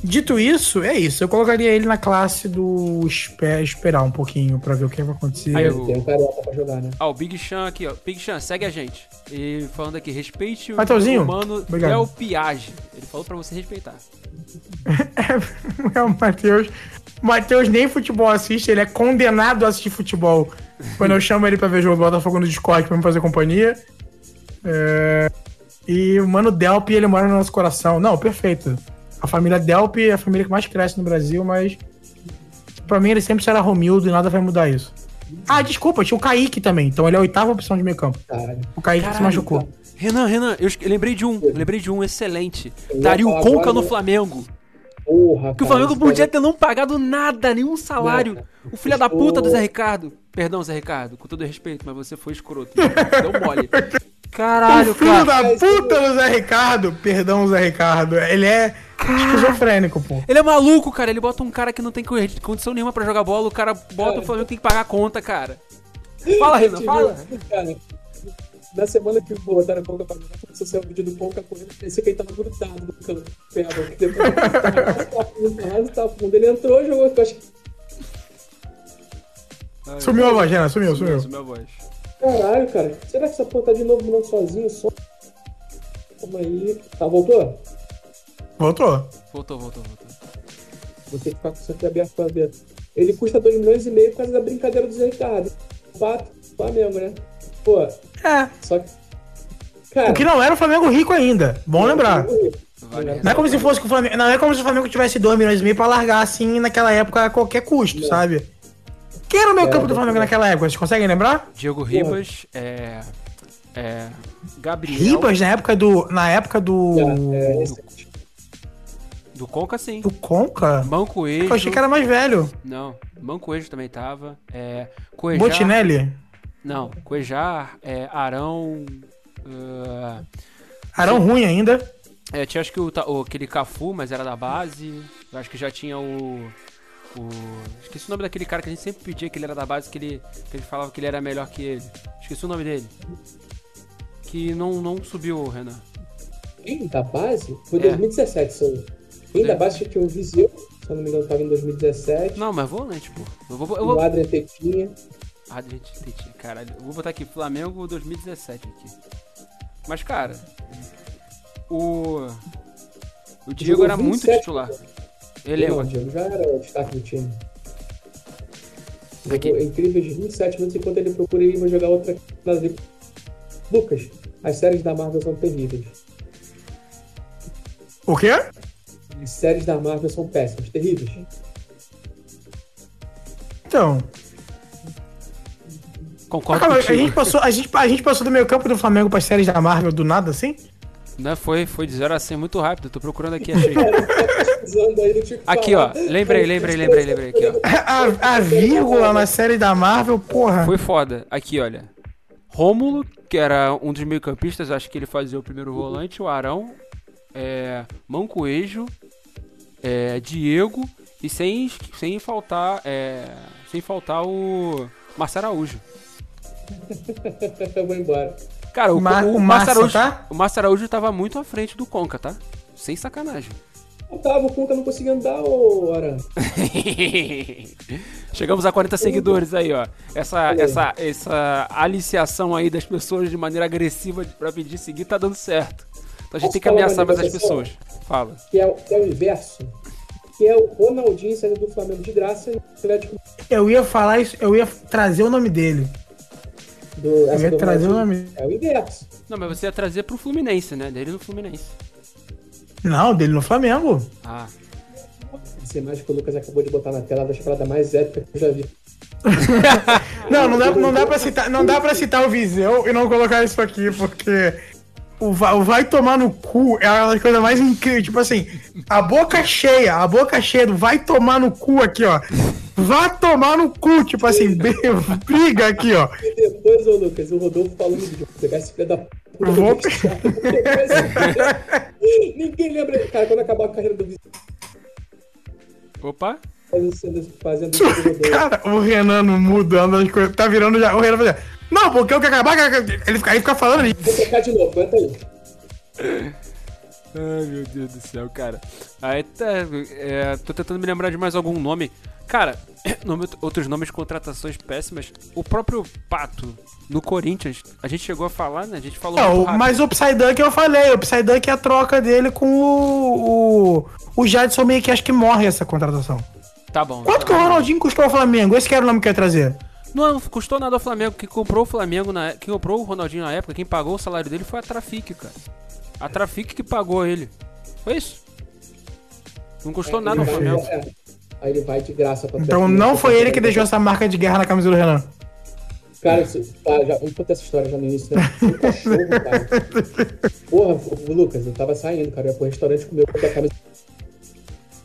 dito isso, é isso. Eu colocaria ele na classe do espe- esperar um pouquinho pra ver o que vai acontecer. Aí eu- Tem um carioca pra jogar, né? Ah, o Big Chan aqui, ó. Big Chan, segue a gente. E falando aqui, respeite o Mateuzinho, humano obrigado. Del Piage. Ele falou pra você respeitar. É o Matheus. O Matheus nem futebol assiste, ele é condenado a assistir futebol. Quando eu chamo ele pra ver jogo do Botafogo no Discord pra me fazer companhia. É, E o Mano Delp, ele mora no nosso coração. Não, perfeito. A família Delp é a família que mais cresce no Brasil, mas pra mim ele sempre será Romildo e nada vai mudar isso. Ah, desculpa, tinha o Kaique também. Então ele é a oitava opção de meio campo. Caralho. O Kaique que se Caralho, machucou. Renan, Renan, eu lembrei de um. Lembrei de um excelente. Eu ia Daria o falar Conca no né? Flamengo. Porra, Que o Flamengo podia cara- ter não pagado nada, nenhum salário. Não, O filho da puta do Zé Ricardo. Perdão, Zé Ricardo, com todo respeito, mas você foi escroto. Deu mole. Caralho, o filho cara. da puta do Zé Ricardo, perdão, Zé Ricardo, ele é esquizofrênico, pô. Ele é maluco, cara. Ele bota um cara que não tem co- condição nenhuma pra jogar bola. O cara bota Cara. o Flamengo tem que pagar a conta, cara. Fala, Renan, fala. Cara, na semana que botaram a Conca pra jogar, começou a ser um vídeo do Conca correndo, parecia que ele tava grudado no campo. Depois tá fundo. Ele entrou e jogou, eu acho que, Sumiu a voz, Renan, sumiu, sumiu. Sumiu a voz. caralho, cara, será que essa porra tá de novo não sozinho, só? Calma aí. Tá, voltou? Voltou. Voltou, voltou, voltou. Vou ter que ficar com isso aqui aberto pra ver. Ele custa 2 milhões e meio por causa da brincadeira do Zé Ricardo. Pato, Flamengo, né? Pô, É. só que. Cara, O que não era o Flamengo rico ainda. Bom lembrar. Vale. Não é como se fosse que o Flamengo. Não é como se o Flamengo tivesse 2 milhões e meio pra largar assim naquela época a qualquer custo, Não. sabe? Quem era o meio É, campo do é, Flamengo é. naquela época? Vocês conseguem lembrar? Diego Ribas, é. É. Gabriel. Ribas na época do. Na época do. É, esse- Do Conca, sim. Do Conca? Mancoejo. Eu achei que era mais velho. Não, Mancoejo também tava. É. Coejar. Botinelli? Não, Coejar, é, Arão. ah, Arão ruim ainda. é, tinha acho que o, o- aquele Cafu, mas era da base. Eu acho que já tinha o. O. Esqueci o nome daquele cara que a gente sempre pedia que ele era da base, que ele, que ele falava que ele era melhor que ele. Esqueci o nome dele. Que não, não subiu, Renan. Quem da base? Foi É. 2017, só. Quem É. da base tinha o Viseu, se eu não me engano, tava em 2017. Não, mas volante, pô. Eu vou. Eu O vou... Adrian Tetinha. Gente, entendi, caralho. Eu vou botar aqui Flamengo 2017 aqui. Mas, cara, o. O Diego Jogou era muito 27, titular. Ele Não, é. o Diego já era o destaque do time. Aqui. Jogou incríveis 27 minutos enquanto ele procura ir vai jogar outra. Lucas, as séries da Marvel são terríveis. O quê? As séries da Marvel são péssimas, terríveis. Então. Concordo Calma, a, gente passou, a, gente, a gente passou do meio campo do Flamengo para séries da Marvel do nada, assim? Né, foi, foi de 0 a 100 muito rápido. Tô procurando aqui, achei. Pesquisando aí, não tinha o que Aqui, ó. Lembrei, lembrei, lembrei, lembrei. Aqui, ó. A, a vírgula na série da Marvel, porra. Foi foda. Aqui, olha. Rômulo, que era um dos meio-campistas, acho que ele fazia o primeiro volante. O Arão, é, Mancoejo, é, Diego e sem, sem faltar é, sem faltar o Marcelo Araújo. Eu vou embora. Cara, o, Ma- o, o Márcio Araújo, tá? o Márcio Araújo tava muito à frente do Conca, tá? Sem sacanagem. Eu tava, o Conca não conseguia andar, ô Aran. Chegamos a 40 seguidores aí, ó. Essa, essa, essa aliciação aí das pessoas de maneira agressiva pra pedir seguir tá dando certo. Então a gente Posso tem que ameaçar mais as pessoas. Fala. Que é, o- que é o inverso. Que é o Ronaldinho saindo do Flamengo de graça e o Atlético Eu ia falar isso, eu ia trazer o nome dele. do. Eu ia trazer o nome. É o inverso. Não, mas você ia trazer pro Fluminense, né? Dele no Fluminense. Não, dele no Flamengo. Ah. Essa imagem que o Lucas acabou de botar na tela da parada mais épica que eu já vi. Não, não dá, não dá, pra, citar, não dá pra citar o Viseu e não colocar isso aqui, porque o vai, o vai tomar no cu é uma das coisas mais incríveis. Tipo assim, a boca cheia, a boca cheia do vai tomar no cu aqui, ó. Vai tomar no cu, tipo assim, briga aqui, ó. E depois, ô Lucas, o Rodolfo falou vídeo, vou pegar esse filho da puta. Vou. Ninguém lembra. Cara, quando acabar a carreira do Vitor Opa. fazendo, fazendo isso. Cara, o Renan não mudando as coisas. Tá virando já. O Renan vai dizer, Não, porque eu quero acabar. Ele fica, aí fica falando ali. Vou trocar de novo, aguenta aí. Ai, meu Deus do céu, cara. Aí tá. é, tô tentando me lembrar de mais algum nome. Cara, nome- outros nomes de contratações péssimas. O próprio Pato, no Corinthians, a gente chegou a falar, né? A gente falou. Não, mas o Psydunk eu falei. O Psydunk é a troca dele com o. O, o Jadson meio que acho que morre essa contratação. Tá bom. Quanto que o Ronaldinho custou ao Flamengo? Esse que era o nome que eu ia trazer. Não custou nada ao Flamengo. Quem comprou o Flamengo na quem comprou o Ronaldinho na época, quem pagou o salário dele foi a Trafic, cara. A Trafic que pagou ele. Foi isso. Não custou nada ao Flamengo. é. Aí ele vai de graça pra Então não foi ele que deixou essa marca de guerra na camisa do Renan. Cara, isso, tá, já, vamos contar essa história já no início, né? Um cachorro, cara. Porra, o Lucas, eu tava saindo, cara. Eu ia pro restaurante comer com a camisa.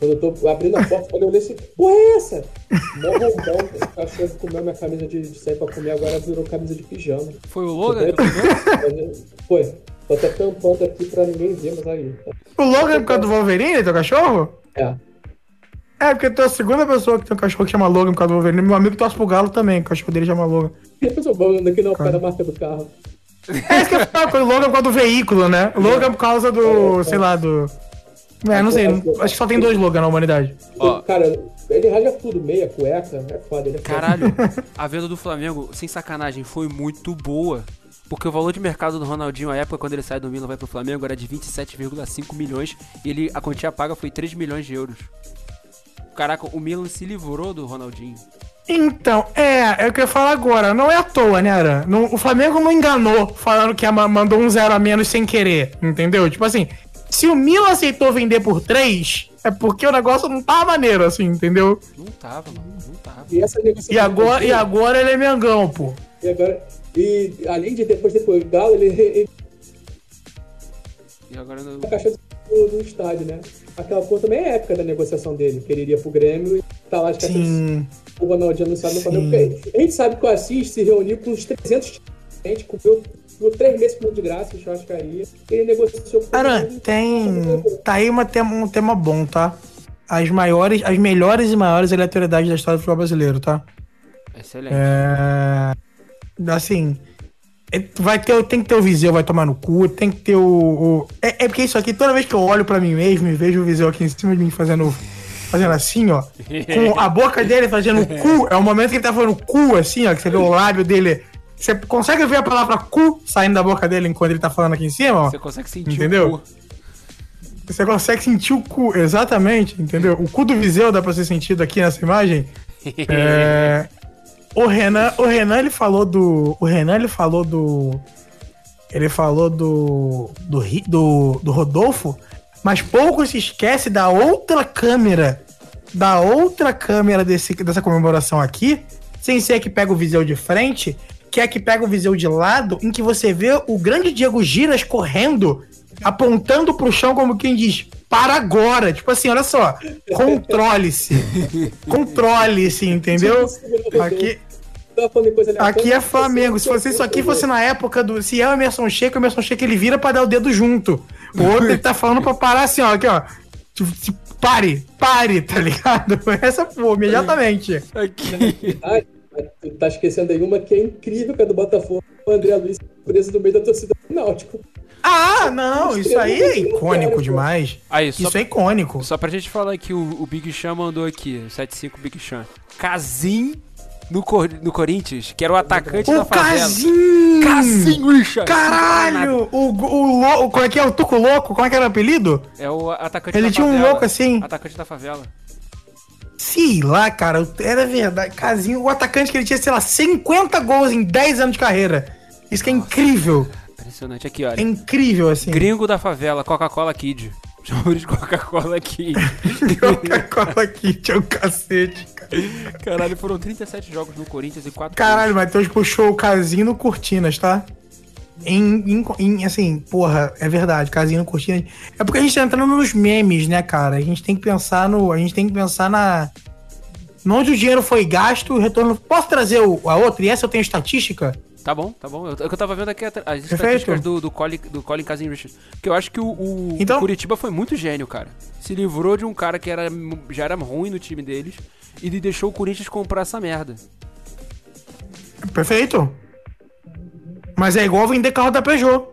Quando eu tô abrindo a porta, quando eu olhei assim, porra é essa? Mó rombão, o cachorro comeu minha camisa de, de sair pra comer, agora virou camisa de pijama. Foi o Logan? Foi. Tô até tampando aqui pra ninguém ver, mas aí. O Logan é por causa do Wolverine, teu cachorro? É. É, porque tu é a segunda pessoa que tem um cachorro que chama Logan por causa do Wolverine. Meu amigo torce pro Galo também, o cachorro dele chama Logan. Eu vou aqui não, por causa da marca do carro. É isso que eu falo, o Logan por causa do veículo, né? Logan por causa do, sei lá, do... É, não sei, acho que só tem dois Logan na humanidade. Ó. Cara, ele rasga tudo, meia, cueca, é foda, ele é foda. Caralho, a venda do Flamengo, sem sacanagem, foi muito boa. Porque o valor de mercado do Ronaldinho, na época, quando ele sai do Milan e vai pro Flamengo, era de 27,5 milhões. E ele, a quantia paga foi 3 milhões de euros. Caraca, o Milan se livrou do Ronaldinho. Então, é, é o que eu ia falar agora. Não é à toa, né, Aran? Não- o Flamengo não enganou falando que a ma- mandou um zero a menos sem querer, entendeu? Tipo assim, se o Milan aceitou vender por 3, é porque o negócio não tá maneiro, assim, entendeu? Não tava, mano, não tava. E. E agora, e agora ele é Mengão, pô. E agora. E além de depois, depois o Galo, ele, ele E agora não... encaixou no, no estádio, né? Aquela porra também é época da negociação dele, que ele iria pro Grêmio e tá lá, acho que Sim. o Ronaldinho anunciado no. Flamengo. Porque A gente sabe que o Assis se reuniu com uns 300 gente, comeu ficou três meses comendo de graça em churrascaria. Ele negociou com Aran, tem. Tá aí uma tema, um tema bom, tá? As maiores, as melhores e maiores aleatoriedades da história do futebol brasileiro, tá? Excelente. É. Assim. é- Vai ter, tem que ter o Viseu, vai tomar no cu, tem que ter o. o- é, é porque isso aqui, toda vez que eu olho pra mim mesmo e vejo o Viseu aqui em cima de mim fazendo. Fazendo assim, ó. Com a boca dele fazendo cu, é o momento que ele tá falando cu, assim, ó, que você vê o lábio dele. Você consegue ver a palavra cu saindo da boca dele enquanto ele tá falando aqui em cima? Você consegue sentir Entendeu? o cu. Você consegue sentir o cu, exatamente, entendeu? O cu do Viseu dá pra ser sentido aqui nessa imagem. É, o Renan, o Renan ele falou do, o Renan ele falou do, ele falou do do, do, do Rodolfo, mas pouco se esquece da outra câmera, da outra câmera desse, dessa comemoração aqui, sem ser que pega o Viseu de frente, que é que pega o Viseu de lado, em que você vê o grande Diego Giras correndo, apontando pro chão como quem diz, para agora. Tipo assim, olha só, controle-se. controle-se, entendeu? Aqui, aqui é Flamengo. Se fosse isso aqui fosse na época do. Se é o Emerson Sheik, o Emerson Sheik ele vira pra dar o dedo junto. O outro ele tá falando pra parar assim, ó, aqui, ó. Tipo, tipo, Pare, pare, tá ligado? Essa, pô, imediatamente. Aqui. Tu tá esquecendo aí uma que é incrível, que é do Botafogo, o André Luiz preso no meio da torcida do Náutico. Ah, não, isso aí é icônico demais. Aí, Isso é icônico. só pra gente falar que o, o Big Chan mandou aqui, o 75 Big Chan. Casim no, Cor- no Corinthians, que era o atacante da O favela. Casim! Casim, Richard! Caralho! O, o, louco, como é que é? O Tuco Louco? Como é que era o apelido? É o atacante Ele da tinha um favela. louco assim. Atacante da favela. Sei lá, cara, era verdade. Casinho, o atacante que ele tinha, sei lá, 50 gols em 10 anos de carreira. Isso que é incrível. Impressionante. Aqui, olha. É incrível, assim. Gringo da favela, Coca-Cola Kid. Chama de Coca-Cola Kid. Coca-Cola aqui, tinha um cacete, cara. Caralho, foram 37 jogos no Corinthians e 4 Caralho, Matheus puxou o Casino Cortinas, tá? Em, em, em, assim, porra, é verdade, Casino Cortinas. É porque a gente tá entrando nos memes, né, cara? A gente tem que pensar no. A gente tem que pensar na. Onde o dinheiro foi gasto, o retorno. Posso trazer o- a outra? E essa eu tenho estatística? Tá bom, tá bom. Eu, eu tava vendo aqui as Perfeito. estatísticas do, do, Colin, do Colin Casim Richards. Porque eu acho que o, o Então- Curitiba foi muito gênio, cara. Se livrou de um cara que era, já era ruim no time deles e deixou o Corinthians comprar essa merda. Perfeito. Mas é igual vender carro da Peugeot.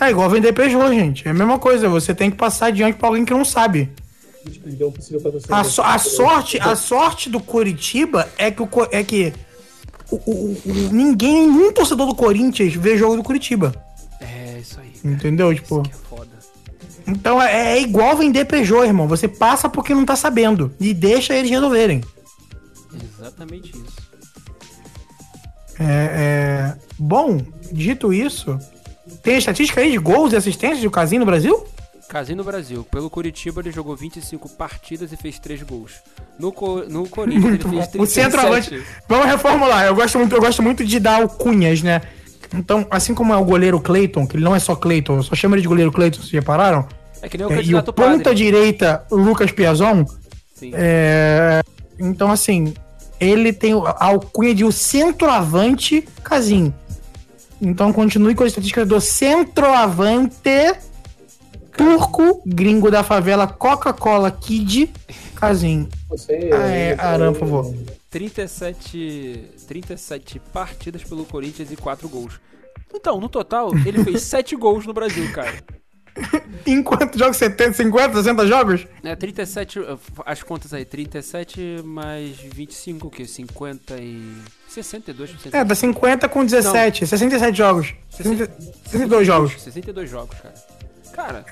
É igual vender Peugeot, gente. É a mesma coisa. Você tem que passar adiante pra alguém que não sabe. 20 milhões possível patrocinador. A, so- a sorte, a sorte do Coritiba é que o é que o, o- o- ninguém, nenhum torcedor do Corinthians vê jogo do Curitiba. É, isso aí. Entendeu? Tipo, é então é, é igual vender Peugeot, irmão. Você passa porque não tá sabendo e deixa eles resolverem. Exatamente isso. É, é, Bom, dito isso, tem estatística aí de gols e assistências do Casim no Brasil? Casim no Brasil. Pelo Curitiba ele jogou 25 partidas e fez 3 gols. No, Co- no Corinthians ele Muito fez bom. O 37. centroavante. Vamos reformular. Eu gosto muito, eu gosto muito de dar alcunhas, né? Então, assim como é o goleiro Cleiton, que ele não é só Cleiton, eu só chamo ele de goleiro Cleiton, vocês repararam? É que nem o É, e o candidato ponta padre. direita, Lucas Piazon, Sim. é, então assim, ele tem a alcunha de o centroavante Casim. Então continue com a estatística do centroavante turco, gringo da favela Coca-Cola Kid, Casim. Você, Ah, é, Aram, por favor. 37, 37 partidas pelo Corinthians e 4 gols. Então, no total, ele fez 7 gols no Brasil, cara. Em quantos jogos? 70, 50, 60 jogos? É, 37, uh, as contas aí, 37 mais 25, o quê? 50 e... 62, 62. É, dá 50 com 17, 67 jogos. 60, 62 jogos. 62 jogos, cara. Cara,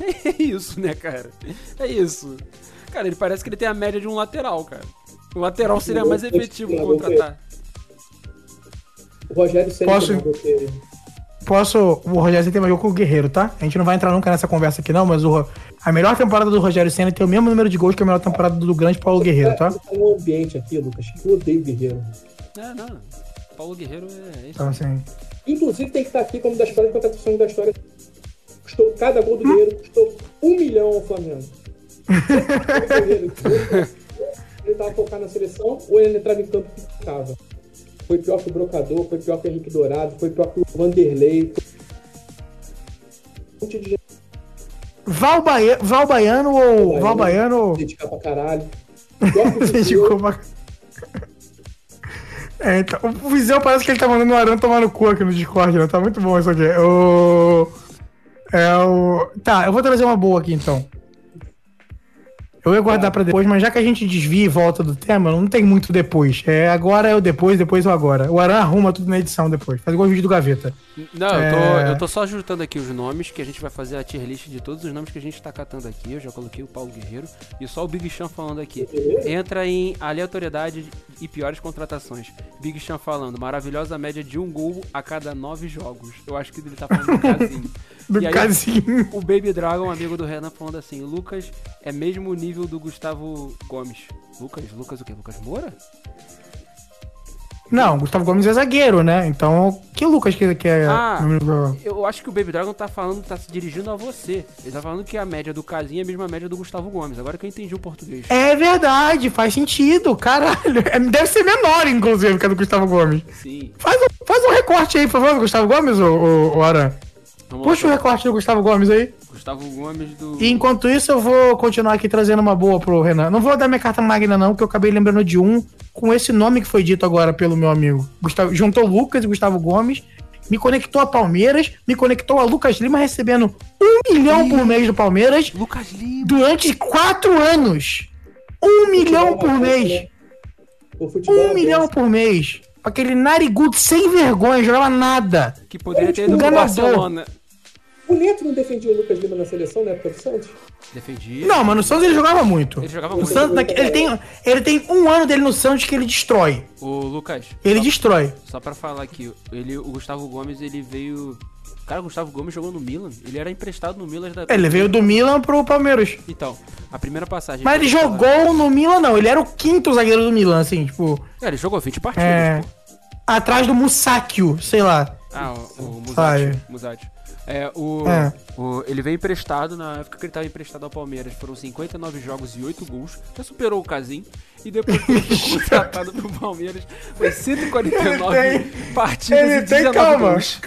é isso, né, cara? É isso. Cara, ele parece que ele tem a média de um lateral, cara. O lateral seria mais efetivo contratar. O Rogério sempre Posso- Posso. O Rogério Senna tem mais jogo com o Guerreiro, tá? A gente não vai entrar nunca nessa conversa aqui, não, mas o, a melhor temporada do Rogério Senna tem o mesmo número de gols que a melhor temporada do grande Paulo Guerreiro, tá? Tá no ambiente aqui, Lucas, que eu odeio o Guerreiro. É, não. Paulo Guerreiro é isso. Então, assim. Inclusive tem que estar aqui como das piores contratações da história. Custou, cada gol do Guerreiro custou um milhão ao Flamengo. Ele tava focado na seleção ou ele entrava em campo e ficava. Foi pior que o Brocador, foi pior que o Henrique Dourado, foi pior que o Vanderlei. Um monte de gente Val, Baia- Val Baiano ou. Val Baiano. dedicar pra caralho. Dedicou pra. É, então, o Viseu parece que ele tá mandando o Aran tomar no cu aqui no Discord, né? Tá muito bom isso aqui. O. É o. Tá, eu vou trazer uma boa aqui então. Eu ia guardar pra depois, mas já que a gente desvia e volta do tema, não tem muito depois. É agora é o depois, depois é o agora. O Aran arruma tudo na edição depois. Faz igual o vídeo do Gaveta. Não, eu tô, É. eu tô só juntando aqui os nomes, que a gente vai fazer a tier list de todos os nomes que a gente tá catando aqui. Eu já coloquei o Paulo Guerreiro e só o Big Chan falando aqui. Entra em aleatoriedade e piores contratações. Big Chan falando, maravilhosa média de um gol a cada nove jogos. Eu acho que ele tá falando do casinho. Do E aí- casinho. O Baby Dragon, amigo do Renan, falando assim: Lucas é mesmo o nível do Gustavo Gomes. Lucas? Lucas o quê? Lucas Moura? Não, Gustavo Gomes é zagueiro, né? Então, que Lucas que, que é. Ah, eu acho que o Baby Dragon tá falando, tá se dirigindo a você. Ele tá falando que a média do Casinha é a mesma média do Gustavo Gomes. Agora que eu entendi o português. É verdade, faz sentido, caralho. É, deve ser menor, inclusive, que a do Gustavo Gomes. Sim. Faz, faz um recorte aí, por favor, do Gustavo Gomes, ô, ô, ô Aran. Vamos Puxa o recorte do Gustavo Gomes aí. Gustavo Gomes do. E enquanto isso, eu vou continuar aqui trazendo uma boa pro Renan. Não vou dar minha carta magna, não, porque eu acabei lembrando de um com esse nome que foi dito agora pelo meu amigo. Gustavo, juntou Lucas e Gustavo Gomes, me conectou a Palmeiras, me conectou a Lucas Lima recebendo um milhão por mês do Palmeiras Lucas Lima. durante quatro anos. Um milhão por mês. O futebol é Um milhão por mês. Aquele narigudo sem vergonha, jogava nada. Que poderia ter ido pro. Barcelona. O Neto não defendia o Lucas Lima na seleção na época do Santos? Defendia. Não, mas no Santos ele jogava muito. Ele jogava O muito. Santos, ele, tem, ele tem um ano dele no Santos que ele destrói. O Lucas. Ele só, destrói. só pra falar aqui, ele, o Gustavo Gomes, ele veio. Cara, o Gustavo Gomes jogou no Milan. Ele era emprestado no Milan da. Ele veio do Milan pro Palmeiras. Então, a primeira passagem. Mas ele vou falar- jogou no Milan, não. Ele era o quinto zagueiro do Milan, assim, tipo. É, ele jogou 20 partidas. É. pô. Atrás do Musakio, sei lá. Ah, o, o. Musati. Musati. É, o, É. o- ele veio emprestado, na época que ele estava emprestado ao Palmeiras, foram 59 jogos e 8 gols, já superou o Casim, e depois que ele foi contratado pro Palmeiras, foi 149 Ele partidas ele e tem 19 calma. gols.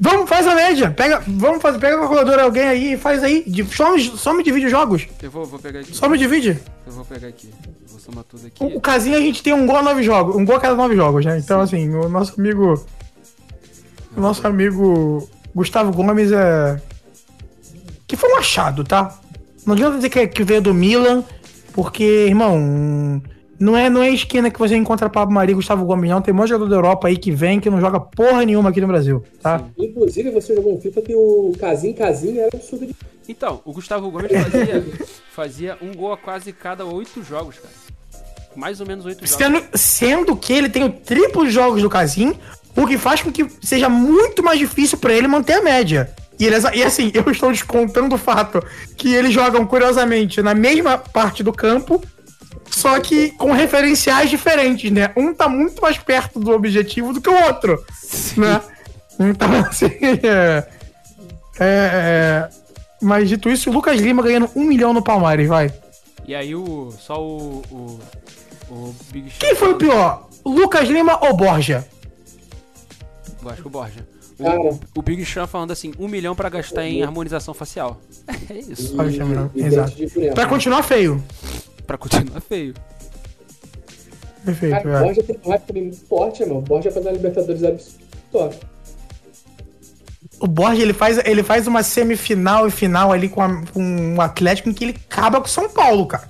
Vamos, faz a média. Pega, vamos fazer, pega a calculadora alguém aí e faz aí. De, só, me- só me divide os jogos. Eu vou, vou pegar aqui. Só me divide. Eu vou pegar aqui. Vou somar tudo aqui. O, o a gente tem um gol a nove jogos. Um gol a cada nove jogos, né? Então, assim, o nosso amigo. O nosso amigo Gustavo Gomes é. Que foi um achado, tá? Não adianta dizer que, é- que veio do Milan, porque, irmão. Não é, não é esquina que você encontra Pablo Maria e Gustavo Gomes, não. Tem um monte de jogador da Europa aí que vem que não joga porra nenhuma aqui no Brasil, tá? Inclusive, você jogou um FIFA que o Casim Casim era absurdo de. Então, o Gustavo Gomes fazia, fazia um gol a quase cada 8 jogos, cara. Mais ou menos 8 jogos. Sendo, sendo que ele tem o triplo de jogos do Casim, o que faz com que seja muito mais difícil pra ele manter a média. E, ele, e assim, eu estou descontando o fato que eles jogam, curiosamente, na mesma parte do campo, só que com referenciais diferentes, né? Um tá muito mais perto do objetivo do que o outro, né? Então, assim, é, é, é, Mas dito isso, o Lucas Lima ganhando um milhão no Palmares, vai. E aí o. Só o. O, o Big Show. Quem foi o pior? Lucas Lima ou Borja? Eu acho que o Borja. O, Cara. o, Big Sean falando assim, um milhão pra gastar em harmonização facial. É isso. Olha, e exato. dente de boneco. Pra continuar feio. Pra continuar feio. Perfeito, Cara, o é. Borja tem um hype também muito forte, mano. O Borja faz uma Libertadores absurda. O Borja, ele faz, ele faz uma semifinal e final ali com, a- com o Atlético em que ele acaba com o São Paulo, cara.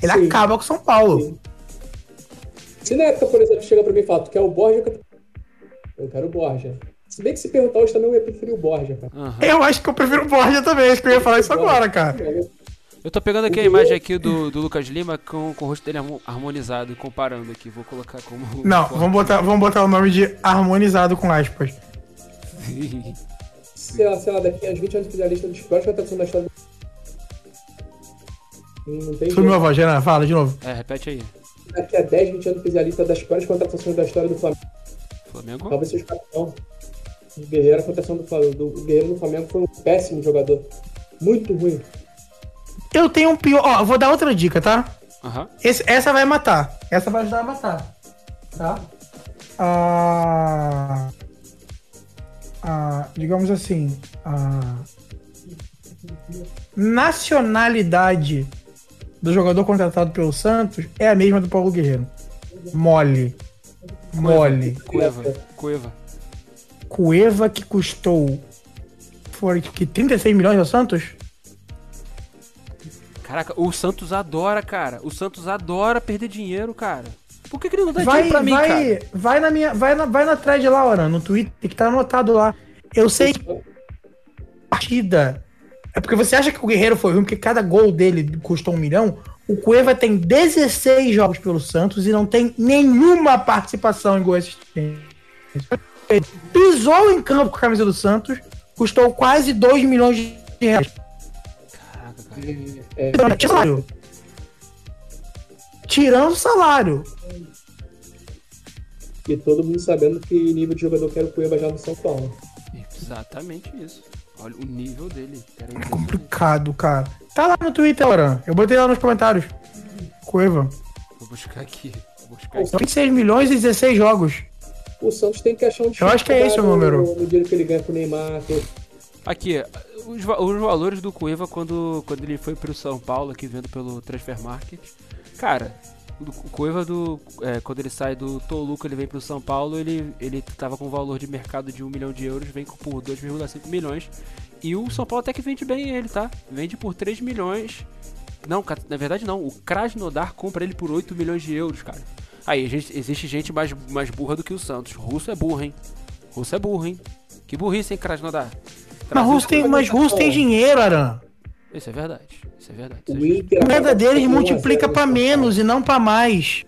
Ele Sim. acaba com o São Paulo. Sim. Se na época, por exemplo, chega pra mim e fala, tu quer o Borja? ou Eu quero o Borja. Se bem que se perguntar hoje também eu ia preferir o Borja, cara. Aham. Eu acho que eu prefiro o Borja também, acho que eu ia falar isso agora, cara. Eu tô pegando aqui a imagem aqui do, do Lucas Lima com, com o rosto dele harmo- harmonizado e comparando aqui. Vou colocar como. Não, vamos botar, vamos botar o nome de harmonizado com aspas. Sei lá, sei lá, daqui a 20 anos fizer a lista dos piores contratações da história do... Não tem Sumiu a voz, Renan, fala de novo. É, repete aí. Daqui a 10, 20 anos fizer a lista das piores contratações da história do Flamengo. Flamengo? Talvez seja o capitão. O Guerreiro, a contratação do, do o Guerreiro no Flamengo foi um péssimo jogador. Muito ruim. Eu tenho um pior. Ó, vou dar outra dica, tá? Aham. Esse- essa vai matar. Essa vai ajudar a matar. Tá? Ah, ah, digamos assim. A nacionalidade do jogador contratado pelo Santos é a mesma do Paulo Guerreiro. Mole. Mole. Cueva. Cueva. Cueva que custou. Foi que 36 milhões ao Santos? Caraca, o Santos adora, cara. O Santos adora perder dinheiro, cara. Por que, que ele não dá Vai, dinheiro pra mim, vai, cara? vai na minha, vai na, vai na thread lá, Oran, no Twitter, que tá anotado lá. Eu sei que partida. É porque você acha que o Guerreiro foi ruim, porque cada gol dele custou um milhão. O Cueva tem 16 jogos pelo Santos e não tem nenhuma participação em gol pisou em campo com a camisa do Santos, custou quase 2 milhões de reais. Caraca, cara. Tirando o salário. Tirando o salário. E todo mundo sabendo que nível de jogador que era o Cueva já no São Paulo. Exatamente isso. Olha o nível dele. Era É complicado, cara. Tá lá no Twitter, Aran. Eu botei lá nos comentários. Cueva. Vou buscar aqui. Vou buscar aqui. 26 milhões e 16 jogos. O Santos tem que achar um Eu acho que é esse o número. No dinheiro que ele ganha com o Neymar. que- Aqui, os, os valores do Cueva quando, quando ele foi pro São Paulo, aqui vendo pelo Transfer Market. Cara, o Cueva do. é, quando ele sai do Toluca, ele vem pro São Paulo, ele, ele tava com um valor de mercado de 1 milhão de euros, vem por 2,5 milhões. E o São Paulo até que vende bem ele, tá? Vende por 3 milhões. Não, na verdade não. O Krasnodar compra ele por 8 milhões de euros, cara. Aí, gente- existe gente mais, mais burra do que o Santos. Russo é burro, hein? Russo é burro, hein? Que burrice, hein, Krasnodar? Mas Russo tem, mas Russo tem dinheiro, Aran. Isso é verdade. Isso é verdade. Isso é O justo. Inter. A moeda acaba de deles multiplica São menos e não pra mais.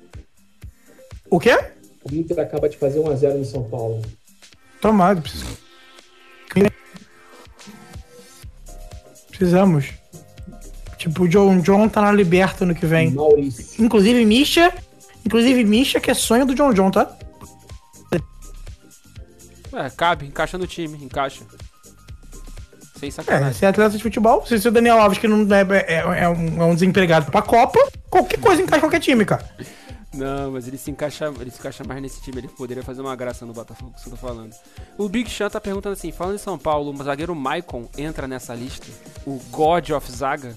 O quê? O Inter acaba de fazer 1x0 no São Paulo. Tomado. precisa- Precisamos. Tipo, o John John tá na liberta no que vem. Maurício. Inclusive Misha. Inclusive Misha, que é sonho do John John, tá? Ué, cabe, encaixa no time, encaixa. Sem É, sacanagem. se é atleta de futebol, se o Daniel Alves, que não é, é, é um, é um desempregado pra Copa, qualquer coisa encaixa em qualquer time, cara. Não, mas ele se encaixa, ele se encaixa mais nesse time, ele poderia fazer uma graça no Botafogo, que você tá falando. O Big Chan tá perguntando assim, falando em São Paulo, o zagueiro Maicon entra nessa lista? O God of Zaga?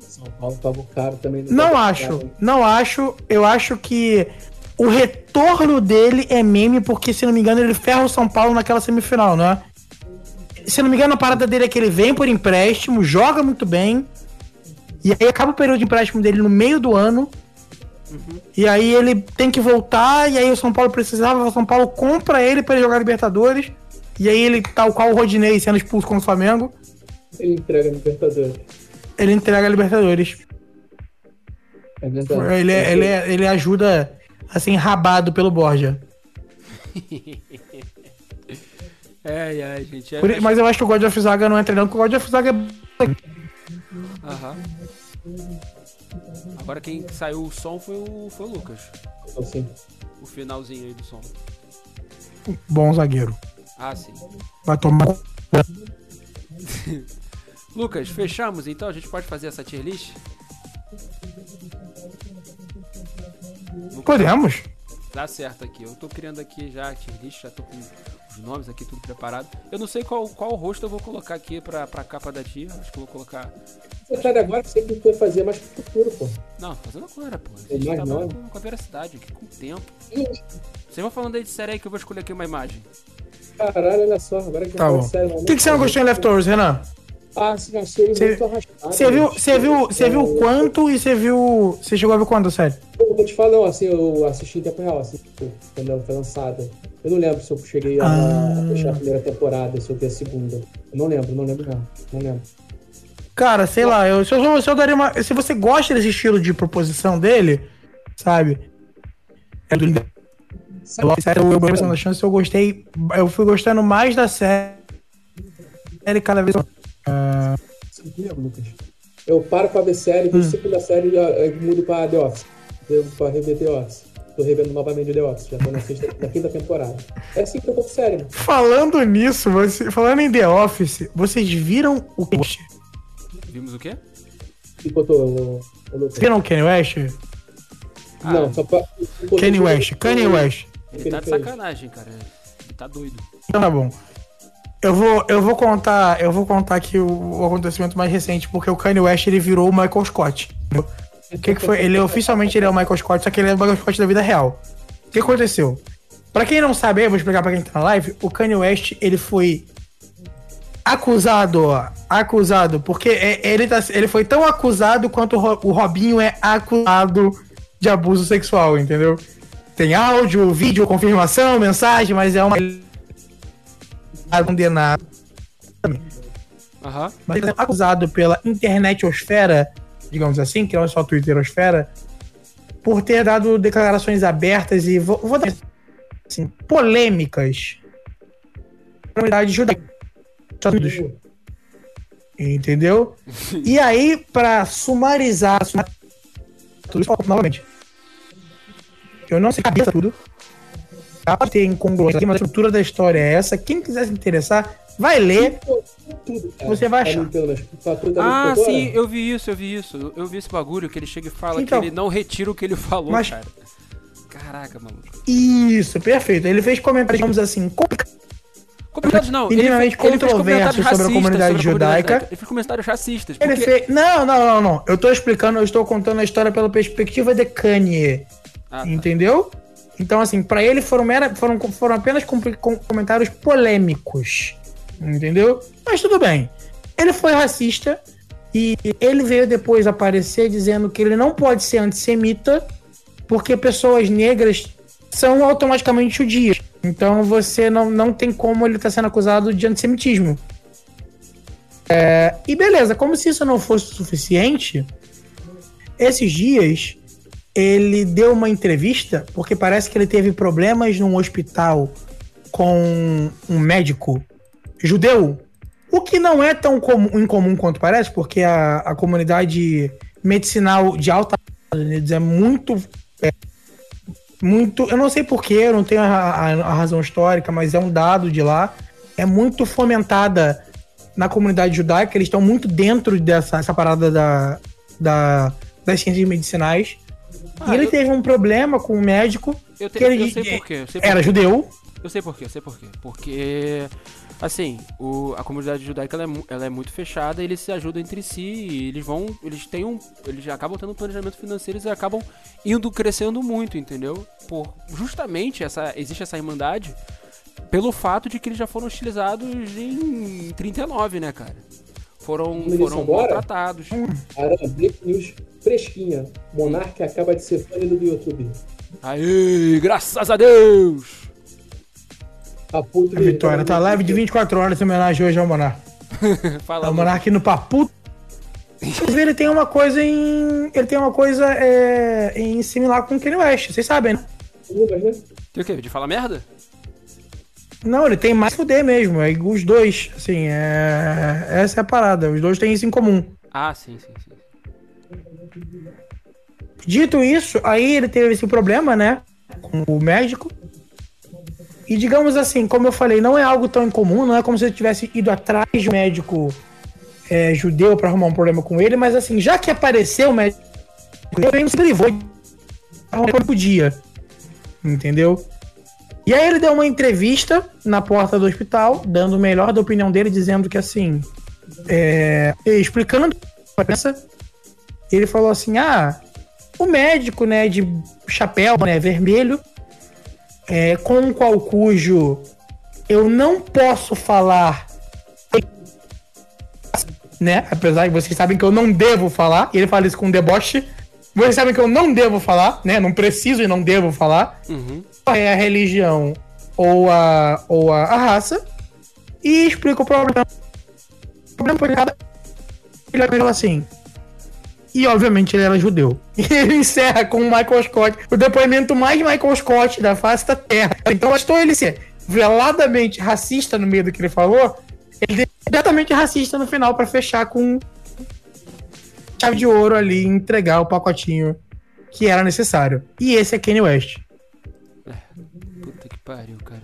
São Paulo tava caro também. Não Botafogo. acho, não acho. Eu acho que o retorno dele é meme, porque, se não me engano, ele ferra o São Paulo naquela semifinal, né? Se não me engano, a parada dele é que ele vem por empréstimo, joga muito bem, e aí acaba o período de empréstimo dele no meio do ano. E aí ele tem que voltar, e aí o São Paulo precisava, o São Paulo compra ele pra ele jogar Libertadores. E aí ele, tal qual o Rodinei sendo expulso contra o Flamengo, Ele entrega no Libertadores. ele entrega a Libertadores. É verdade. Ele, é- ele, é- ele ajuda, assim, rabado pelo Borja. É, é, gente. É, Por- mas eu acho que o God of Zaga não é treinando, porque o God of Zaga é. Aham. Agora quem saiu o som foi o, foi o Lucas. Assim, O finalzinho aí do som. Bom zagueiro. Ah, sim. Vai tomar. Lucas, fechamos então? A gente pode fazer essa tier list? Podemos. Dá certo aqui. Eu tô criando aqui já a tier list, já tô com os nomes aqui tudo preparado. Eu não sei qual, qual rosto eu vou colocar aqui pra, pra capa da tier. Acho que eu vou colocar. você sai agora que sempre foi fazer mais pro futuro, pô. Não, fazendo agora, pô. A É gente mais trabalha nome? com, com a veracidade aqui, com o tempo. Vocês vão falando aí de série aí que eu vou escolher aqui uma imagem. Caralho, olha só. Agora que Tá bom. tá sério, O que, que você não gostou em Leftovers, Renan? Ah, achei Cê- muito arrastado. Você viu, você viu, você viu Eu- quanto e você viu. Você chegou a ver quanto, sério? Eu vou te falar, assim, eu assisti em tempo real, assim, quando ela foi lançada. Eu não lembro se eu cheguei a, Ah. a fechar a primeira temporada, se eu vi a segunda. Eu não lembro, não lembro não. Não lembro. Cara, sei lá, eu, se, eu, se eu daria uma. Se você gosta desse estilo de proposição dele, sabe? É do série, eu, eu, eu, chance, eu gostei. Eu fui gostando mais da série cada vez. Sim, Lucas. Eu paro pra ver série, Hum. vejo segunda série e mudo pra The Office. Eu pra rever The Office. Tô revendo novamente The Office, já tô na, sexta, na quinta temporada. É assim que eu tô com série, mano. Falando nisso, você, falando em The Office, vocês viram o post? Vimos o quê? E o, o Lucas. Vocês viram o Kanye West? Ah, Não, só pra. Kanye West, Kanye West. Ele tá de sacanagem, cara. Ele tá doido. Então tá bom. Eu vou, eu vou contar, eu vou contar aqui o, o acontecimento mais recente, porque o Kanye West ele virou o Michael Scott. O que, que foi? Ele oficialmente ele é o Michael Scott, só que ele é o Michael Scott da vida real. O que aconteceu? Pra quem não sabe, eu vou explicar pra quem tá na live, o Kanye West, ele foi acusado, acusado, porque é- ele, tá, ele foi tão acusado quanto o Robinho é acusado de abuso sexual, entendeu? Tem áudio, vídeo, confirmação, mensagem, mas é uma condenado. Aham. Mas ele é acusado pela internetosfera, digamos assim, que não é só twitterosfera, por ter dado declarações abertas e, vou, vou dar assim, polêmicas na comunidade judaica. Entendeu? E aí, pra sumarizar, sumar- tudo isso, novamente. Eu não sei cabeça tudo. Pode ter incongruência, mas a estrutura da história é essa. Quem quiser se interessar, vai ler. Tudo. Você vai Pra achar. Ah, sim, eu vi isso, eu vi isso. Eu- vi esse bagulho que ele chega e fala Então. que ele não retira o que ele falou, Mas- cara. Caraca, maluco. Isso, perfeito. Ele fez comentários, digamos assim, complicados. Complicados não. Ele, fez- ele fez controversos comentários sobre a comunidade sobre a comunidade judaica. Ele fez comentários racistas. Ele porque- fez. Não, não, não, não. Eu tô explicando, eu estou contando a história pela perspectiva de Kanye. Ah, tá. Entendeu? Então, assim, pra ele foram, mera, foram, foram apenas com- com- comentários polêmicos. Entendeu? Mas tudo bem. Ele foi racista e ele veio depois aparecer dizendo que ele não pode ser antissemita porque pessoas negras são automaticamente judias. Então você não, não tem como ele estar sendo acusado de antissemitismo. É, e beleza, como se isso não fosse o suficiente, esses dias ele deu uma entrevista porque parece que ele teve problemas num hospital com um médico judeu, o que não é tão comum, incomum quanto parece, porque a, a comunidade medicinal de alta é muito é, muito, eu não sei porquê, eu não tenho a, a- a razão histórica, mas é um dado de lá, é muito fomentada na comunidade judaica, eles estão muito dentro dessa essa parada da, da, das ciências medicinais. Ah, e ele eu- teve um problema com o médico, Eu, te- que ele eu sei por quê. Eu sei por era quê. judeu, Eu sei por quê, eu sei por quê. Porque, assim, o, a comunidade judaica ela é, ela é muito fechada, eles se ajudam entre si, e eles vão. Eles têm um. Eles acabam tendo um planejamento financeiro e acabam indo crescendo muito, entendeu? Por justamente essa. Existe essa irmandade pelo fato de que eles já foram hostilizados em 39, né, cara? Foram, foram agora? maltratados. Arana, break news fresquinha. Monark acaba de ser banido do YouTube. Aê, graças a Deus! A puto a Vitória tá live de 24 horas em homenagem hoje ao Monark. Fala, É o. Monark no papu. Inclusive, ele tem uma coisa em. Ele tem uma coisa é, em similar com o Kanye West, vocês sabem, né? Né? Tem o quê? De falar merda? Não, ele tem mais fuder mesmo. É os dois, assim, é... essa é a parada. Os dois têm isso em comum. Ah, sim, sim, sim. Dito isso, aí ele teve esse problema, né? Com o médico. E digamos assim, como eu falei, não é algo tão incomum, não é como se ele tivesse ido atrás de um médico é, judeu pra arrumar um problema com ele, mas assim, já que apareceu o médico, ele não se privou de arrumar um podia. Entendeu? E aí ele deu uma entrevista na porta do hospital, dando o melhor da opinião dele, dizendo que assim, é, explicando a pensa, ele falou assim: ah, o médico, né, de chapéu, né, vermelho, é, com o qual cujo eu não posso falar, né, apesar de vocês sabem que eu não devo falar, ele fala isso com deboche, vocês sabem que eu não devo falar, né, não preciso e não devo falar, Uhum. é a religião ou a, ou a, a raça, e explica o problema. O problema foi cada. Ele fala assim. E obviamente ele era judeu. E ele encerra com o Michael Scott, o depoimento mais Michael Scott da face da Terra. Então bastou ele ser veladamente racista no meio do que ele falou, ele é completamente racista no final pra fechar com chave de ouro ali e entregar o pacotinho que era necessário. E esse é Kanye West. Puta que pariu, cara.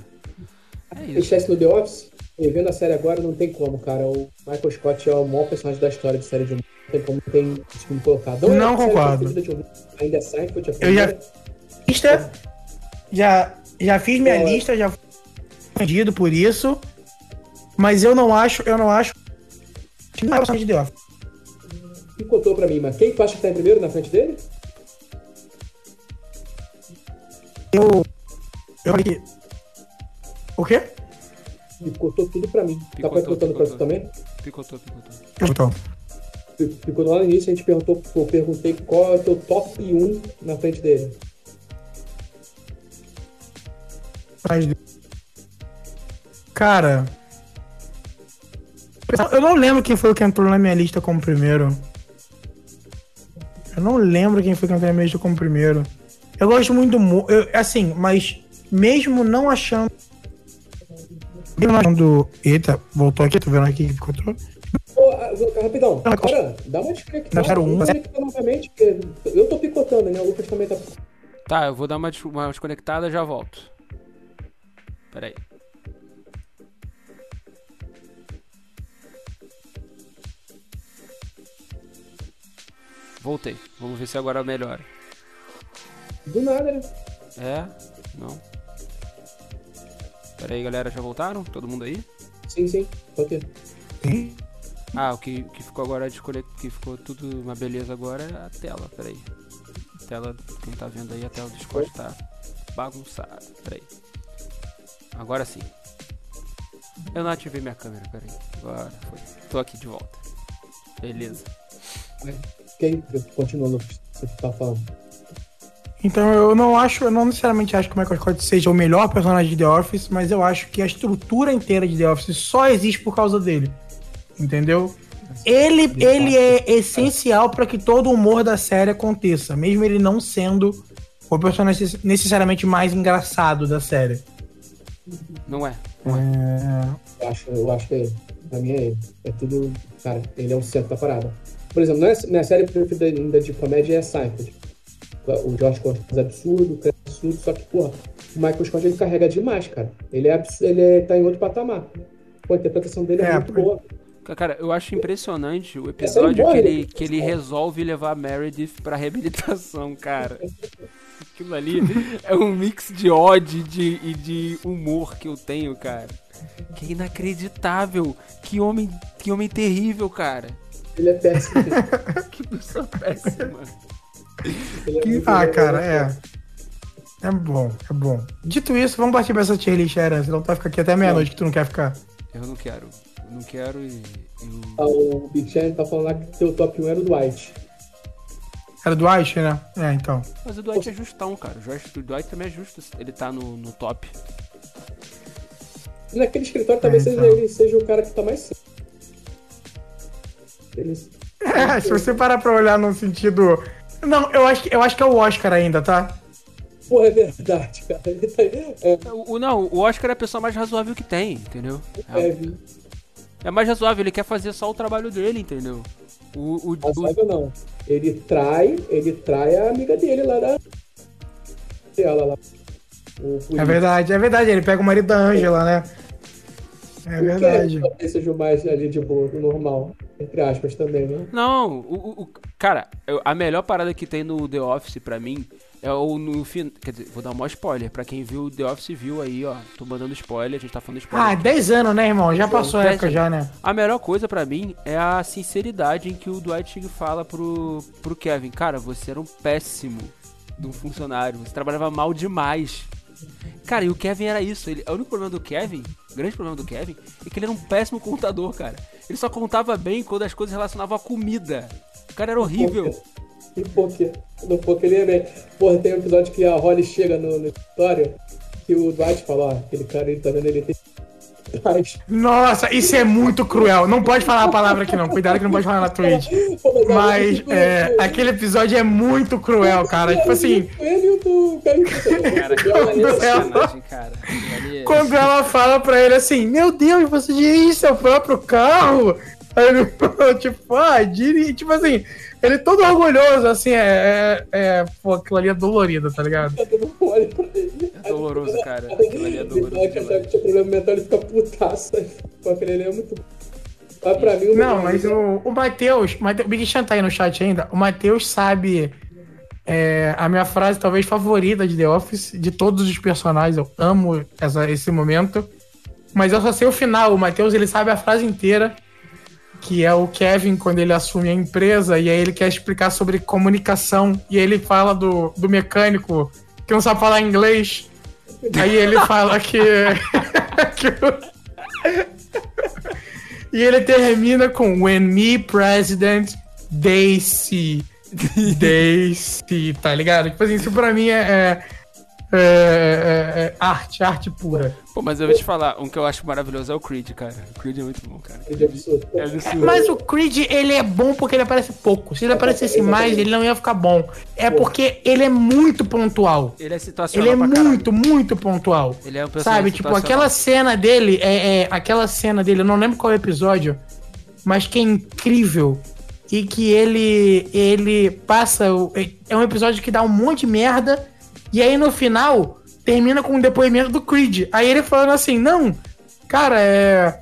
É isso. no The Office. E vendo a série agora, não tem como, cara. O Michael Scott é o maior personagem da história de série de humor. Não tem como tem como colocar. é Não série concordo. humor, Ainda é Seinfeld, a Eu já- lista. Já, já fiz minha Boa. lista, já fui ofendido por isso. Mas eu não acho, eu não acho. que Não é personagem de The Office. Picotou pra mim, mas quem tu acha que tá em primeiro na frente dele? Eu. Eu falei que. O quê? Picotou tudo pra mim. tá Picotou, picotando pra tu picotou. também? Picotou, picotou. Pi- Picotou lá no início, a gente perguntou, eu perguntei qual é o teu top 1 na frente dele. Mas- Cara. Eu não lembro quem foi o que entrou na minha lista como primeiro. Eu não lembro quem foi minha lista como primeiro. Eu gosto muito do. Mo- eu- Assim, mas mesmo não achando. Mesmo não achando. Eita, voltou aqui, tô vendo aqui que ficou. Ô, ah, rapidão, cara, dá uma desconectada. Um. Novamente, eu tô picotando, né? O Lucas também tá. Tá, eu vou dar uma, uma desconectada e já volto. Pera Voltei. Vamos ver se agora melhora. Do nada, né? É? Não. Pera aí, galera, já voltaram? Todo mundo aí? Sim, sim. Ter. Sim. Ah, o que, que ficou agora de escolher, que ficou tudo uma beleza agora é a tela, peraí. A tela, quem tá vendo aí, a tela do Discord tá bagunçada, peraí. Agora sim. Eu não ativei minha câmera, peraí. Agora foi. Tô aqui de volta. Beleza. Quem continua no que você tá falando? Então eu não acho, eu não necessariamente acho que o Michael Scott seja o melhor personagem de The Office, mas eu acho que a estrutura inteira de The Office só existe por causa dele. Entendeu? Ele, ele é essencial para que todo o humor da série aconteça, mesmo ele não sendo o personagem necessariamente mais engraçado da série. Não é. Não é. É... Eu acho, eu acho que é ele. Pra mim é ele. É tudo. Cara, ele é o centro da parada. Por exemplo, minha, minha série preferida ainda de comédia é Seinfeld. O George Costa faz absurdo, o é absurdo, só que, porra, o Michael Scott ele carrega demais, cara. Ele, é absurdo, ele é, tá em outro patamar. Pô, a interpretação dele é, É, muito por- boa. Cara, eu acho impressionante o episódio que ele, que ele resolve levar a Meredith pra reabilitação, cara. Aquilo ali é um mix de ódio e de, e de humor que eu tenho, cara. Que é inacreditável. Que homem, que homem terrível, cara. Ele é péssimo. Que pessoa péssima. É muito Ah, cara, é. É bom, é bom. Dito isso, vamos partir pra essa tier list, era, senão tu vai ficar aqui até meia-noite que tu não quer ficar. Eu não quero. Eu não quero e. eu- Ah, O Big Chan tá falando lá que teu top 1 era o Dwight. Era do Dwight, né? É, então. Mas o Dwight é justão, cara. O O Dwight também é justo. Ele tá no, no top. Naquele escritório talvez É, seja então. ele seja o cara que tá mais cedo. Ele... É, se você parar pra olhar no sentido. Não, eu acho, que- eu acho que é o Oscar ainda, tá? Porra, é verdade, cara. Tá... É, O, não, o Oscar é a pessoa mais razoável que tem, entendeu? É, Kevin. é mais razoável, ele quer fazer só o trabalho dele, entendeu? O, o, o- Razoável não. Ele trai, ele trai a amiga dele lá da. Ela lá. O É verdade, é verdade. Ele pega o marido da Angela, né? É verdade. Talvez seja o mais ali de boa, do normal. Entre aspas também, né? Não, o, o- cara, a melhor parada que tem no The Office pra mim é o no fim, quer dizer, vou dar um maior spoiler, pra quem viu The Office viu aí, ó, tô mandando spoiler, a gente tá falando spoiler. Ah, 10 anos, né, irmão? Já passou a época anos. já, né? A melhor coisa pra mim é a sinceridade em que o Dwight fala pro, pro Kevin, cara, você era um péssimo de um funcionário, você trabalhava mal demais. Cara, e o Kevin era isso. Ele, o único problema do Kevin, o grande problema do Kevin, é que ele era um péssimo contador, cara. Ele só contava bem quando as coisas relacionavam à comida. O cara era horrível. E porque no poker ele é bem. Porra, tem um episódio que a Holly chega no, no escritório que o Dwight fala, ó, aquele cara ele tá vendo ele tem. Nossa, isso é muito cruel. Não pode falar a palavra aqui, não. Cuidado que não pode falar na Twitch. Mas é, aquele episódio é muito cruel, cara. Tipo assim, que Quando é- quando ela fala pra ele assim, meu Deus, você dirige seu próprio carro? Aí ele falou, tipo, ah, dirige. Tipo assim, ele todo orgulhoso, assim, é. é, é pô, aquilo ali é dolorido, tá ligado? Pra ele. É doloroso, cara. Aquilo ali é doloroso Ele demais. que tinha problema mental, ele fica putaço. Pô, aquele ali é muito. Mas pra mim, o Não, mas o, o Matheus, o Big Chan tá aí no chat ainda. O Matheus sabe é, a minha frase talvez favorita de The Office, de todos os personagens. Eu amo essa, esse momento. Mas eu só sei o final. O Matheus ele sabe a frase inteira. Que é o Kevin quando ele assume a empresa e aí ele quer explicar sobre comunicação. E ele fala do, do mecânico que não sabe falar inglês. Aí ele fala que. que e ele termina com When me, president, they see. They see, tá ligado? Tipo assim, isso pra mim é, é, é- é- é arte, arte pura. Pô, mas eu vou te falar, um que eu acho maravilhoso é o Creed, cara. O Creed é muito bom, cara. Ele é absurdo. É absurdo. Mas o Creed, ele é bom porque ele aparece pouco. Se ele aparecesse mais, ele não ia ficar bom. É porque ele é muito pontual. Ele é situacional Ele é muito, muito pontual. Ele é um personagem Sabe, tipo, aquela cena dele, é, é, aquela cena dele, eu não lembro qual é o episódio, mas que é incrível. E que ele, ele passa. É um episódio que dá um monte de merda. E aí no final, termina com um depoimento do Creed. Aí ele falando assim, não, cara, é.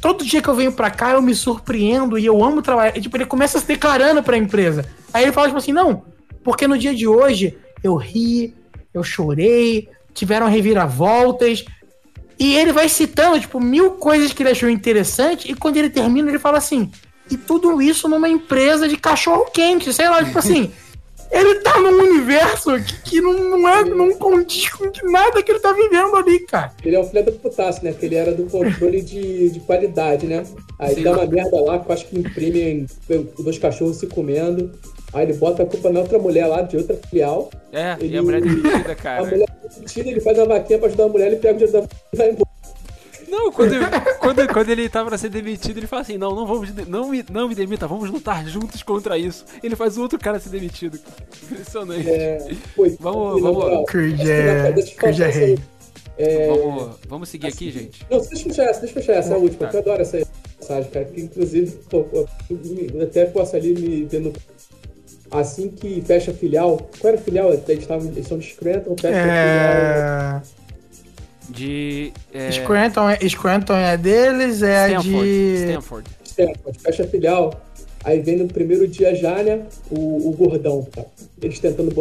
Todo dia que eu venho pra cá eu me surpreendo e eu amo trabalhar. E, tipo, ele começa se declarando pra empresa. Aí ele fala, tipo assim, não, porque no dia de hoje eu ri, eu chorei, tiveram reviravoltas. E ele vai citando, tipo, mil coisas que ele achou interessante. E quando ele termina, ele fala assim: e tudo isso numa empresa de cachorro quente, sei lá, tipo assim. Ele tá num universo que, que não, não, é, não condiz com nada que ele tá vivendo ali, cara. Ele é um filho da putaço, né? Que ele era do controle de, de qualidade, né? Aí Sim. dá uma merda lá, que eu acho que imprime dois cachorros se comendo. Aí ele bota a culpa na outra mulher lá, de outra filial. É, ele, e a mulher demitida, cara. A mulher demitida, ele faz a vaquinha pra ajudar a mulher, ele pega o dinheiro da e vai embora. Não, quando, quando, quando ele tava pra ser demitido, ele fala assim: não, não vamos, não me, não me demita, vamos lutar juntos contra isso. Ele faz o outro cara ser demitido. Impressionante. É, foi, vamos, vamos. Creed é, é rei. É... Vamos, vamos seguir assim, aqui, gente. Não, deixa eu fechar essa, deixa eu fechar essa, a última, tá. eu adoro essa mensagem, cara, que inclusive, pô, eu até posso ali me vendo assim que fecha a filial. Qual era a filial? Eles, tavam, eles são de Scranton, fecha é... a filial de. É... Scranton, é, Scranton é deles, é Stanford, a de. Stanford. Stanford, fecha a filial. Aí vem no primeiro dia já, né? O, o gordão, tá? Eles tentando.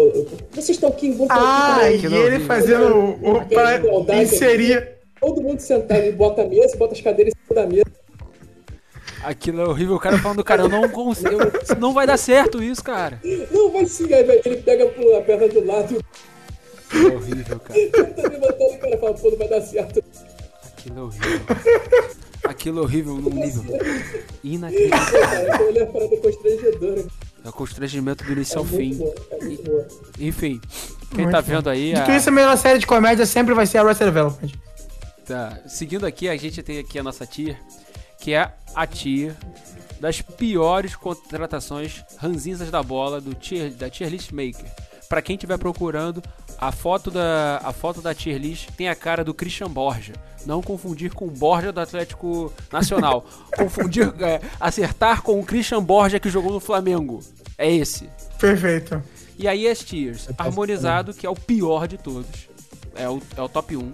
Vocês estão aqui, vão Ah, aqui, e ele fazendo o. o pra inserir. Todo mundo sentado, ele bota a mesa, bota as cadeiras em cima da mesa. Aquilo é horrível, o cara falando, cara, eu não consigo. Não vai dar certo isso, cara. Não, vai sim, aí ele pega a perna do lado é horrível, cara. Eu tô levantando e o cara fala, pô, não vai dar certo. Aquilo é horrível. Aquilo é horrível num nível inacreditável. Olha a parada constrangedora. É o constrangimento do início é ao fim. Boa, é Enfim, quem muito tá vendo aí. Dito a... isso, a melhor série de comédia sempre vai ser a Arrested Development. Tá, seguindo aqui, a gente tem aqui a nossa tier, que é a tier das piores contratações ranzinzas da bola do tier, da tier list maker. Para quem estiver procurando, a foto da a foto da tier list tem a cara do Christian Borja. Não confundir com o Borja do Atlético Nacional. confundir, é, acertar com o Christian Borja que jogou no Flamengo. É esse. Perfeito. E aí as tiers. Harmonizado, que é o pior de todos. É o, é o top 1.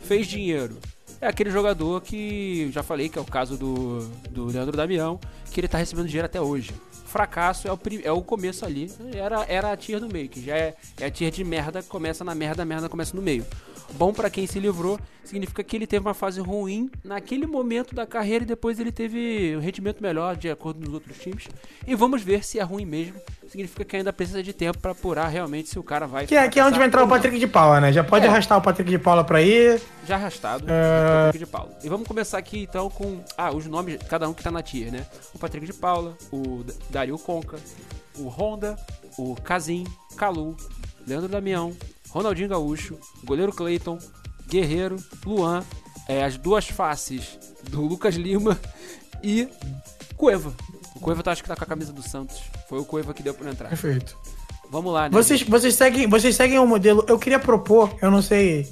Fez dinheiro. É aquele jogador que já falei que é o caso do, do Leandro Damião, que ele tá recebendo dinheiro até hoje fracasso é o, é o começo ali. Era, era a tier do meio, que já é, é a tier de merda, começa na merda, a merda começa no meio. Bom para quem se livrou, significa que ele teve uma fase ruim naquele momento da carreira e depois ele teve um rendimento melhor de acordo com os outros times. E vamos ver se é ruim mesmo. Significa que ainda precisa de tempo para apurar realmente se o cara vai. Que é, que é onde vai entrar o Patrick de Paula, né? Já pode é. arrastar o Patrick de Paula pra ir. Já arrastado, uh... Patrick de Paula. E vamos começar aqui então com ah, os nomes, cada um que tá na tier, né? O Patrick de Paula, o Dario Conca, o Honda, o Kazim, Calu, Leandro Damião, Ronaldinho Gaúcho, goleiro Cleiton, Guerreiro, Luan, é, as duas faces do Lucas Lima e Cueva. O Cueva tá, acho que tá com a camisa do Santos. Foi o Cueva que deu pra entrar. Perfeito. Vamos lá, né? Vocês, vocês, seguem, vocês seguem um modelo. Eu queria propor, eu não sei.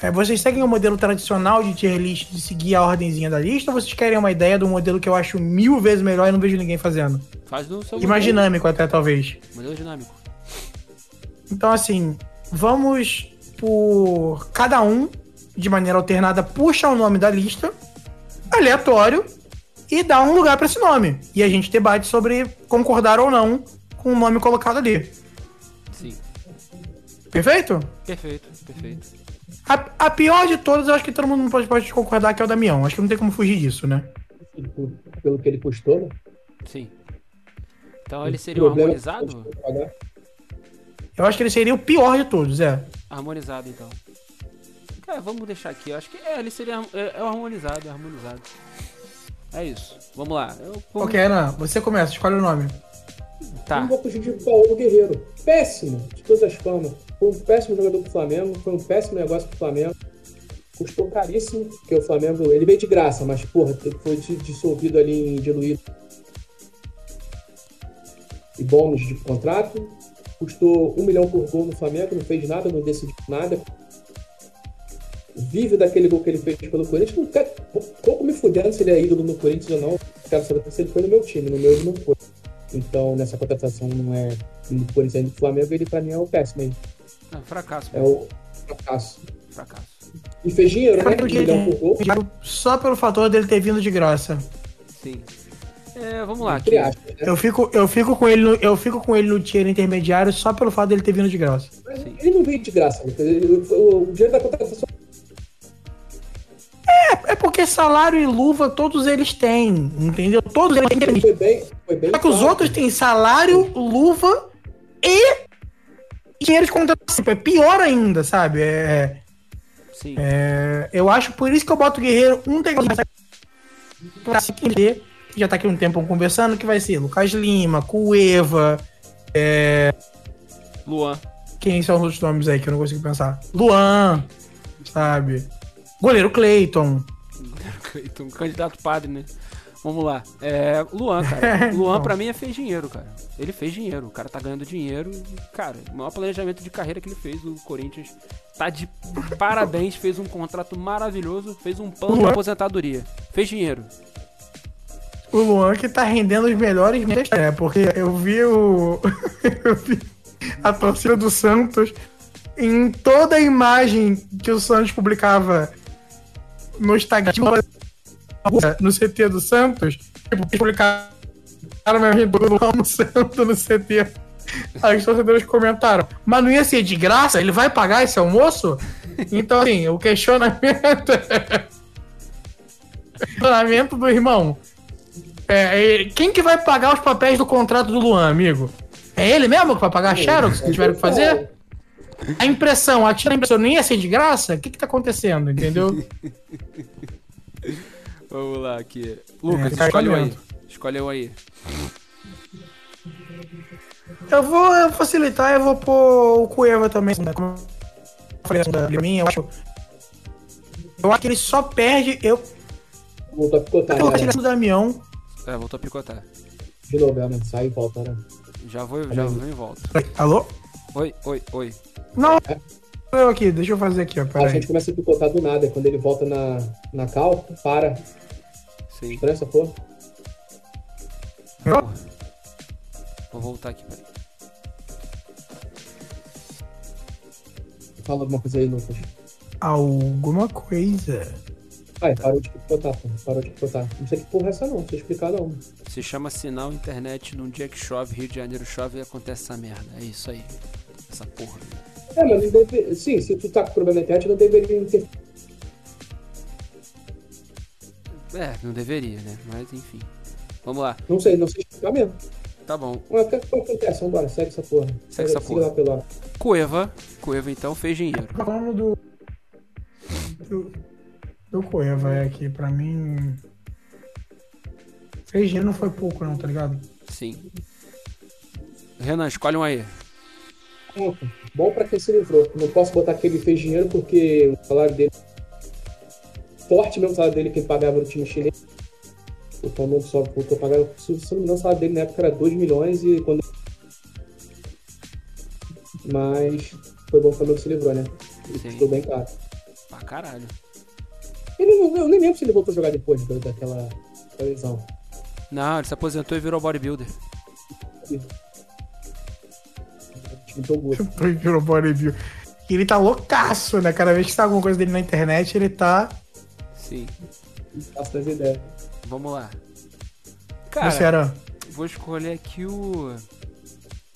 É, vocês seguem o um modelo tradicional de tier list, de seguir a ordenzinha da lista, ou vocês querem uma ideia do modelo que eu acho mil vezes melhor e não vejo ninguém fazendo? Faz no seu E mais dinâmico até, talvez. Modelo dinâmico. Então, assim, vamos por cada um, de maneira alternada, puxa o nome da lista, aleatório, e dá um lugar para esse nome. E a gente debate sobre concordar ou não com o nome colocado ali. Sim. Perfeito? Perfeito, perfeito. A, a pior de todas, eu acho que todo mundo pode, pode concordar que é o Damião. Acho que não tem como fugir disso, né? Pelo que ele postou, né? Sim. Então ele seria um harmonizado? Eu acho que ele seria o pior de todos, é. Harmonizado, então. Cara, vamos deixar aqui. Eu acho que é, ele seria é, é harmonizado, é harmonizado. É isso. Vamos lá. Eu, vamos... Ok, Ana, você começa, escolhe o nome. Tá. Eu vou fugir de Paulo Guerreiro. Péssimo, de todas as formas. Foi um péssimo jogador pro Flamengo, foi um péssimo negócio pro Flamengo. Custou caríssimo, porque o Flamengo. Ele veio de graça, mas, porra, foi dissolvido ali em diluído. E bônus de contrato custou um milhão por gol no Flamengo, não fez nada, não decidiu nada. Vive daquele gol que ele fez pelo Corinthians. Não quero, pouco me fudendo se ele é ídolo no Corinthians ou não. Quero saber se ele foi no meu time, no meu ele não foi. Então, nessa contratação não é no Corinthians do Flamengo, ele pra mim é o péssimo aí. É um fracasso. É o, Fracasso. Fracasso. E fez dinheiro, né? Cara, Um milhão por gol. Só pelo fator dele ter vindo de graça. Sim. É, vamos lá. Aqui. né? Eu fico, eu fico com ele no, eu fico com ele no tier intermediário só pelo fato dele ter vindo de graça. Mas Sim. Ele não veio de graça, Lucas. O, dinheiro da contratação É, é porque salário e luva todos eles têm, entendeu? Todos eles têm. foi bem. Foi bem Só que os outros têm salário, luva e dinheiro de contratação. É pior ainda, sabe? É, Sim. é, eu acho por isso que eu boto o Guerreiro um degrau pra se entender. Já tá aqui um tempo conversando, que vai ser Lucas Lima, Cueva, Luan. quem são os outros nomes aí que eu não consigo pensar? Luan, sabe? Goleiro Cleiton. Cleiton, candidato padre, né? Vamos lá. É, Luan, cara. Luan, Então. pra mim, é fez dinheiro, cara. Ele fez dinheiro. O cara tá ganhando dinheiro. e, Cara, o maior planejamento de carreira que ele fez. O Corinthians tá de parabéns. Fez um contrato maravilhoso. Fez um plano de Luan. aposentadoria. Fez dinheiro. O Luan que tá rendendo os melhores meses. É, porque eu vi o. eu vi a torcida do Santos em toda a imagem que o Santos publicava no Instagram, no CT do Santos, tipo, publicaram a imagem do Luan Santos no CT. Aí os torcedores comentaram, mas não ia ser de graça? Ele vai pagar esse almoço? Então, assim, o questionamento. o questionamento do irmão. É, é, quem que vai pagar os papéis do contrato do Luan, amigo? É ele mesmo que vai pagar a Xerox que tiveram que fazer? A impressão, a tira impressão nem ia ser de graça? O que que tá acontecendo, entendeu? Vamos lá aqui. Lucas, tá escolhe um aí. Escolhe um aí. Eu vou eu facilitar, eu vou pôr o Cueva também. né? Como eu falei da mim, eu acho. Eu acho que ele só perde. Eu Voltou a picotar, coloquei né? no Damião. É, voltou a picotar. De novo, né? Sai e volta, né? Já vou, já vou em volta. Alô? Oi, oi, oi. Não, eu aqui, deixa eu fazer aqui, ó. A gente começa a picotar do nada. e Quando ele volta na, na cal, para. Sim. Estranho essa porra. Vou voltar aqui, peraí. Fala alguma coisa aí, Lucas. Alguma coisa. Ai, parou de picotar, pô. Parou de picotar. Não sei que porra é essa não, não sei explicar não. Se chama sinal internet num dia que chove, Rio de Janeiro chove e acontece essa merda. É isso aí. Essa porra. É, mas não deve... sim, se tu tá com problema na internet, não deveria ter. É, não deveria, né? Mas enfim. Vamos lá. Não sei, não sei explicar mesmo. Tá bom. Mas o que que acontece? Vambora, segue essa porra. Segue essa porra. lá pela. Cueva. Cueva então fez dinheiro. Falando do. Do, do Cueva é aqui, pra mim. Fez dinheiro não foi pouco, não, tá ligado? Sim. Renan, escolhe um aí. Bom pra quem se livrou. Não posso botar que ele fez dinheiro porque o salário dele. Forte mesmo o salário dele que ele pagava no time chinês. O Flamengo só porque eu pagava. Se não me engano, o salário dele na época era 2 milhões e quando. Mas foi bom que o Flamengo se livrou, né? Sim. custou bem caro. Pra caralho. Ele não, eu nem lembro se ele voltou a jogar depois da- daquela, daquela lesão. Não, ele se aposentou e virou bodybuilder. O time tão gordo. Virou bodybuilder. E ele tá loucaço, né? Cada vez que sai alguma coisa dele na internet, ele tá. Sim. Faço das ideias. Vamos lá. Cara, Cara, vou escolher aqui o.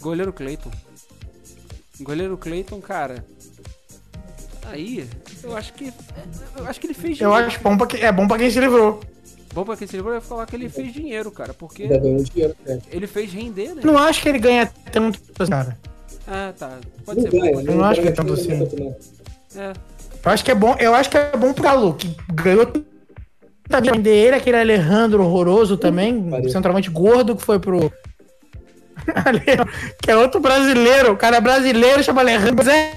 Goleiro Clayton. Goleiro Clayton, cara. Aí, eu acho que. Eu acho que ele fez eu dinheiro. acho bom pra que, é bom pra quem se livrou. Bom pra quem se livrou, eu ia falar que ele fez dinheiro, cara. Porque dinheiro, né? ele fez render, né? Não acho que ele ganha tanto, cara. Ah, tá. Pode Não ser. ganha, pode- Eu não acho que é tanto assim. não. É. Eu acho que é bom, eu acho que é bom pro Galo, que ganhou também dele, aquele Alejandro horroroso também, centralmente gordo, que foi pro. que é outro brasileiro, o cara é brasileiro, chama Alejandro Zé.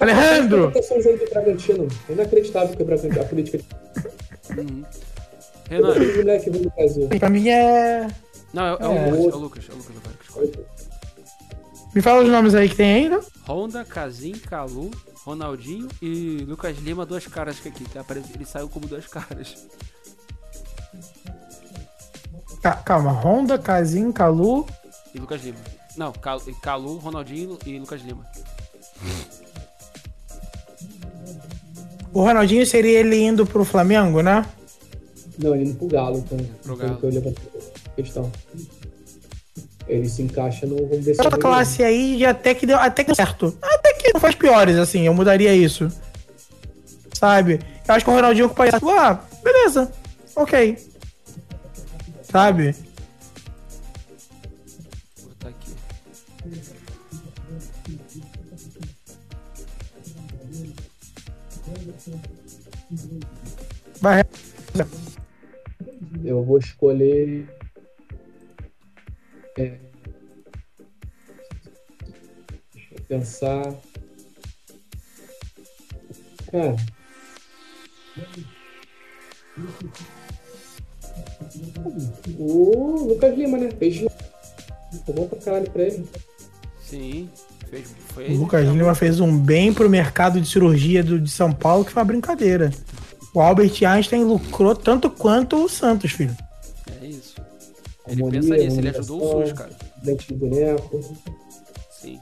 Alejandro! Do Bragantino. É inacreditável que o Bragantino, a política Uhum. de Renan. moleque do Brasil. Pra mim é. Não, é, é É. o Lucas, é o Lucas, é o Lucas agora que escolhe. Me fala os nomes aí que tem ainda. Honda, Casim, Calu, Ronaldinho e Lucas Lima, duas caras que aqui. Tá? Ele saiu como duas caras. Ca- calma, Honda, Casim, Calu. E Lucas Lima. Não, Calu, Ronaldinho e Lucas Lima. O Ronaldinho seria ele indo pro Flamengo, né? Não, ele indo pro Galo também. Pro Foi Galo. que eu levantei a questão. Ele se encaixa no. Essa classe aí já até que deu até que deu certo. Até que não faz piores, assim, eu mudaria isso. Sabe? Eu acho que o Ronaldinho ocuparia. Ah, beleza. Ok. Sabe? Vai. Eu vou escolher. É... Deixa eu pensar. Cara. O Lucas Lima, né? Fez. Bom pra caralho pra ele. Sim, fez. O Lucas. Lima fez um bem pro mercado de cirurgia do, de São Paulo que foi uma brincadeira. O Albert Einstein lucrou tanto quanto o Santos, filho. É isso. Ele Harmonia, pensa nisso, ele ajudou o SUS, cara. Dente de boneco. Sim.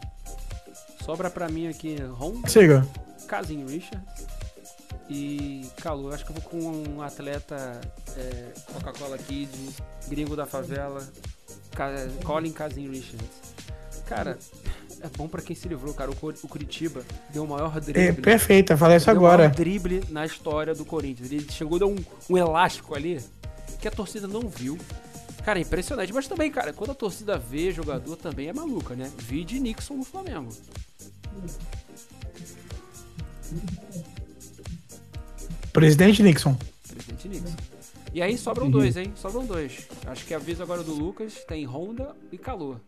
Sobra pra mim aqui Ron, Siga. Casinho Richard e Calu. Eu acho que eu vou com um atleta é, Coca-Cola Kid, gringo da favela, Ca- Colin Casinho Richards. Cara, é bom pra quem se livrou, cara. O, Curitiba deu o maior É, drible. perfeito, eu falei isso deu o maior agora. drible na história do Corinthians. Ele chegou, deu um, um elástico ali que a torcida não viu. Cara, é impressionante. Mas também, cara, quando a torcida vê jogador também é maluca, né? Vide Nixon no Flamengo. Presidente Nixon. Presidente Nixon. E aí sobram dois, hein? Sobram dois. Acho que a vez agora do Lucas tem Honda e Calor.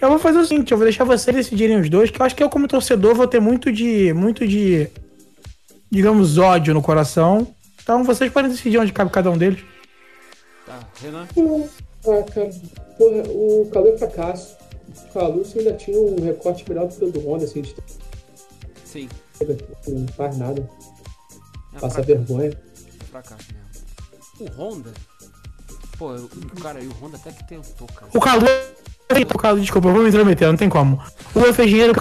Eu vou fazer o seguinte, eu vou deixar vocês decidirem os dois, que eu acho que eu, como torcedor, vou ter muito de. muito de. digamos, ódio no coração. Então vocês podem decidir onde cabe cada um deles. Tá, Renan? Ah, cara. Porra, o Calu é fracasso. O Calu você ainda tinha um recorte melhor do que o do Honda, assim, de Sim. não faz nada. É Passa fracasso, vergonha. fracasso mesmo. O Honda. Pô, eu- o cara, e o Honda até que tentou, cara. O Calu. Calu, desculpa, eu vou me intrometer, não tem como. O UF Engenheiro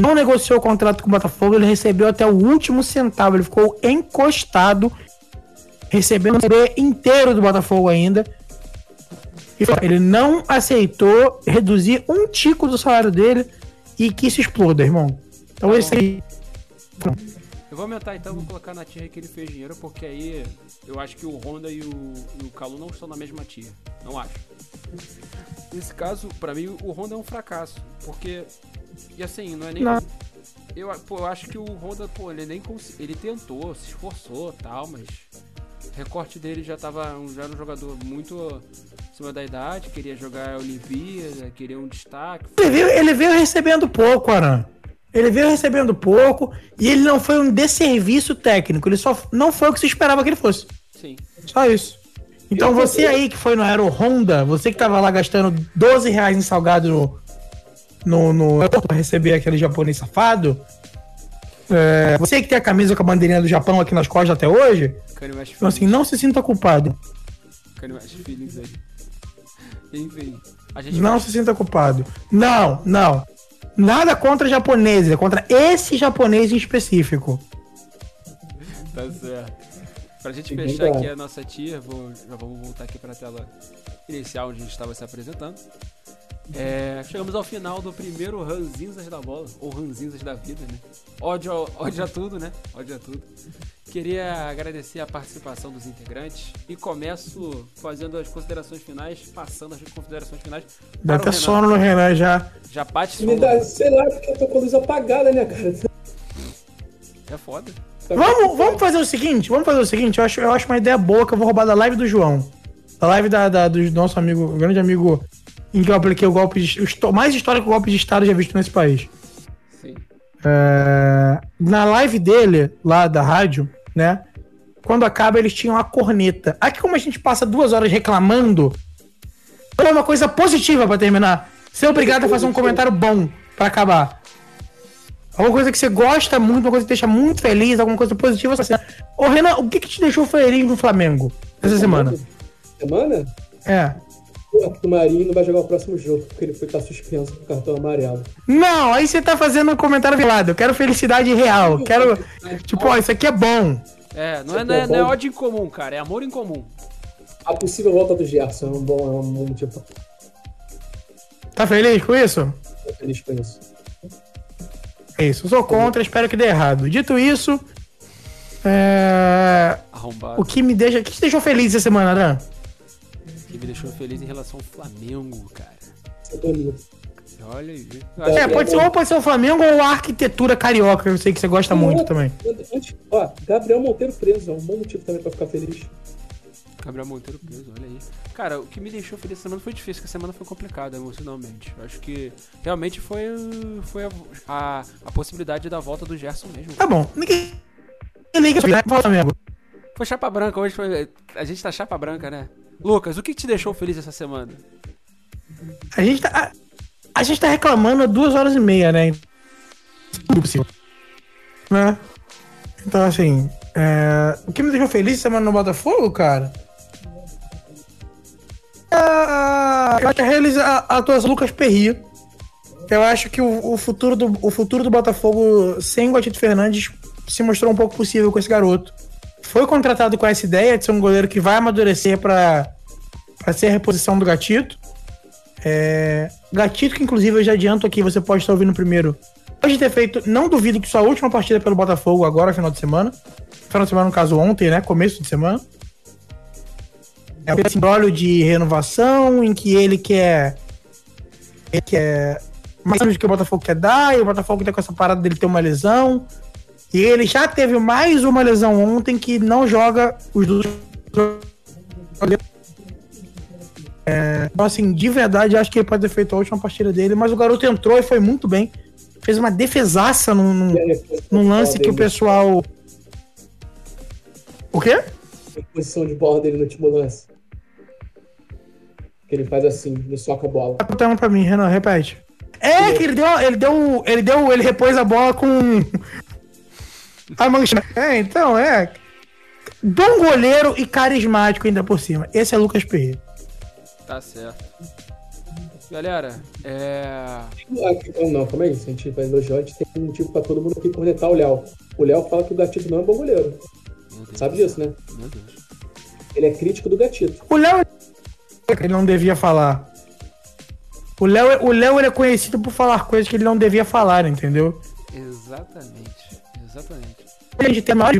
não negociou o contrato com o Botafogo, ele recebeu até o último centavo, ele ficou encostado, recebendo o CB inteiro do Botafogo ainda. Ele não aceitou reduzir um tico do salário dele e que isso exploda, irmão. Então esse. Eu vou aumentar então, vou colocar na tia que ele fez dinheiro, porque aí eu acho que o Honda e o, e o Calu não estão na mesma tia. Não acho. Nesse caso, pra mim, o Honda é um fracasso. Porque. E assim, não é nem. Não. Eu, pô, eu acho que o Honda, pô, ele nem cons... Ele tentou, se esforçou tal, mas. O recorte dele já tava. Já era um jogador muito acima da idade, queria jogar a Olimpíada, queria um destaque. Ele veio, ele veio recebendo pouco, Aran. Ele veio recebendo pouco e ele não foi um desserviço técnico. Ele só não foi o que se esperava que ele fosse. Sim. Só isso. Então você aí que foi no Aero Honda, você que tava lá gastando 12 reais em salgado no, no, no pra receber aquele japonês safado, é, você que tem a camisa com a bandeirinha do Japão aqui nas costas até hoje, então assim, não se sinta culpado. Enfim. A gente Não vai- se sinta culpado. Não, não. Nada contra japoneses, é contra esse japonês em específico. Tá certo. Pra gente fechar aqui a nossa tia, vou, já vamos voltar aqui pra tela inicial onde a gente estava se apresentando. É, chegamos ao final do primeiro Ranzinzas da bola, ou Ranzinzas da vida, né? Ódio, ódio a tudo, né? Ódio a tudo. Queria agradecer a participação dos integrantes e começo fazendo as considerações finais, passando as considerações finais. Dá até Renan. sono no Renan já. Já bate Me sono. dá, sei lá, porque eu tô com a luz apagada, né, cara? É foda. Vamos, vamos fazer o seguinte, vamos fazer o seguinte, eu acho, eu acho uma ideia boa que eu vou roubar da live do João. Da live da, da- do nosso amigo, grande amigo, em que eu apliquei o golpe de, o mais histórico golpe de Estado já visto nesse país. Sim. É, na live dele, lá da rádio, né? Quando acaba, eles tinham a corneta. Aqui, como a gente passa duas horas reclamando, é uma coisa positiva pra terminar. Ser obrigado a fazer um comentário bom pra acabar. Alguma coisa que você gosta muito, uma coisa que te deixa muito feliz, alguma coisa positiva. Assim. Ô, Renan, o que, que te deixou feliz no Flamengo essa semana? Semana? É. o Marinho não vai jogar o próximo jogo, porque ele foi estar suspenso com cartão amarelo. Não, aí você tá fazendo um comentário velado. Eu quero felicidade real. Quero. Tipo, ó, isso aqui é bom. É, não é, não é, não é ódio em comum, cara. É amor em comum. A possível volta do Gerson é um bom, é um bom tipo. Tá feliz com isso? Tô feliz com isso. É isso, sou contra, espero que dê errado. Dito isso, é... O que me deixa. O que te deixou feliz essa semana, Dan? Que me deixou feliz em relação ao Flamengo, cara. Você é bonito. Olha aí. Eu É, pode ser, ou pode ser o Flamengo ou a arquitetura carioca, eu sei que você gosta muito também. Antes, ó, Gabriel Monteiro preso, é um bom motivo também pra ficar feliz. Gabriel Monteiro preso, olha aí. Cara, o que me deixou feliz essa semana foi difícil, porque a semana foi complicada emocionalmente. Eu acho que realmente foi, foi a, a, a possibilidade da volta do Gerson mesmo. Tá bom, ninguém liga pro Flamengo. Foi chapa branca hoje, foi, a gente tá chapa branca, né? Lucas, o que te deixou feliz essa semana? A gente tá. A, a gente tá reclamando há duas horas e meia, né? Né? Então, assim. é, O que me deixou feliz semana no Botafogo, cara? Ah, eu acho que a, realiza- a, atuação Lucas Perry. Eu acho que o, o futuro do, o futuro do Botafogo sem o Gatito Fernandes se mostrou um pouco possível com esse garoto. Foi contratado com essa ideia de ser um goleiro que vai amadurecer para ser a reposição do Gatito. É, Gatito, que inclusive eu já adianto aqui, você pode estar ouvindo primeiro. Pode ter feito, não duvido que sua última partida pelo Botafogo agora, final de semana. Final de semana, no caso, ontem, né? Começo de semana. É esse embrólio de renovação em que ele quer. Ele quer mais do que o Botafogo quer dar, e o Botafogo tá com essa parada dele ter uma lesão. E ele já teve mais uma lesão ontem que não joga os dois. É, então, assim, de verdade, acho que ele pode ter feito a última partida dele, mas o garoto entrou e foi muito bem. Fez uma defesaça num, num, num lance que o pessoal. O quê? A posição de bola dele no último lance. Que ele faz assim, ele soca a bola. Tá contando pra mim, Renan, repete. É, que ele deu, ele deu, ele deu, ele repôs a bola com a mancha. É, então, é. Bom goleiro e carismático ainda por cima. Esse é Lucas Perry. Tá certo. Galera, é. Ah, Não, calma aí, se a gente vai elogiar, a gente tem um motivo pra todo mundo aqui cornetar o Léo. O Léo fala que o Gatito não é bom goleiro. Sabe disso, né? Meu Deus. Ele é crítico do Gatito. O Léo. Ele não devia falar. O Léo, o Léo ele é conhecido por falar coisas que ele não devia falar, entendeu? Exatamente. Exatamente. Maior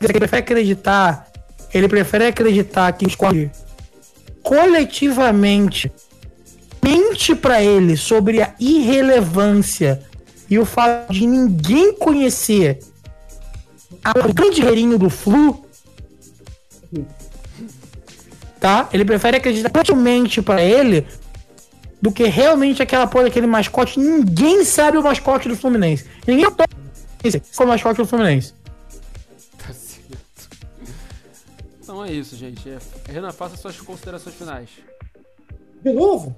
ele prefere acreditar. Ele prefere acreditar que escolhe coletivamente mente pra ele sobre a irrelevância e o fato de ninguém conhecer o grande guerreirinho do Flu. Tá? Ele prefere acreditar totalmente pra ele do que realmente aquela porra daquele mascote. Ninguém sabe o mascote do Fluminense. Ninguém conhece o mascote do Fluminense. Tá certo. Então é isso, gente. É- Renan, faça suas considerações finais. De novo?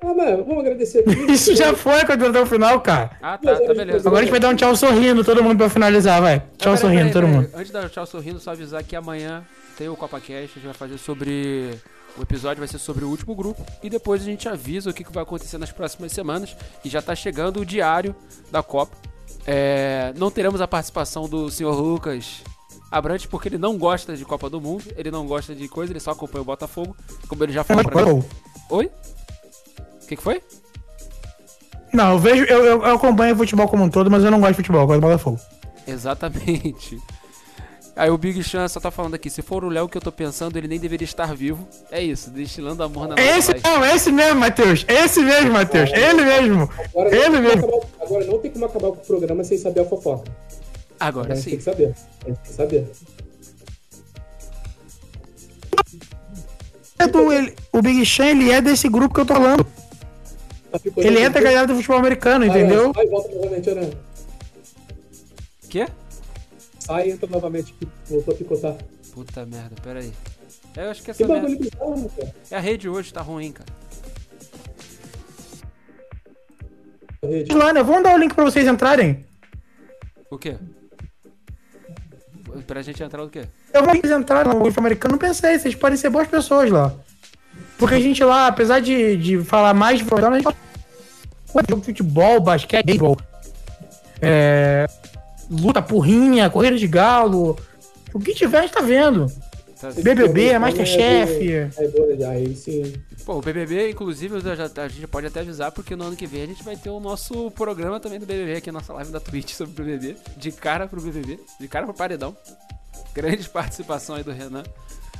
Ah, mas vamos agradecer aqui. Isso já foi quando até o final, cara. Ah, tá, tá beleza. Agora a gente vai dar um tchau sorrindo, todo mundo pra finalizar, vai. Ah, Tchau peraí, sorrindo, peraí, todo mundo. Antes de dar tchau sorrindo, só avisar que amanhã tem o CopaCast, a gente vai fazer sobre. O episódio vai ser sobre o último grupo e depois a gente avisa o que, que vai acontecer nas próximas semanas. E já tá chegando o diário da Copa. É, não teremos a participação do senhor Lucas Abrantes porque ele não gosta de Copa do Mundo, ele não gosta de coisa, ele só acompanha o Botafogo, como ele já falou pra mim. Oi? O que, que foi? Não, eu vejo, eu, eu, eu acompanho o futebol como um todo, mas eu não gosto de futebol, eu gosto do Botafogo. Exatamente. Aí o Big Chan só tá falando aqui, se for o Léo que eu tô pensando, ele nem deveria estar vivo. É isso, destilando amor na nossa Esse live. não, esse mesmo, Matheus. Esse mesmo, Matheus. Ele mesmo. Agora, Ele não tem mesmo. como acabar- agora não tem como acabar com o programa sem saber a fofoca. Agora a gente tem sim. que saber. A gente tem que saber. É do- ele- o Big Chan, ele é desse grupo que eu tô falando. Tá Ele entra a tudo. galera do futebol americano, Vai, entendeu? Sai e volta novamente, né? Quê? Sai e entra novamente. Voltou a picotar. Puta merda, pera aí. Eu acho que Que essa merda... bagulho bizarro, cara. É a rede hoje, tá ruim, cara. Rede. Lana, vamos dar o link pra vocês entrarem. O quê? Pra gente entrar o quê? Eu vou entrar no futebol americano, não pensei, vocês podem ser boas pessoas lá. Porque a gente lá, apesar de, de falar mais de futebol, a gente fala jogo de futebol, basquete, beisebol, é, luta porrinha, corrida de galo, o que tiver a gente tá vendo. Tá- BBB, Masterchef. É bom, aí sim. Pô, o BBB, inclusive, a gente pode até avisar, porque no ano que vem a gente vai ter o nosso programa também do BBB aqui, nossa live da Twitch sobre o BBB. De cara pro BBB, de cara pro paredão. Grande participação aí do Renan.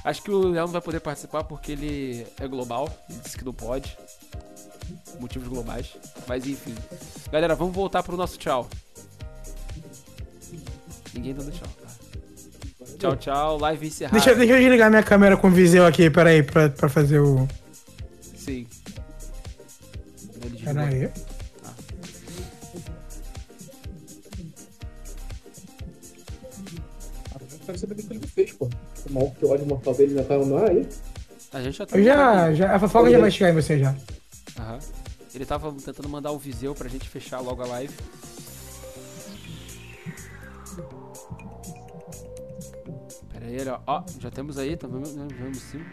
Acho que o Léo não vai poder participar porque ele é global, ele disse que não pode. Motivos globais. Mas enfim. Galera, vamos voltar pro nosso tchau. Ninguém tá? Tchau, tchau. Live encerrada. Deixa, deixa eu desligar minha câmera com o Viseu aqui, peraí, pra, pra fazer o. Sim. Peraí. Eu quero saber o que ele fez, pô. O mal que ódio mortal dele ainda tá no ar aí. A gente já tá Eu já, já. A fofoca já vai chegar em você já. Aham. Ele tava tentando mandar o Viseu pra gente fechar logo a live. Pera aí, ó. Ó, já temos aí, tá vendo? Né, Vemos sim.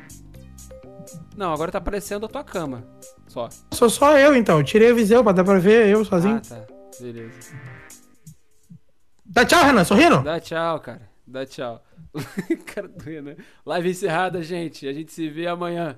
Não, agora tá aparecendo a tua cama. Só. Sou só eu então, tirei o Viseu pra dar pra ver eu sozinho. Ah, tá. Beleza. Dá tchau, Renan, sorrindo? Dá tchau, cara. Dá tchau. cara do Renan. Live encerrada, gente. A gente se vê amanhã.